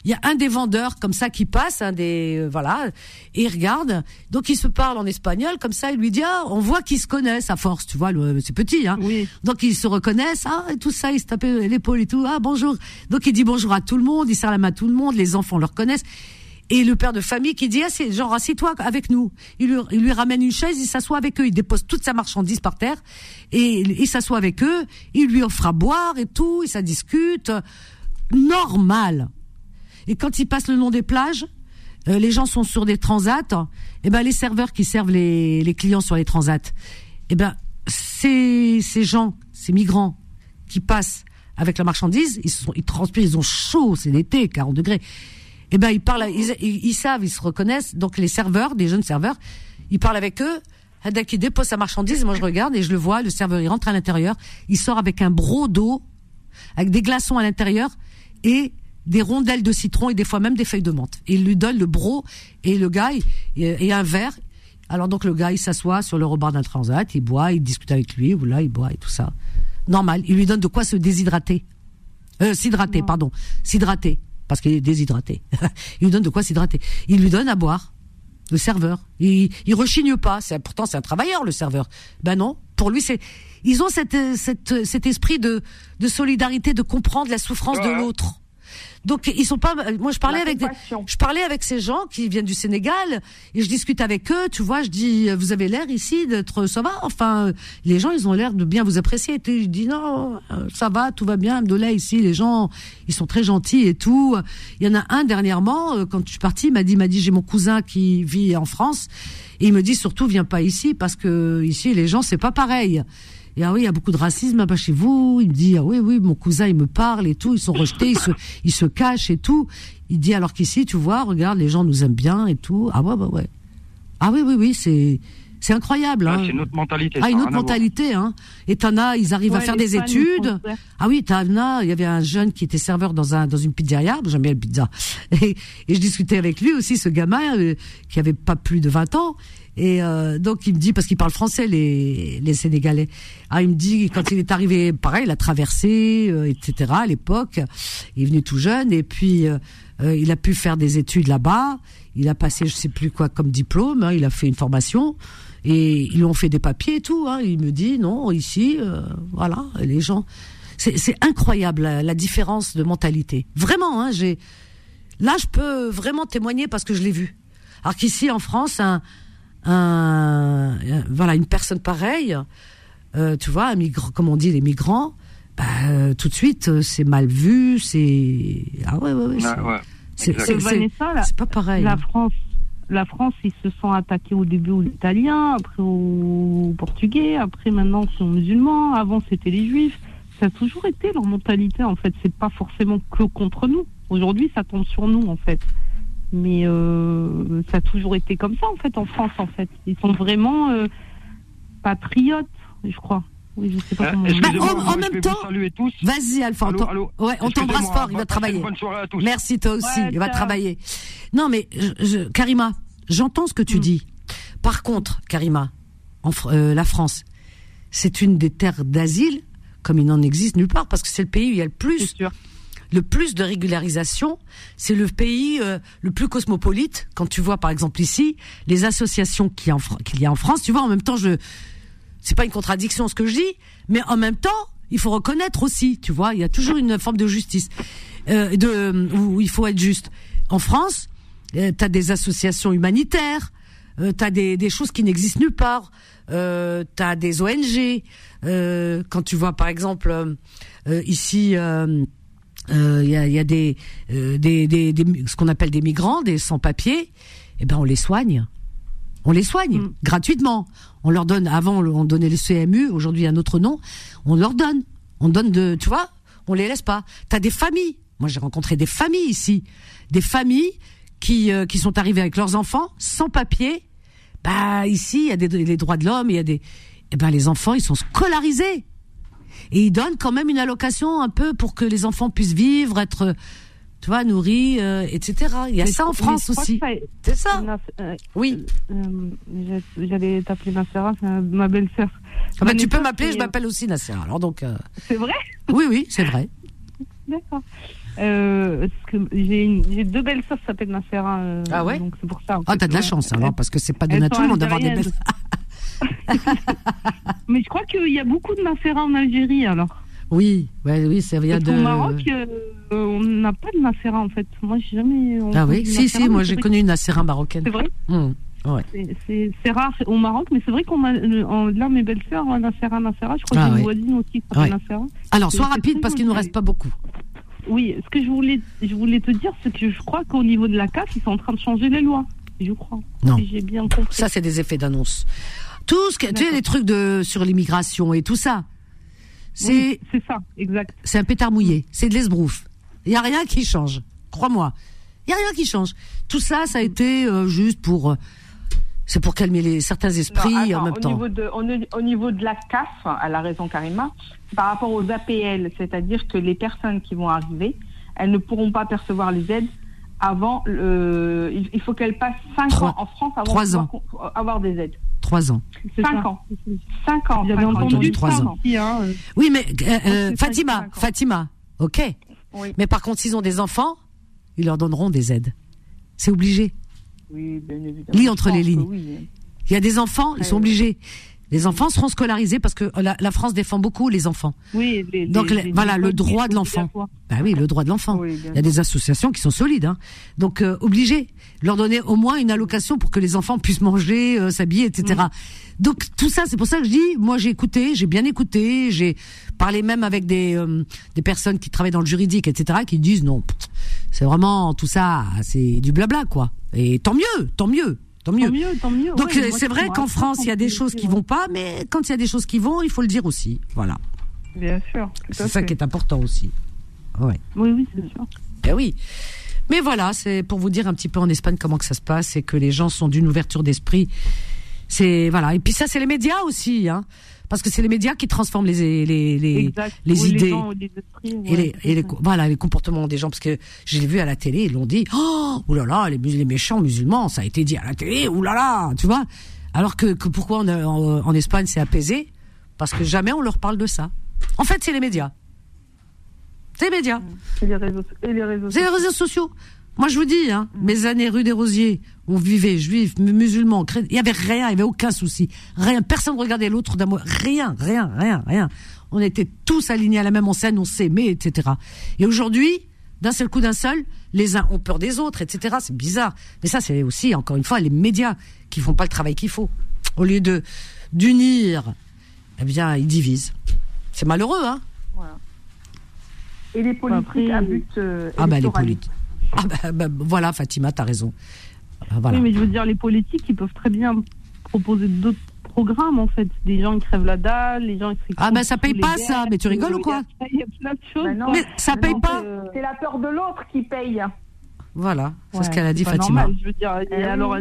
il y a un des vendeurs comme ça qui passe, un des euh, voilà, et il regarde. Donc il se parle en espagnol comme ça. Il lui dit ah, on voit qu'ils se connaissent à force, tu vois, c'est petit, hein. Oui. Donc ils se reconnaissent, ah et tout ça, ils se tapent l'épaule et tout. Ah bonjour. Donc il dit bonjour à tout le monde, il serre la main à tout le monde, les enfants le reconnaissent. Et le père de famille qui dit, ah, c'est genre, assieds-toi avec nous. Il lui, il lui ramène une chaise, il s'assoit avec eux, il dépose toute sa marchandise par terre, et il, il s'assoit avec eux, il lui offre à boire et tout, et ça discute. Normal. Et quand il passe le long des plages, euh, les gens sont sur des transats, et ben les serveurs qui servent les, les clients sur les transats, et ben ces, ces gens, ces migrants qui passent avec la marchandise, ils, sont, ils transpirent, ils ont chaud, c'est l'été, 40 degrés. Et ben ils parlent, ils, ils, ils savent, ils se reconnaissent. Donc les serveurs, des jeunes serveurs, ils parlent avec eux. Qu'il dépose sa marchandise, moi je regarde et je le vois, le serveur il rentre à l'intérieur, il sort avec un broc d'eau, avec des glaçons à l'intérieur et des rondelles de citron et des fois même des feuilles de menthe. Il lui donne le bro et le gars et un verre. Alors donc le gars il s'assoit sur le rebord d'un transat, il boit, il discute avec lui ou là il boit et tout ça. Normal. Il lui donne de quoi se déshydrater. Euh, s'hydrater, pardon. S'hydrater. Parce qu'il est déshydraté. il lui donne de quoi s'hydrater. Il lui donne à boire. Le serveur. Il, il rechigne pas. C'est, pourtant, c'est un travailleur, le serveur. Ben non. Pour lui, c'est, ils ont cette, euh, cette, euh, cet esprit de, de solidarité, de comprendre la souffrance de l'autre. Donc, ils sont pas, moi, je parlais La avec des, je parlais avec ces gens qui viennent du Sénégal et je discute avec eux. Tu vois, je dis, vous avez l'air ici d'être, ça va. Enfin, euh, les gens, ils ont l'air de bien vous apprécier. Et je dis non, euh, ça va, tout va bien. Abdoulaye ici, les gens, ils sont très gentils et tout. Il y en a un dernièrement, euh, quand je suis partie, il m'a dit, il m'a dit, j'ai mon cousin qui vit en France et il me dit surtout, viens pas ici parce que ici, les gens, c'est pas pareil. Et ah oui, il y a beaucoup de racisme là-bas chez vous. Il me dit ah oui oui, mon cousin il me parle et tout, ils sont rejetés, ils se ils se cachent et tout. Il dit alors qu'ici tu vois, regarde, les gens nous aiment bien et tout. Ah ouais bah ouais. Ah oui oui oui, c'est c'est incroyable. Ah, hein. C'est une autre mentalité. Ah, une autre mentalité, hein. Et t'en as, ils arrivent à faire des études. Ah oui, t'en as, il y avait un jeune qui était serveur dans un dans une pizzeria, j'aime bien le pizza. Et, et je discutais avec lui aussi, ce gamin euh, qui avait pas plus de 20 ans. Et euh, donc il me dit parce qu'il parle français les les Sénégalais. Ah il me dit quand il est arrivé, pareil, il a traversé, euh, etc. À l'époque, il est venu tout jeune et puis euh, euh, il a pu faire des études là-bas. Il a passé je sais plus quoi comme diplôme. hein, il a fait une formation et ils ont fait des papiers et tout. Hein. Il me dit non ici, euh, voilà, les gens. C'est incroyable la, la différence de mentalité. Vraiment, hein, j'ai là je peux vraiment témoigner parce que je l'ai vu. Alors qu'ici en France, un, un, un- voilà une personne pareille, euh, tu vois, un migrant, comme on dit les migrants, bah, euh, tout de suite euh, c'est mal vu, c'est ah ouais ouais c'est pas pareil. la hein. France, la France, ils se sont attaqués au début aux Italiens, après aux Portugais, après maintenant c'est aux musulmans, avant c'était les Juifs. Ça a toujours été leur mentalité en fait. C'est pas forcément que contre nous. Aujourd'hui, ça tombe sur nous en fait. Mais euh, ça a toujours été comme ça en fait en France en fait. Ils sont vraiment euh, patriotes, je crois. Oui, je sais pas Euh, comment. excusez-moi, Bah, en- même temps-. Vas-y Alpha, on Allô, allô ouais, on t'embrasse fort, il va travailler. une Bonne soirée à tous. Merci toi aussi, Ouais, il va travailler. Non mais je, je- Karima, j'entends ce que tu Mm. dis. Par contre, Karima, en, euh, la France, c'est une des terres d'asile comme il n'en existe nulle part parce que c'est le pays où il y a le C'est plus sûr. Le plus de régularisation, c'est le pays euh, le plus cosmopolite. Quand tu vois, par exemple, ici, les associations qu'il y, a en France, tu vois, en même temps, je, c'est pas une contradiction ce que je dis, mais en même temps, il faut reconnaître aussi, tu vois, il y a toujours une forme de justice, euh, de, où il faut être juste. En France, tu as des associations humanitaires, euh, t'as des, des choses qui n'existent nulle part. Euh, t'as des ONG. Euh, quand tu vois par exemple euh, euh, ici, euh, euh, il y, a, il y a des, euh, des, des, des- ce qu'on appelle des migrants, des sans-papiers. Eh ben on les soigne. On les soigne Mm. gratuitement. On leur donne. Avant on donnait les CMU. Aujourd'hui un autre nom. On leur donne. On donne de. Tu vois. On les laisse pas. T'as des familles. Moi j'ai rencontré des familles ici. Des familles qui euh, qui sont arrivées avec leurs enfants sans papier. Bah ici il y a des les droits de l'homme. Il y a des. Eh ben les enfants ils sont scolarisés et ils donnent quand même une allocation un peu pour que les enfants puissent vivre, être, tu vois, nourris, euh, etc. Il y a Mais ça en France aussi. C'est ça. Euh, Oui. euh, J'allais t'appeler Nassera, c'est ma belle-sœur. Ah bah, tu peux m'appeler, je m'appelle aussi Nasser. Alors donc, C'est vrai? Oui, oui, c'est vrai. D'accord. Euh, j'ai deux belles sœurs qui s'appellent Nassera. euh, Ah ouais? Donc c'est pour ça. en Ah, t'as de la chance alors, parce que c'est pas donné à tout le monde d'avoir des belles. Mais je crois qu'il y a beaucoup de Nassera en Algérie alors. Oui, ouais, oui, ça vient de. qu'au Maroc, euh, on n'a pas de Nassera en fait. Moi, j'ai jamais. Ah oui, si, si, moi j'ai connu une Nassera marocaine. C'est vrai Hum, ouais. C'est- rare au Maroc, mais c'est vrai qu'on a euh, en- là mes belles-sœurs, Nassera, Nassera. Je crois Ah que j'ai une voisine aussi qui s'appelle Ouais. Alors, sois rapide parce qu'il nous joli. reste pas beaucoup. Oui, ce que je voulais, je voulais te dire, c'est que je crois qu'au niveau de la CAF, ils sont en train de changer les lois. Je crois. Non. Si j'ai bien compris. Ça, c'est des effets d'annonce. Tout ce que, tu sais, les trucs de, sur l'immigration et tout ça. C'est, Oui, c'est ça, exact. c'est un pétard mouillé, c'est de l'esbrouf. Il y a rien qui change, crois-moi. Il y a rien qui change. Tout ça, ça a été euh, juste pour, euh, c'est pour calmer les certains esprits Non, en même au temps. Niveau de, au, au niveau de la CAF, elle a raison Karima, par rapport aux APL, c'est-à-dire que les personnes qui vont arriver, elles ne pourront pas percevoir les aides avant le. Il, faut qu'elles passent 5 Trois- ans en France avant de pouvoir avoir des aides. Trois ans. C'est 5 ça. ans. 5 ans. J'avais cinq ans. entendu entendu trois ça ans. aussi, hein, euh, Oui, mais euh, euh, Fatima, ans. Fatima, ok. Oui. Mais par contre, s'ils ont des enfants, ils leur donneront des aides. C'est obligé. Oui, bien évidemment. Lis entre les lignes. oui. Il y a des enfants, ils sont ouais. obligés. Les enfants seront scolarisés parce que la, la France défend beaucoup les enfants. Oui, les- Donc, les- les- les voilà, le droit de l'enfant. Bah oui, le droit de l'enfant. Oui, Il y a des associations qui sont solides, hein. donc euh, obligés leur donner au moins une allocation pour que les enfants puissent manger, euh, s'habiller, etc. Donc tout ça, c'est pour ça que je dis, moi j'ai écouté, j'ai bien écouté, j'ai parlé même avec des euh, des personnes qui travaillent dans le juridique, etc. qui disent non, c'est vraiment tout ça, c'est du blabla quoi. Et tant mieux, tant mieux, tant mieux. Tant mieux, tant mieux. Donc ouais, c'est vrai qu'en France, il y a des 100% choses qui vont pas, mais quand il y a des choses qui vont, il faut le dire aussi. Voilà, Bien sûr. c'est ça qui est important aussi. Ouais. Oui, oui, c'est sûr. Ben oui. Mais voilà, c'est pour vous dire un petit peu en Espagne comment que ça se passe et que les gens sont d'une ouverture d'esprit. C'est voilà. Et puis ça, c'est les médias aussi, hein, parce que c'est les médias qui transforment les les les, les idées gens, les esprits, et ouais, les et les voilà les comportements des gens. Parce que je l'ai vu à la télé, ils l'ont dit. Oh, là là, les, les méchants musulmans, ça a été dit à la télé. Là, tu vois. Alors que, que pourquoi on a- en, en Espagne c'est apaisé? Parce que jamais on leur parle de ça. En fait, c'est les médias. C'est les médias. Et les réseaux, et les réseaux C'est les réseaux sociaux. Moi, je vous dis, hein, mes années rue des Rosiers, on vivait juifs, mu- musulmans, chrétiens. Il y avait rien, il y avait aucun souci. Rien. Personne ne regardait l'autre d'un mot. Rien, rien, rien, rien. On était tous alignés à la même enseigne, on s'aimait, etc. Et aujourd'hui, d'un seul coup, d'un seul, les uns ont peur des autres, etc. C'est bizarre. Mais ça, c'est aussi, encore une fois, les médias qui font pas le travail qu'il faut. Au lieu de d'unir, eh bien, ils divisent. C'est malheureux, hein. Et les politiques Après- à but euh, Ah bah les politiques. Ah bah, bah, voilà, Fatima, t'as raison. Ah, voilà. Oui, mais je veux dire, les politiques, ils peuvent très bien proposer d'autres programmes, en fait. Des gens qui crèvent la dalle, les gens qui... Ah, ben, ça paye pas, guerres, ça. Mais tu rigoles ou quoi Il y a plein de choses. Bah non. Mais ça paye non, pas. Euh, C'est la peur de l'autre qui paye. Voilà, c'est ce qu'elle a dit Fatima. normal, je veux dire, et oui. alors,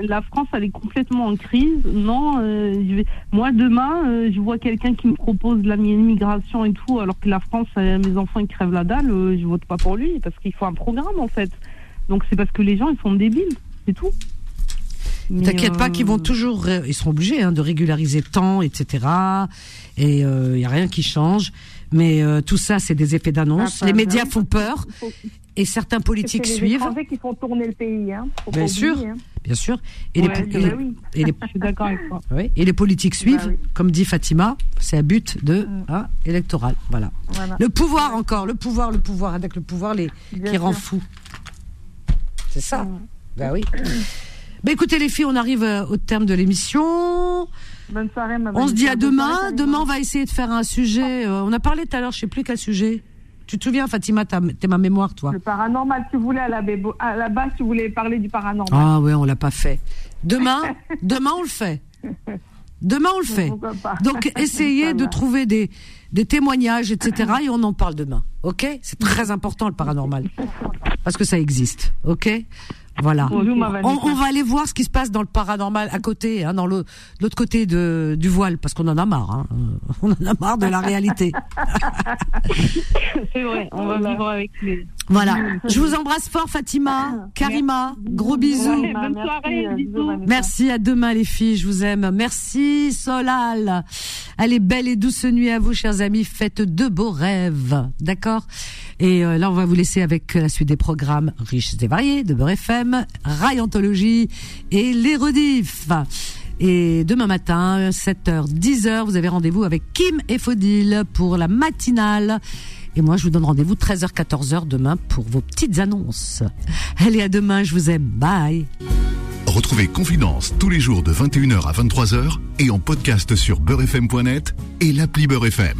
la France, elle est complètement en crise. Non, euh, je vais... moi, demain, euh, je vois quelqu'un qui me propose de la et tout, alors que la France, euh, mes enfants, ils crèvent la dalle, euh, je vote pas pour lui, parce qu'il faut un programme, en fait. Donc, c'est parce que les gens, ils sont débiles, c'est tout. T'inquiète pas qu'ils vont toujours, ils seront obligés hein, de régulariser tant, etc. Et il y a rien qui change. Mais euh, tout ça, c'est des effets d'annonce. Ah, les médias font peur et certains politiques les suivent, qui font tourner le pays. Hein. Bien sûr. oublier, hein. bien sûr. Et, Ouais, les, et les- oui. et les- Je suis d'accord avec toi. oui, et les politiques suivent, Bah oui. comme dit Fatima, c'est à but de Mm. hein, électoral. Voilà. Voilà. Le pouvoir encore, le pouvoir, le pouvoir, avec le pouvoir les, Bien qui rend fou. C'est ça. Ben oui. Bah écoutez les filles, on arrive euh, au terme de l'émission. Bonne soirée, ma On se dit à demain. soirée, Demain, on va essayer de faire un sujet. euh, on a parlé tout à l'heure, je sais plus quel sujet. Tu te souviens, Fatima, t'es ma mémoire, toi. Le paranormal, si vous voulez, à la, bébo- à la base, si vous voulez parler du paranormal. Ah ouais, on l'a pas fait. Demain, demain on le fait. Demain on le fait. Donc essayez de trouver des, des témoignages, etc. Et on en parle demain. Ok? C'est très important le paranormal parce que ça existe. Ok? Voilà. Bonjour, ma On, on va aller voir ce qui se passe dans le paranormal à côté, hein, dans l'autre côté de, du voile, parce qu'on en a marre. Hein. Euh, On en a marre de la réalité. C'est vrai, on va vivre avec les. Voilà. Je vous embrasse fort, Fatima, Karima. Gros bisous. Ouais, bonne Merci, soirée, euh, bisous. Merci à demain les filles, je vous aime. Merci Solal. Allez, belle et douce nuit à vous chers amis, faites de beaux rêves, d'accord? Et euh, là on va vous laisser avec la suite des programmes riches et variés de Beurre FM, Anthologie et les rediffs. Et demain matin, 7h, 10h, vous avez rendez-vous avec Kim et Faudil pour la matinale. Et moi, je vous donne rendez-vous 13h, 14h demain pour vos petites annonces. Allez, à demain, je vous aime. Bye. Retrouvez Confidence tous les jours de 21h à 23h et en podcast sur beurrefm.net et l'appli Beurre FM.